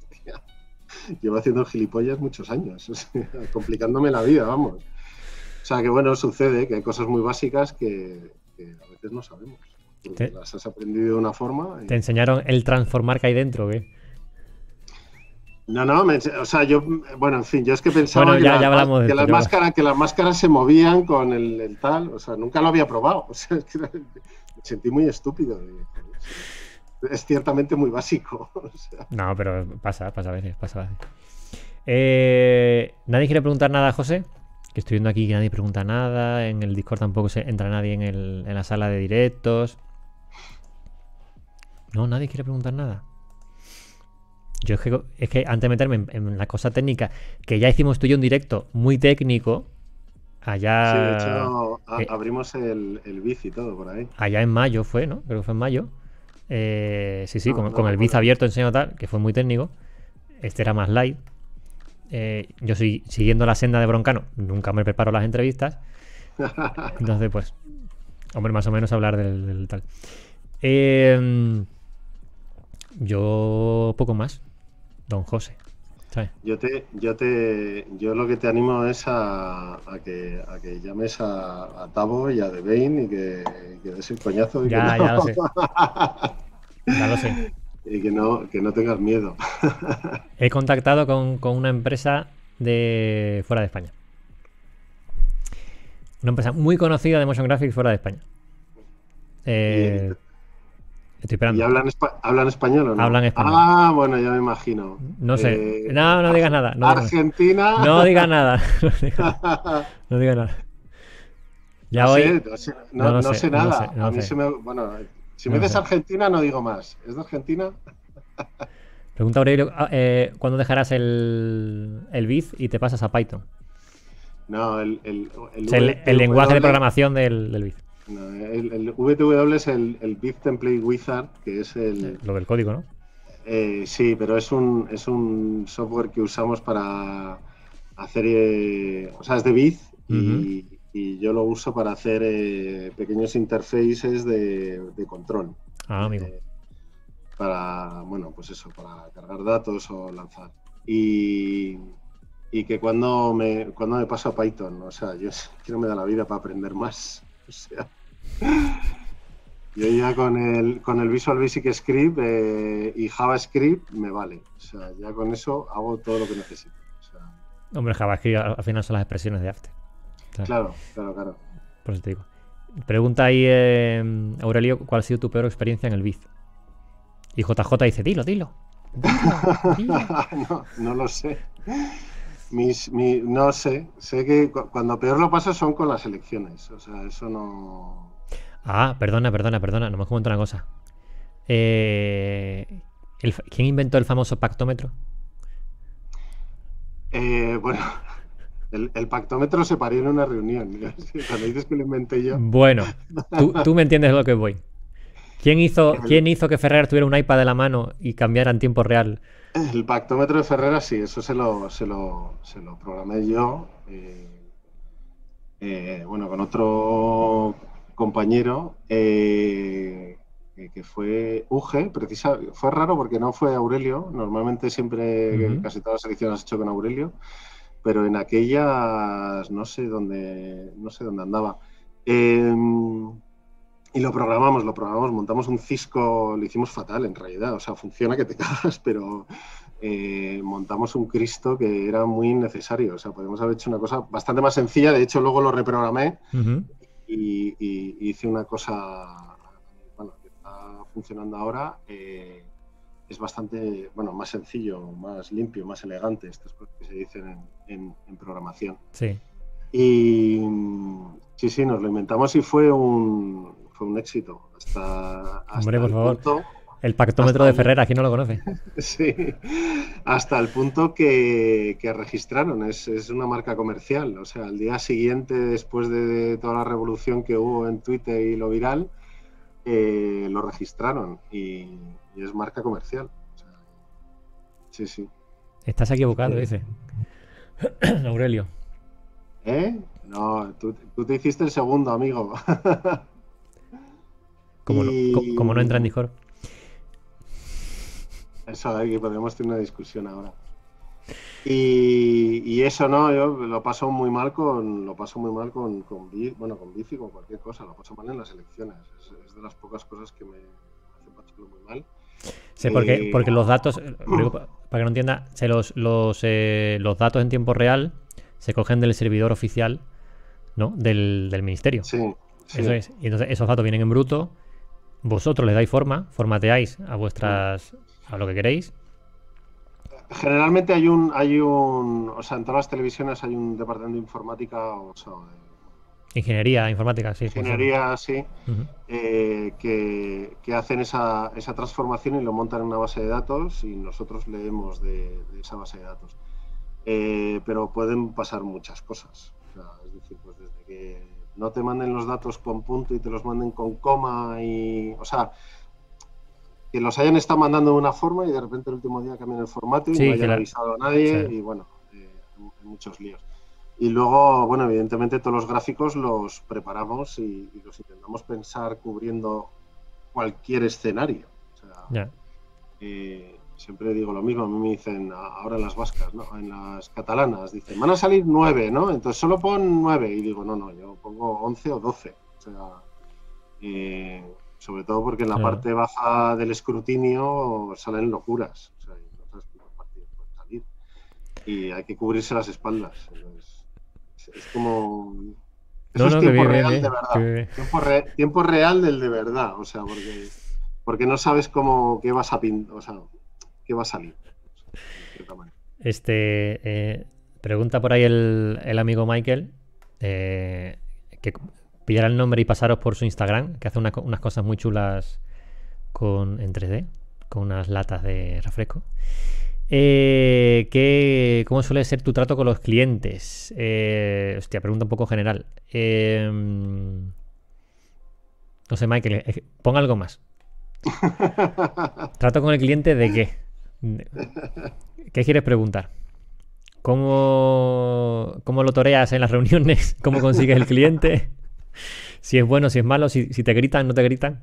[SPEAKER 2] llevo haciendo gilipollas muchos años, (laughs) complicándome la vida, vamos. O sea, que bueno, sucede que hay cosas muy básicas que, a veces no sabemos. las has aprendido de una forma.
[SPEAKER 1] ¿Te enseñaron el transformar que hay dentro, ¿qué?
[SPEAKER 2] No, no, o sea, yo, bueno, en fin, yo es que pensaba
[SPEAKER 1] que,
[SPEAKER 2] las máscaras, que las máscaras se movían con el, tal, o sea, nunca lo había probado, (laughs) o sea, me sentí muy estúpido. Es ciertamente muy básico. (laughs)
[SPEAKER 1] No, pero pasa, pasa a veces, pasa a veces. Eh, ¿Nadie quiere preguntar nada, José? Que estoy viendo aquí que nadie pregunta nada, en el Discord tampoco se entra nadie en, en la sala de directos. No, nadie quiere preguntar nada. Yo es que, es que antes de meterme en, la cosa técnica, que ya hicimos tú y yo un directo muy técnico, allá...
[SPEAKER 2] Sí, de hecho, eh, abrimos el, el y todo por ahí.
[SPEAKER 1] Allá en mayo fue, ¿no? Creo que fue en mayo. Eh, sí, sí, con, el biz abierto enseñado tal, que fue muy técnico. Este era más light. Eh, yo soy siguiendo la senda de Broncano, nunca me preparo las entrevistas. (laughs) Entonces, pues, hombre, más o menos hablar del, del tal. yo poco más don José.
[SPEAKER 2] Yo te, yo te, yo lo que te animo es a, que, a que llames a, Tavo y a Debain y que, que des el coñazo. Y
[SPEAKER 1] ya,
[SPEAKER 2] que no...
[SPEAKER 1] ya lo sé. (laughs) ya lo sé.
[SPEAKER 2] Y que no, que no tengas miedo.
[SPEAKER 1] He contactado con, una empresa de fuera de España. Una empresa muy conocida de motion graphics fuera de España. Eh, Estoy esperando.
[SPEAKER 2] ¿Y hablan, español o no?
[SPEAKER 1] Hablan español.
[SPEAKER 2] Ah, bueno, ya me imagino.
[SPEAKER 1] No sé. Eh, no, no digas nada.
[SPEAKER 2] Argentina.
[SPEAKER 1] No digas nada. (laughs) (laughs) No digas nada. Ya
[SPEAKER 2] no Sé, no, sé, nada. a mí se me. Bueno, si me dices Argentina, no digo más. ¿Es de Argentina? (laughs)
[SPEAKER 1] Pregunta Aurelio, ah, eh, ¿cuándo dejarás el, el Biz y te pasas a Python?
[SPEAKER 2] No, el, el,
[SPEAKER 1] el, lenguaje de programación del, del
[SPEAKER 2] No, el, VTW es el, el Template Wizard, que es el.
[SPEAKER 1] Lo del código, ¿no?
[SPEAKER 2] Eh, sí, pero es un, es un software que usamos para hacer. Eh, o sea, es de Biz y, yo lo uso para hacer eh, pequeños interfaces de, control.
[SPEAKER 1] Ah, amigo.
[SPEAKER 2] para, bueno, pues eso, para cargar datos o lanzar. Y, y que cuando me, cuando me paso a Python, o sea, yo (laughs) quiero me da la vida para aprender más. (laughs) O sea, yo ya con el, con el Visual Basic Script eh, y JavaScript me vale. O sea, ya con eso hago todo lo que necesito.
[SPEAKER 1] Hombre, JavaScript al final son las expresiones de After.
[SPEAKER 2] Claro, claro, claro.
[SPEAKER 1] Por eso te digo. Pregunta ahí eh, Aurelio, ¿cuál ha sido tu peor experiencia en el Biz? Y JJ dice, dilo, dilo. (laughs)
[SPEAKER 2] no, no lo sé. Mis, no sé, sé que cuando peor lo pasa son con las elecciones, o sea, eso no...
[SPEAKER 1] Ah, perdona, perdona, perdona, no me comento una cosa. Eh, ¿Quién inventó el famoso pactómetro?
[SPEAKER 2] Eh, bueno, el, pactómetro se parió en una reunión. Cuando dices que lo inventé yo.
[SPEAKER 1] Bueno, tú, me entiendes lo que voy. ¿Quién hizo, ¿Quién hizo que Ferrer tuviera un iPad de la mano y cambiara en tiempo real
[SPEAKER 2] el pactómetro de Ferrera, sí, eso se lo, se lo, se lo programé yo. Eh, eh, bueno, con otro compañero eh, que fue Uge, precisa, fue raro porque no fue Aurelio, normalmente siempre casi todas las elecciones las he hecho con Aurelio, pero en aquellas no sé dónde, no sé dónde andaba. Em, y lo programamos, lo programamos, montamos un Cisco, lo hicimos fatal en realidad, o sea, funciona que te (laughs) cagas, pero eh, montamos un Cristo que era muy innecesario, o sea, podemos haber hecho una cosa bastante más sencilla, de hecho luego lo reprogramé y, hice una cosa, bueno, que está funcionando ahora, eh, es bastante, bueno, más sencillo, más limpio, más elegante, estas cosas que se dicen en, en programación.
[SPEAKER 1] Sí.
[SPEAKER 2] Y sí, sí, nos lo inventamos y fue un, fue un éxito. Hasta,
[SPEAKER 1] Hombre, por favor. El pactómetro de Ferrera, ¿quién no lo conoce? (laughs)
[SPEAKER 2] sí, hasta el punto que, registraron, es, una marca comercial. O sea, al día siguiente, después de toda la revolución que hubo en Twitter y lo viral, eh, lo registraron y, es marca comercial. sí, sí.
[SPEAKER 1] Estás equivocado, dice. (clears throat) Aurelio.
[SPEAKER 2] ¿Eh? No, tú, tú, te hiciste el segundo, amigo.
[SPEAKER 1] Como, no, como no entra en Discord.
[SPEAKER 2] Eso, que podemos tener una discusión ahora. Y, eso no, yo lo paso muy mal con lo paso muy mal con, con bueno con bici con cualquier cosa, lo paso mal en las elecciones. Es, de las pocas cosas que me hacen pasarlo muy mal.
[SPEAKER 1] Sí, porque, eh, porque los datos, para que no entienda, los, los, eh, los datos en tiempo real se cogen del servidor oficial ¿no? del, del ministerio.
[SPEAKER 2] Sí,
[SPEAKER 1] Eso es. Y entonces esos datos vienen en bruto vosotros le dais forma, formateáis a vuestras a lo que queréis.
[SPEAKER 2] Generalmente hay un, hay un, o sea, en todas las televisiones hay un departamento de informática, o sea,
[SPEAKER 1] ingeniería informática, sí.
[SPEAKER 2] Ingeniería, sí, eh, que, hacen esa, esa, transformación y lo montan en una base de datos y nosotros leemos de, esa base de datos. Eh, pero pueden pasar muchas cosas. es decir, pues desde que no te manden los datos con punto y te los manden con coma y, o sea, que los hayan estado mandando de una forma y de repente el último día cambien el formato y no hayan avisado a nadie y bueno, eh, muchos líos. Y luego, bueno, evidentemente todos los gráficos los preparamos y, los intentamos pensar cubriendo cualquier escenario. O sea, eh, siempre digo lo mismo, a mí me dicen ahora en las vascas, ¿no? en las catalanas, dicen, van a salir nueve, ¿no? Entonces solo pon nueve. Y digo, no, no, yo pongo once o doce. O sea, eh, sobre todo porque en la parte baja del escrutinio salen locuras. O sea, no sabes cuántos partidos pueden salir. Y hay que cubrirse las espaldas. es, como... Eso es tiempo real de verdad. Tiempo, tiempo, real del de verdad. O sea, porque, porque no sabes cómo qué vas a pintar. O sea, va a salir.
[SPEAKER 1] Este eh, pregunta por ahí el, amigo Michael eh, que pillara el nombre y pasaros por su Instagram, que hace unas cosas muy chulas con en 3D, con unas latas de refresco. Eh, ¿Cómo suele ser tu trato con los clientes? Eh, hostia, pregunta un poco general. Em, no sé, Michael, pon algo más. (laughs) ¿Trato con el cliente de qué? ¿Qué quieres preguntar? ¿Cómo, ¿Cómo, lo toreas en las reuniones? ¿Cómo consigues el cliente? Si es bueno, si es malo, si, te gritan, no te gritan.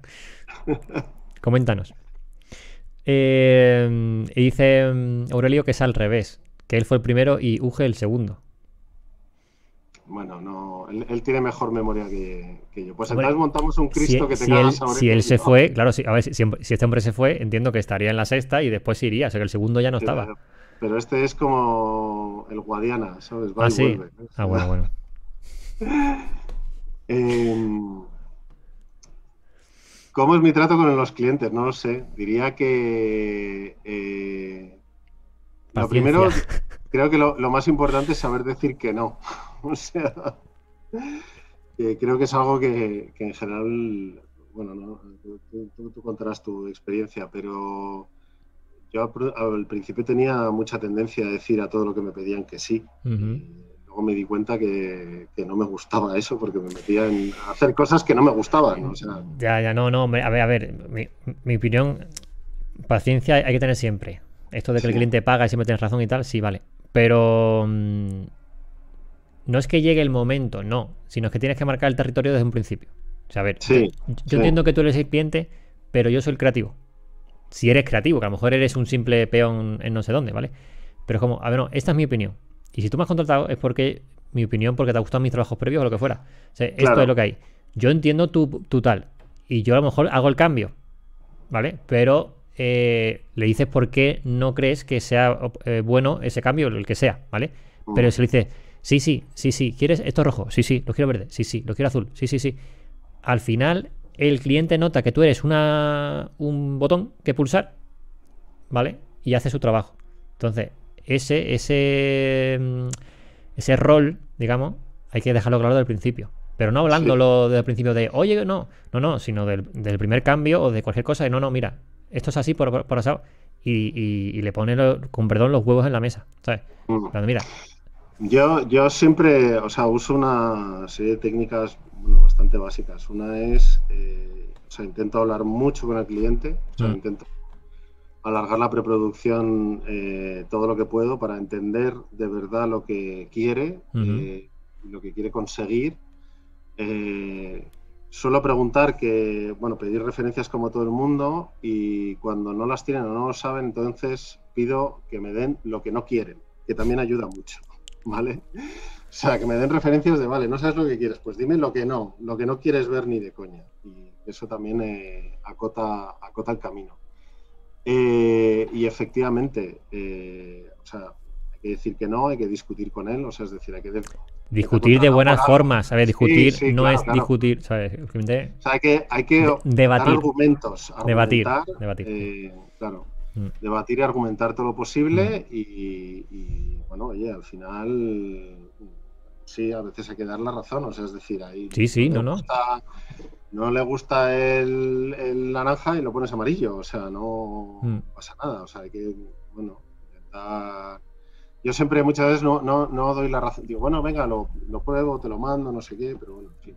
[SPEAKER 1] (laughs) Coméntanos. Eh, y dice mm, Aurelio que es al revés, que él fue el primero y Uge el segundo.
[SPEAKER 2] Bueno, no, él, tiene mejor memoria que, yo. Pues entonces montamos un Cristo que
[SPEAKER 1] tenga si él, Si él se fue, claro, si, a ver, si, este hombre se fue, entiendo que estaría en la sexta y después iría, o sea que el segundo ya no estaba.
[SPEAKER 2] Pero este es como el Guadiana, ¿sabes?
[SPEAKER 1] Va ah, sí. Ah, bueno, bueno. (laughs)
[SPEAKER 2] Em, ¿Cómo es mi trato con los clientes? No lo sé. Diría que eh, lo primero, creo que lo, más importante es saber decir que no. (laughs) o sea, creo que es algo que, en general, bueno, tú, contarás tu experiencia, pero yo al, principio tenía mucha tendencia a decir a todo lo que me pedían que sí me di cuenta que, no me gustaba eso porque me metía en hacer cosas que no me gustaban.
[SPEAKER 1] Ya, ya, no, no, a ver, a ver, mi, opinión, paciencia hay que tener siempre. Esto de que el cliente paga y siempre tienes razón y tal, sí, vale. Pero mm, no es que llegue el momento, no, sino que tienes que marcar el territorio desde un principio. O sea, a ver, yo, entiendo que tú eres el cliente, pero yo soy el creativo. Si eres creativo, que a lo mejor eres un simple peón en no sé dónde, ¿vale? Pero como, a ver, no, esta es mi opinión. Y si tú me has contratado es porque, mi opinión, porque te gustan mis trabajos previos o lo que fuera. Esto es lo que hay. Yo entiendo tu, tal. Y yo a lo mejor hago el cambio. ¿Vale? Pero eh, le dices por qué no crees que sea eh, bueno ese cambio, el que sea, ¿vale? Mm. Pero si le dices, sí, sí, sí, sí, ¿quieres esto rojo? Sí, sí, lo quiero verde, sí, sí, lo quiero azul, sí, sí, sí. Al final, el cliente nota que tú eres una, un botón que pulsar, ¿vale? Y hace su trabajo. Entonces, ese, ese, mm, ese rol, digamos, hay que dejarlo claro desde el principio. Pero no hablándolo desde el principio de, oye, no, no, no, sino del, primer cambio o de cualquier cosa, de no, no, mira, esto es así por, por, asado. Y, le pone, con perdón, los huevos en la mesa, ¿sabes? Mm. mira.
[SPEAKER 2] Yo, yo siempre, o sea, uso una serie de técnicas bueno, bastante básicas. Una es, eh, o sea, intento hablar mucho con el cliente, o sea, mm. intento alargar la preproducción eh, todo lo que puedo para entender de verdad lo que quiere eh, lo que quiere conseguir. Eh, suelo preguntar que, bueno, pedir referencias como todo el mundo y cuando no las tienen o no lo saben, entonces pido que me den lo que no quieren, que también ayuda mucho, (laughs) ¿vale? O sea, que me den referencias de, vale, no sabes lo que quieres, pues dime lo que no, lo que no quieres ver ni de coña. Y eso también acota, acota el camino. Eh, y efectivamente, eh, o sea, hay que decir que no, hay que discutir con él, o sea, es decir, hay que...
[SPEAKER 1] discutir de buenas formas, ¿sabes? Discutir no es discutir, ¿sabes? O
[SPEAKER 2] sea, hay que, hay que
[SPEAKER 1] debatir.
[SPEAKER 2] argumentos.
[SPEAKER 1] Debatir, debatir.
[SPEAKER 2] Eh, claro. Mm. Debatir y argumentar todo lo posible mm. y, bueno, oye, al final sí, a veces hay que dar la razón, o sea, es decir, ahí...
[SPEAKER 1] Sí, sí, no, no
[SPEAKER 2] no le gusta el, naranja y lo pones amarillo, o sea, no mm. pasa nada, o sea, hay que, bueno, intentar... Yo siempre muchas veces no, no, doy la razón, digo, bueno, venga, lo, lo, pruebo, te lo mando, no sé qué, pero bueno, en fin,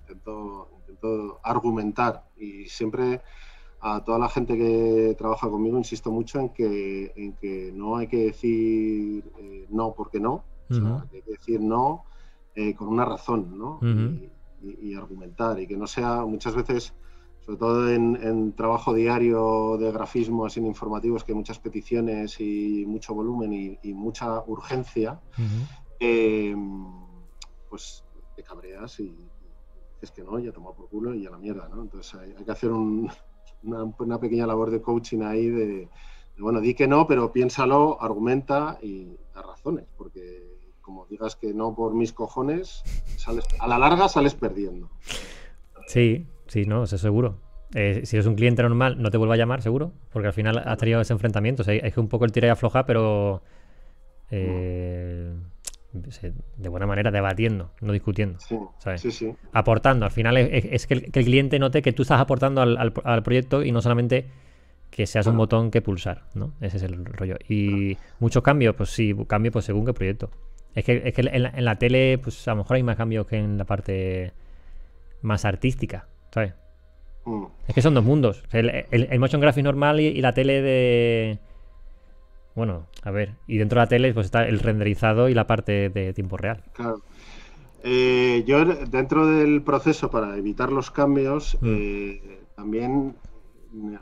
[SPEAKER 2] intento, intento argumentar y siempre a toda la gente que trabaja conmigo insisto mucho en que, en que no hay que decir eh, no porque no, o sea, hay que decir no eh, con una razón, ¿no? y, argumentar y que no sea muchas veces, sobre todo en, trabajo diario de grafismo así informativos, que hay muchas peticiones y mucho volumen y, mucha urgencia, eh, pues te cabreas y es que no, ya toma por culo y a la mierda, ¿no? Entonces hay, que hacer una, una, pequeña labor de coaching ahí de, bueno, di que no, pero piénsalo, argumenta y da razones, porque como digas que no por mis cojones, sales, a la larga sales perdiendo.
[SPEAKER 1] Sí, sí, no, eso seguro. Eh, si eres un cliente normal, no te vuelva a llamar, seguro, porque al final has tenido ese enfrentamiento. O sea, es que un poco el tira y afloja, pero eh, de buena manera, debatiendo, no discutiendo. Sí, sí, Aportando. Al final es, que, el, cliente note que tú estás aportando al, proyecto y no solamente que seas un botón que pulsar, ¿no? Ese es el rollo. Y muchos cambios, pues sí, cambio pues según qué proyecto. Es que, es que en, la, tele, pues a lo mejor hay más cambios que en la parte más artística, ¿sabes? Mm. Es que son dos mundos. El, motion graphic normal y, la tele de... Bueno, a ver, y dentro de la tele pues está el renderizado y la parte de tiempo real.
[SPEAKER 2] Claro. Eh, yo dentro del proceso para evitar los cambios, mm. eh, también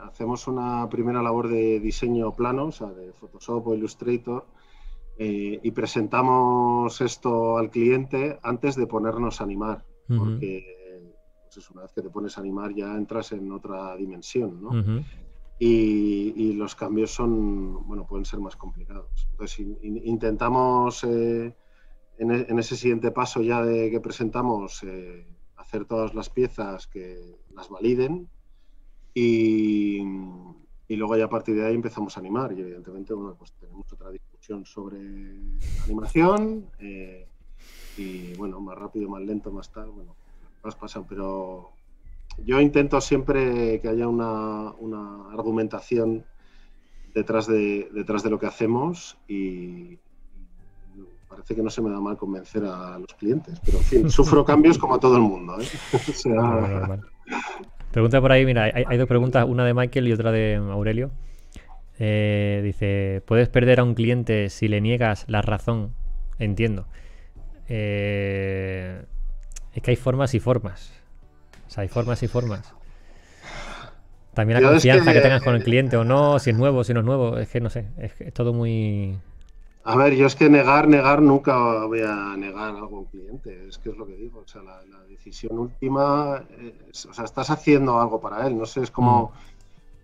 [SPEAKER 2] hacemos una primera labor de diseño plano, o sea, de Photoshop o Illustrator, eh, y presentamos esto al cliente antes de ponernos a animar, porque pues una vez que te pones a animar ya entras en otra dimensión, ¿no? y, los cambios son, bueno, pueden ser más complicados. Entonces intentamos eh, en, en, ese siguiente paso ya de que presentamos eh, hacer todas las piezas que las validen y, y, luego ya a partir de ahí empezamos a animar y evidentemente bueno, pues tenemos otra discusión sobre animación eh, y bueno, más rápido, más lento, más tal, bueno, más pasan, pero yo intento siempre que haya una, una argumentación detrás de, detrás de lo que hacemos y, parece que no se me da mal convencer a los clientes, pero en fin, sufro (laughs) cambios como a todo el mundo. ¿eh? (laughs) o sea,
[SPEAKER 1] Pregunta por ahí, mira, hay, dos preguntas, una de Michael y otra de Aurelio. Eh, dice, ¿puedes perder a un cliente si le niegas la razón? Entiendo. Eh, es que hay formas y formas. O sea, hay formas y formas. También la confianza que, tengas con el cliente o no, si es nuevo, si no es nuevo. Es que no sé, es todo muy...
[SPEAKER 2] A ver, yo es que negar, negar, nunca voy a negar algo a un cliente. Es que es lo que digo. O sea, la, decisión última, o sea, estás haciendo algo para él. No sé, es como,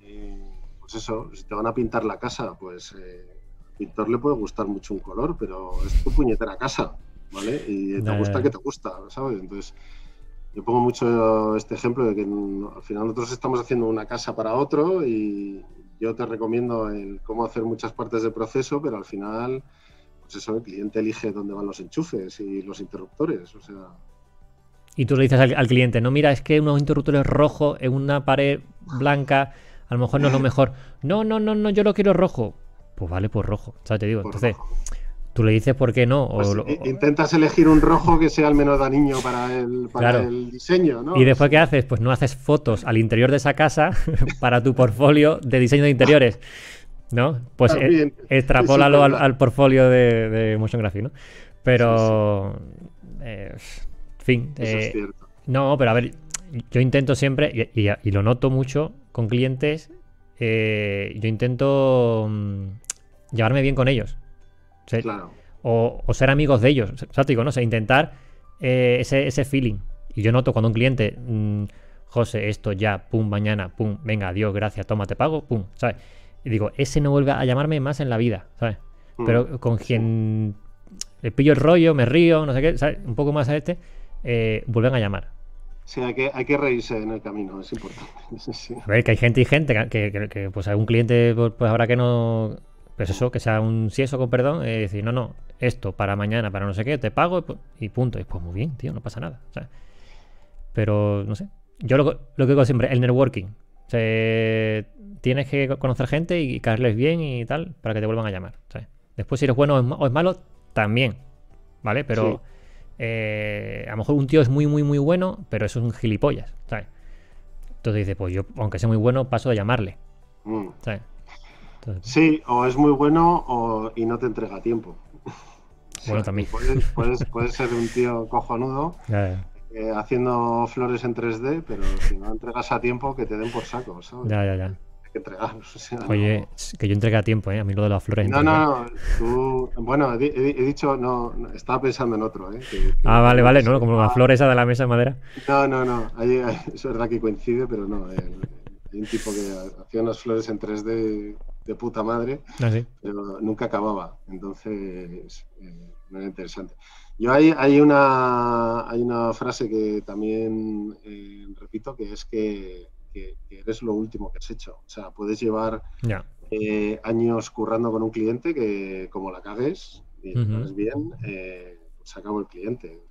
[SPEAKER 2] mm. eh, pues eso, si te van a pintar la casa, pues eh, al pintor le puede gustar mucho un color, pero es tu puñetera casa, ¿vale? Y te gusta que te gusta, ¿sabes? Entonces, yo pongo mucho este ejemplo de que al final nosotros estamos haciendo una casa para otro y yo te recomiendo el cómo hacer muchas partes del proceso, pero al final, pues eso, el cliente elige dónde van los enchufes y los interruptores, o sea...
[SPEAKER 1] Y tú le dices al, cliente, no, mira, es que unos interruptores rojos en una pared blanca a lo mejor no es lo mejor. No, no, no, no, yo lo quiero rojo. Pues vale, pues rojo, ¿sabes? Te digo, entonces... Tú le dices por qué no.
[SPEAKER 2] Pues intentas elegir un rojo que sea al menos daño para el, para el diseño, ¿no?
[SPEAKER 1] Y después, ¿qué haces? Pues no haces fotos al interior de esa casa (laughs) para tu portfolio de diseño de interiores. ¿No? Pues eh, extrapólalo al, portfolio de, Motion Graphic, ¿no? Pero. Eh, en fin. Eh, no, pero a ver, yo intento siempre, y, lo noto mucho con clientes, yo intento mm, llevarme bien con ellos o, ser amigos de ellos. O sea, digo, no sé, intentar eh, ese, feeling. Y yo noto cuando un cliente, mm, José, esto ya, pum, mañana, pum, venga, adiós, gracias, toma, te pago, pum, ¿sabes? Y digo, ese no vuelve a llamarme más en la vida, ¿sabes? Mm. Pero con quien le pillo el rollo, me río, no sé qué, ¿sabes? Un poco más a este, eh, vuelven a llamar.
[SPEAKER 2] Sí, hay que, hay que reírse en el camino, es importante. (laughs)
[SPEAKER 1] A ver, que hay gente y gente, que, que, que pues algún cliente, pues, pues ahora que no, pues eso, que sea un si eso con perdón, y decir, no, no, esto para mañana, para no sé qué, te pago y punto. Y pues muy bien, tío, no pasa nada. pero no sé. Yo lo, que digo siempre, el networking. tienes que conocer gente y caerles bien y tal para que te vuelvan a llamar. Después, si eres bueno o es malo, también. ¿Vale? Pero eh, a lo mejor un tío es muy, muy, muy bueno, pero eso es un gilipollas. Entonces dice, pues yo, aunque sea muy bueno, paso de llamarle. Mm.
[SPEAKER 2] Sí, o es muy bueno y no te entrega tiempo. (laughs)
[SPEAKER 1] Bueno, también. (laughs)
[SPEAKER 2] Puedes, ser un tío cojonudo eh, haciendo flores en 3D, pero si no entregas a tiempo, que te den por saco, ¿sabes?
[SPEAKER 1] Ya, ya, ya.
[SPEAKER 2] Que entregar. (laughs)
[SPEAKER 1] Oye, que yo entregue a tiempo, ¿eh? A mí lo de las flores.
[SPEAKER 2] No, no, tú, bueno, he, dicho, no, estaba pensando en otro, ¿eh?
[SPEAKER 1] ah, vale, vale, no, como la flor esa de la mesa de madera.
[SPEAKER 2] No, no, no, es verdad que coincide, pero no. hay un tipo que hacía unas flores en 3D de puta madre,
[SPEAKER 1] ah,
[SPEAKER 2] pero nunca acababa. Entonces, eh, era interesante. Yo hay, hay, una, hay una frase que también eh, repito, que es que, eres lo último que has hecho. O sea, puedes llevar eh, años currando con un cliente que como la cagues y lo bien, se acabó el cliente.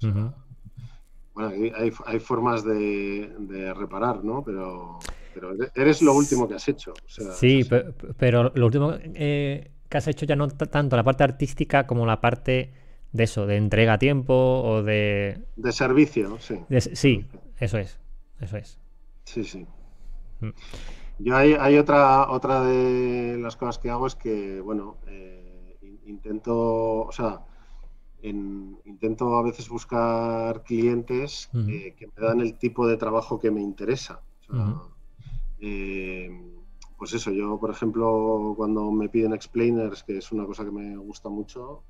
[SPEAKER 2] Bueno, hay, hay, formas de, reparar, ¿no? Pero pero eres lo último que has hecho.
[SPEAKER 1] sí, pero, lo último eh, que has hecho ya no tanto la parte artística como la parte de eso, de entrega a tiempo o de...
[SPEAKER 2] De servicio, sí.
[SPEAKER 1] sí, eso es, eso es.
[SPEAKER 2] Sí, sí. Mm. Yo hay, hay, otra, otra de las cosas que hago es que, bueno, eh, intento, o sea, intento a veces buscar clientes eh, que me dan el tipo de trabajo que me interesa. Eh, pues eso, yo, por ejemplo, cuando me piden explainers, que es una cosa que me gusta mucho,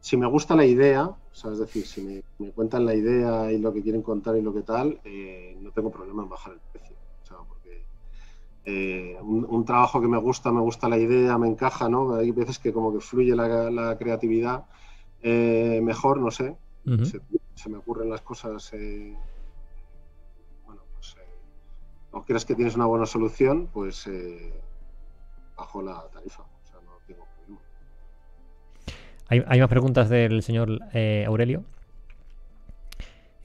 [SPEAKER 2] si me gusta la idea, es decir, si me, cuentan la idea y lo que quieren contar y lo que tal, no tengo problema en bajar el precio. Eh, un, trabajo que me gusta, me gusta la idea, me encaja, ¿no? Hay veces que como que fluye la, creatividad eh, mejor, no sé. se, me ocurren las cosas. Eh, bueno, pues no crees que tienes una buena solución, pues bajo la tarifa. O sea, no tengo problema.
[SPEAKER 1] Hay, hay más preguntas del señor Aurelio.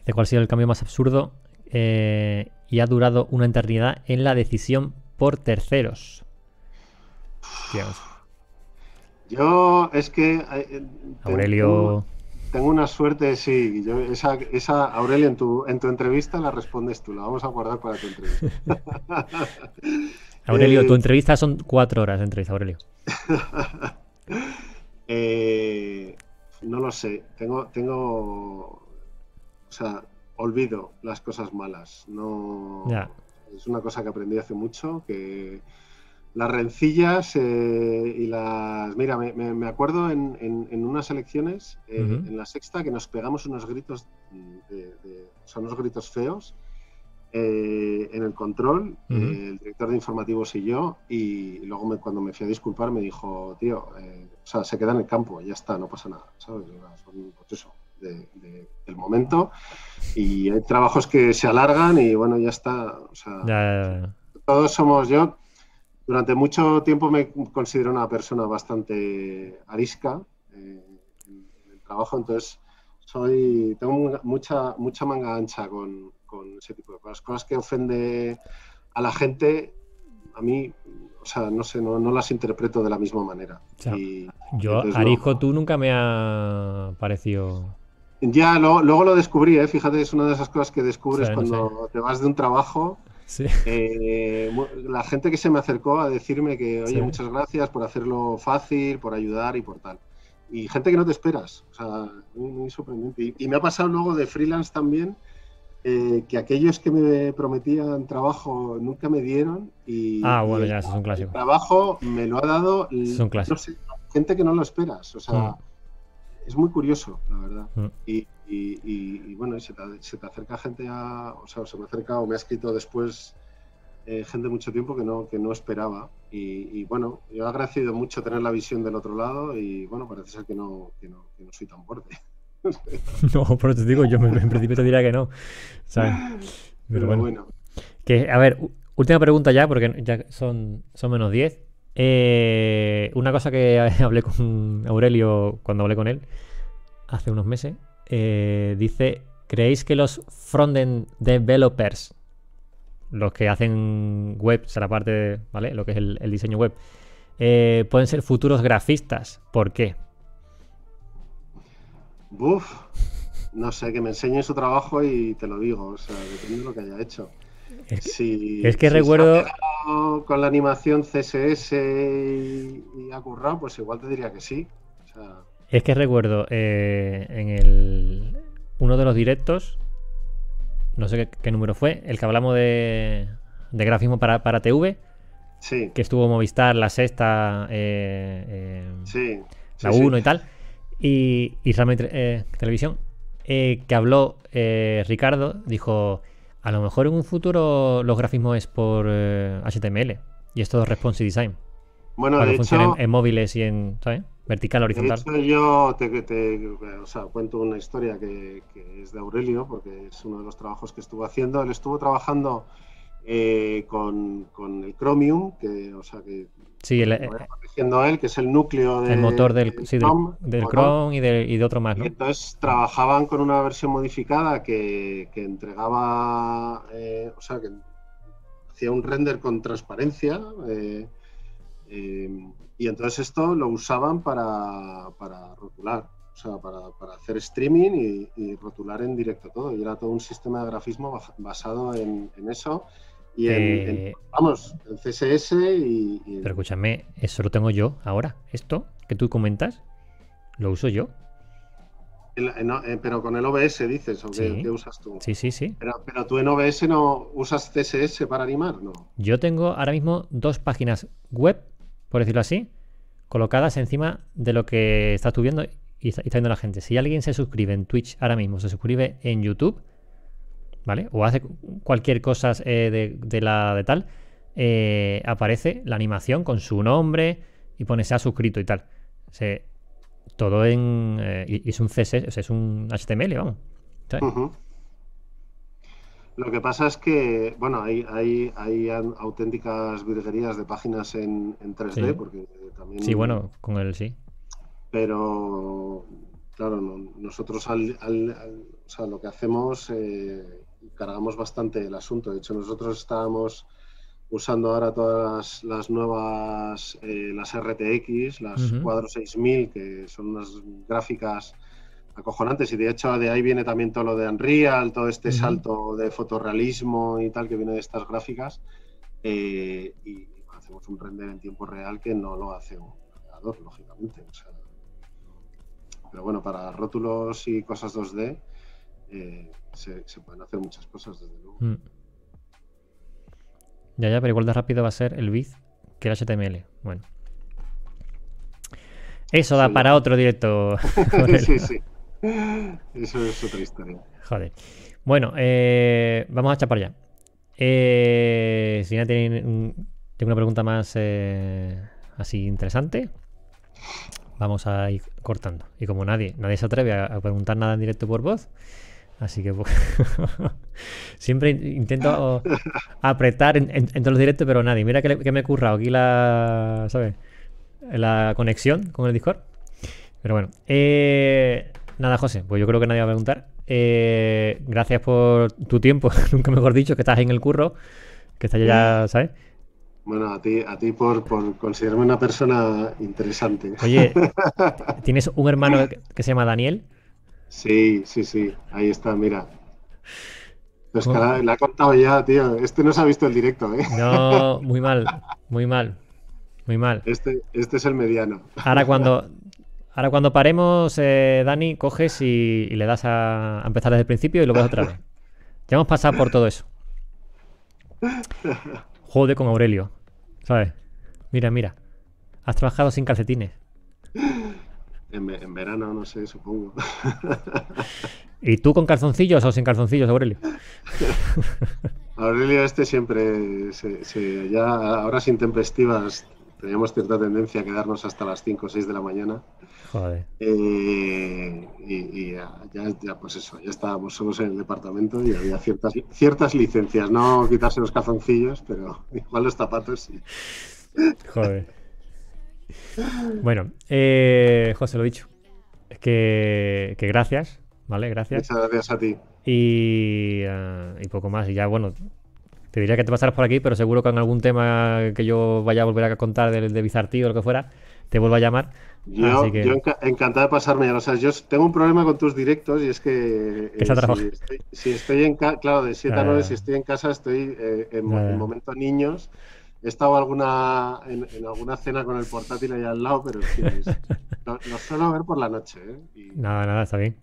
[SPEAKER 1] ¿De cuál ha sido el cambio más absurdo y ha durado una eternidad en la decisión por terceros.
[SPEAKER 2] Yo es que...
[SPEAKER 1] Eh, Aurelio...
[SPEAKER 2] Tengo, una suerte, sí. Yo, esa, esa, Aurelio, en tu, en tu entrevista la respondes tú. La vamos a guardar para tu entrevista. (laughs)
[SPEAKER 1] Aurelio, tu eh, entrevista son cuatro horas de entrevista, Aurelio. (laughs)
[SPEAKER 2] Eh, no lo sé. Tengo, tengo... O sea, olvido las cosas malas. No... Ya es una cosa que aprendí hace mucho, que las rencillas eh, y las... Mira, me, acuerdo en, unas elecciones, eh, en la sexta, que nos pegamos unos gritos, de, unos gritos feos eh, en el control, el director de informativos y yo, y, luego cuando me fui a disculpar me dijo, tío, o sea, se queda en el campo, ya está, no pasa nada, ¿sabes? pues eso, del momento y hay trabajos que se alargan y bueno, ya está. Todos somos yo. Durante mucho tiempo me considero una persona bastante arisca eh, en, el trabajo, entonces soy tengo mucha mucha manga ancha con, ese tipo de cosas. Cosas que ofende a la gente, a mí, o sea, no sé, no, las interpreto de la misma manera.
[SPEAKER 1] yo, arisco, tú nunca me ha parecido
[SPEAKER 2] ya, luego lo descubrí, ¿eh? fíjate, es una de esas cosas que descubres cuando te vas de un trabajo. Eh, la gente que se me acercó a decirme que, oye, muchas gracias por hacerlo fácil, por ayudar y por tal. Y gente que no te esperas, o sea, muy, sorprendente. Y, me ha pasado luego de freelance también, eh, que aquellos que me prometían trabajo nunca me dieron. Y,
[SPEAKER 1] ah, bueno, ya, eso es un clásico. El
[SPEAKER 2] trabajo me lo ha dado, gente que no lo esperas, o sea. Mm es muy curioso, la verdad. Mm. Y, bueno, se te, acerca gente a, o sea, se me acerca o me ha escrito después eh, gente mucho tiempo que no, que no esperaba. Y, bueno, yo he agradecido mucho tener la visión del otro lado y bueno, parece ser que no, que no, soy tan fuerte. (laughs)
[SPEAKER 1] no, pero te digo, yo en principio te diría que no. Pero, bueno. Que, a ver, última pregunta ya, porque ya son, son menos 10. Eh, una cosa que (laughs) hablé con Aurelio cuando hablé con él hace unos meses, eh, dice, ¿creéis que los frontend developers, los que hacen web, o sea, la parte, ¿vale? Lo que es el, diseño web, eh, pueden ser futuros grafistas? ¿Por qué?
[SPEAKER 2] Buf, no sé, que me enseñe su trabajo y te lo digo, o sea, depende de lo que haya hecho.
[SPEAKER 1] Es, que recuerdo.
[SPEAKER 2] con la animación CSS y, y ha currado, pues igual te diría que sí.
[SPEAKER 1] Es que recuerdo eh, en el uno de los directos, no sé qué, número fue, el que hablamos de, de grafismo para, para TV.
[SPEAKER 2] Sí.
[SPEAKER 1] Que estuvo Movistar, la sexta, eh, eh, la 1 y tal. Y, y realmente Televisión, que habló Ricardo, dijo a lo mejor en un futuro los grafismos es por HTML eh, y es todo responsive design.
[SPEAKER 2] Bueno,
[SPEAKER 1] para que funcionen en móviles y en ¿sabes? vertical, horizontal.
[SPEAKER 2] De hecho, yo te, o sea, cuento una historia que, es de Aurelio, porque es uno de los trabajos que estuvo haciendo. Él estuvo trabajando eh, con, con, el Chromium, que, o sea, que
[SPEAKER 1] Sí, el,
[SPEAKER 2] eh, él, que es el núcleo
[SPEAKER 1] del motor del, Chrome, del, Chrome y, de, y, de, otro más. ¿no?
[SPEAKER 2] entonces trabajaban con una versión modificada que, que entregaba, eh, o sea, que hacía un render con transparencia. y entonces esto lo usaban para, para rotular o sea, para, hacer streaming y, rotular en directo todo. Y era todo un sistema de grafismo basado en, eso. Y en, eh, vamos, en CSS y,
[SPEAKER 1] Pero escúchame, eso lo tengo yo ahora. Esto que tú comentas, lo uso yo.
[SPEAKER 2] Eh, pero con el OBS dices, ¿o qué, usas tú?
[SPEAKER 1] Sí, sí, sí.
[SPEAKER 2] Pero, pero, tú en OBS no usas CSS para animar, ¿no?
[SPEAKER 1] Yo tengo ahora mismo dos páginas web, por decirlo así, colocadas encima de lo que estás tú viendo y está, viendo la gente. Si alguien se suscribe en Twitch ahora mismo, se suscribe en YouTube, ¿vale? O hace cualquier cosa eh, de, la de tal, eh, aparece la animación con su nombre y pone se ha suscrito y tal. todo en. Eh, y, es un CSS, es un HTML, vamos.
[SPEAKER 2] Lo que pasa es que, bueno, hay, hay, hay auténticas virguerías de páginas en, 3D, porque también.
[SPEAKER 1] Sí, bueno, con el sí
[SPEAKER 2] pero claro, nosotros al, o sea, lo que hacemos, eh, cargamos bastante el asunto. De hecho, nosotros estábamos usando ahora todas las, nuevas, eh, las RTX, las Cuadro 6000, que son unas gráficas acojonantes y de hecho de ahí viene también todo lo de Unreal, todo este salto de fotorrealismo y tal que viene de estas gráficas eh, y hacemos un render en tiempo real que no lo hace un creador, lógicamente. O sea, pero bueno, para rótulos y cosas 2D eh, se, pueden hacer muchas cosas, desde luego. Mm.
[SPEAKER 1] Ya, ya, pero igual de rápido va a ser el bit que el HTML. Bueno. Eso da para otro directo. (laughs)
[SPEAKER 2] sí, sí. Eso es otra historia.
[SPEAKER 1] Joder. Bueno, eh, vamos a echar para allá. Eh, si no tienen, tengo una pregunta más así interesante vamos a ir cortando. Y como nadie, nadie se atreve a, preguntar nada en directo por voz, así que pues, (laughs) siempre intento (laughs) apretar en, todos los directos, pero nadie. Mira que, me he currado aquí la, ¿sabes? La conexión con el Discord. Pero bueno, eh, nada, José, pues yo creo que nadie va a preguntar. Eh, gracias por tu tiempo, (laughs) nunca mejor dicho, que estás en el curro, que estás ya, ¿sabes?
[SPEAKER 2] Bueno, a ti, a ti por, considerarme una persona interesante.
[SPEAKER 1] Oye, ¿tienes un hermano que se llama Daniel?
[SPEAKER 2] Sí, sí, sí. Ahí está, mira. Pues oh. le ha contado ya, tío. Este no se ha visto el directo, ¿eh?
[SPEAKER 1] No, muy mal, muy mal, muy mal.
[SPEAKER 2] Este, este es el mediano.
[SPEAKER 1] Ahora (laughs) cuando, ahora cuando paremos, eh, Dani, coges y, le das a, a, empezar desde el principio y lo ves otra vez. Ya hemos pasado por todo eso. Jode con Aurelio. ¿Sabes? Mira, mira. Has trabajado sin calcetines.
[SPEAKER 2] En, verano, no sé, supongo. (laughs)
[SPEAKER 1] ¿Y tú con calzoncillos o sin calzoncillos, Aurelio? (laughs)
[SPEAKER 2] Aurelio este siempre, se, ya ahora sin tempestivas, teníamos cierta tendencia a quedarnos hasta las 5 o 6 de la mañana.
[SPEAKER 1] Joder.
[SPEAKER 2] Eh, y, ya, pues eso, ya estábamos solos en el departamento y había ciertas, ciertas licencias, no quitarse los calzoncillos, pero (laughs) igual los zapatos sí.
[SPEAKER 1] Joder. Bueno, eh, José, lo dicho. Es que, que, gracias, ¿vale? Gracias.
[SPEAKER 2] Muchas gracias a ti.
[SPEAKER 1] Y, eh, y poco más. Y ya, bueno, te diría que te pasaras por aquí, pero seguro que en algún tema que yo vaya a volver a contar de, de Bizartí o lo que fuera, te vuelvo a llamar.
[SPEAKER 2] Yo, encantado de pasarme. O sea, yo tengo un problema con tus directos y es que
[SPEAKER 1] eh,
[SPEAKER 2] si, estoy, en casa, claro, de 7 a 9, si estoy en casa, estoy eh, en, momento niños. He estado alguna, en, alguna cena con el portátil ahí al lado, pero lo, suelo ver por la noche. ¿eh?
[SPEAKER 1] Nada, nada, está bien.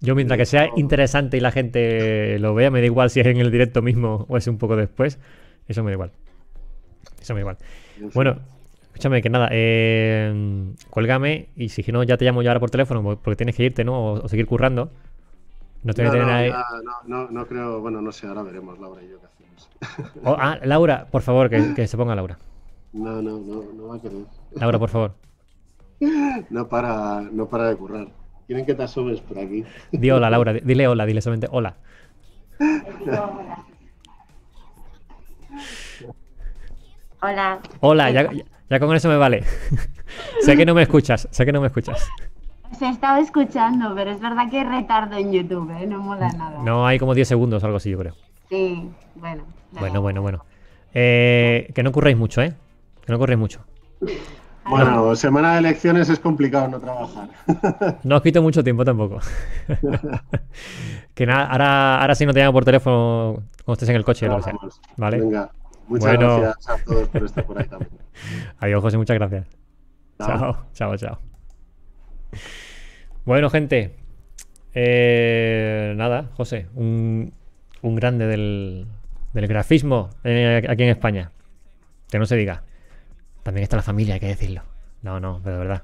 [SPEAKER 1] Yo mientras que sea interesante y la gente lo vea, me da igual si es en el directo mismo o es un poco después. Eso me da igual. Eso me da igual. Bueno, Escúchame, que nada, eh, cuélgame y si no, ya te llamo yo ahora por teléfono porque tienes que irte, ¿no? O, seguir currando.
[SPEAKER 2] No, te no, no, no, no, creo, bueno, no sé, ahora veremos Laura y yo qué hacemos.
[SPEAKER 1] Oh, ah, Laura, por favor, que, se ponga Laura.
[SPEAKER 2] No, no, no, no va a querer.
[SPEAKER 1] Laura, por favor.
[SPEAKER 2] No para, no para de currar. Quieren que te asomes por aquí.
[SPEAKER 1] Di hola, Laura, dile hola, dile solamente hola.
[SPEAKER 3] Hola.
[SPEAKER 1] Hola, ya, ya con eso me vale. (laughs) sé que no me escuchas, sé que no me escuchas.
[SPEAKER 3] Se estaba escuchando, pero es verdad que retardo en YouTube, ¿eh? No mola nada.
[SPEAKER 1] No, hay como 10 segundos, algo así, yo creo.
[SPEAKER 3] Sí, bueno.
[SPEAKER 1] Bueno, bueno, bueno. Eh, que no ocurréis mucho, ¿eh? Que no ocurréis mucho.
[SPEAKER 2] Bueno, semana de elecciones es complicado no trabajar. (laughs)
[SPEAKER 1] no os quito mucho tiempo tampoco. (laughs) que nada, ahora, ahora sí no te llamo por teléfono cuando estés en el coche. Lo que sea. ¿Vale?
[SPEAKER 2] Venga, muchas gracias a todos por estar por ahí también. (laughs)
[SPEAKER 1] Adiós, José, muchas gracias. Chao, chao, chao. Bueno, gente. Eh, nada, José, un, un grande del, del grafismo eh, aquí en España. Que no se diga. También está la familia, hay que decirlo. No, no, pero de verdad.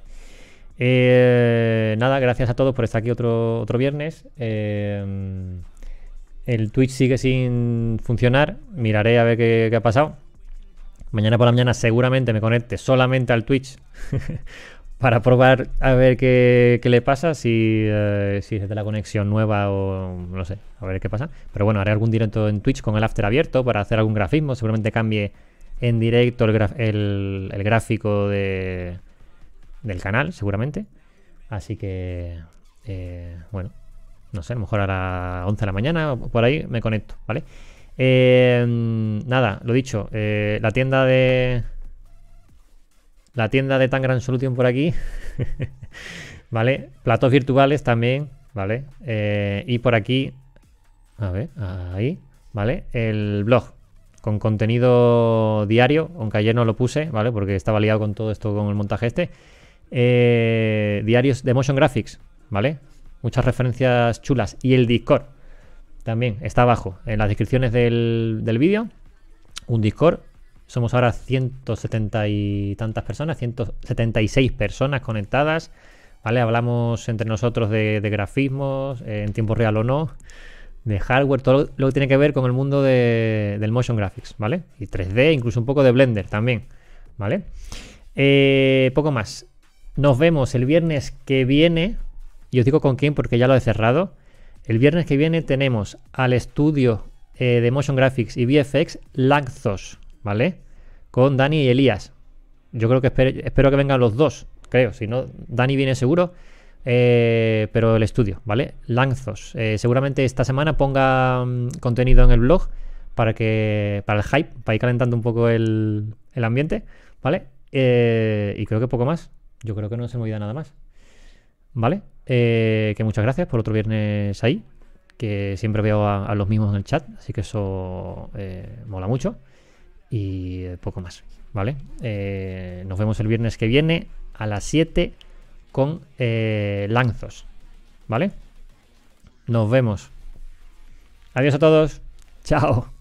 [SPEAKER 1] Eh, nada, gracias a todos por estar aquí otro, otro viernes. El Twitch sigue sin funcionar. Miraré a ver qué, ha pasado. Mañana por la mañana seguramente me conecte solamente al Twitch (laughs) para probar a ver qué, le pasa, si, si es de la conexión nueva o no sé, a ver qué pasa. Pero bueno, haré algún directo en Twitch con el after abierto para hacer algún grafismo. Seguramente cambie en directo el, gráfico de, del canal, seguramente. Así que, eh, bueno, no sé, a lo mejor a las 11 de la mañana, por ahí me conecto, ¿vale? Eh, nada, lo dicho, eh, la tienda de... La tienda de Tangram Solution por aquí, (laughs) ¿vale? Platos virtuales también, ¿vale? y por aquí, a ver, ahí, ¿vale? El blog, con contenido diario, aunque ayer no lo puse, ¿vale? Porque estaba liado con todo esto, con el montaje este. Eh, diarios de Motion Graphics, ¿vale? Muchas referencias chulas. Y el Discord también está abajo, en las descripciones del, vídeo. Un Discord. Somos ahora 170 y tantas personas, 176 personas conectadas. ¿Vale? Hablamos entre nosotros de, grafismos, en tiempo real o no de hardware, todo lo que tiene que ver con el mundo del motion graphics, ¿vale? Y 3D, incluso un poco de Blender también, ¿vale? Eh, poco más. Nos vemos el viernes que viene. Y os digo con quién porque ya lo he cerrado. El viernes que viene tenemos al estudio eh, de Motion Graphics y VFX Lanzos, ¿vale? Con Dani y Elías. Yo creo que espero que vengan los dos, creo. Si no, Dani viene seguro. Eh, pero el estudio, ¿vale? Lanzos. Eh, seguramente esta semana ponga mm, contenido en el blog para que para el hype, para ir calentando un poco el, ambiente, ¿vale? Eh, y creo que poco más. Yo creo que no se me olvida nada más. ¿Vale? que muchas gracias por otro viernes ahí. Que siempre veo a, los mismos en el chat. Así que eso mola mucho. Y poco más. ¿Vale? nos vemos el viernes que viene a las 7 con eh, Lanzos. ¿Vale? Nos vemos. Adiós a todos. Chao.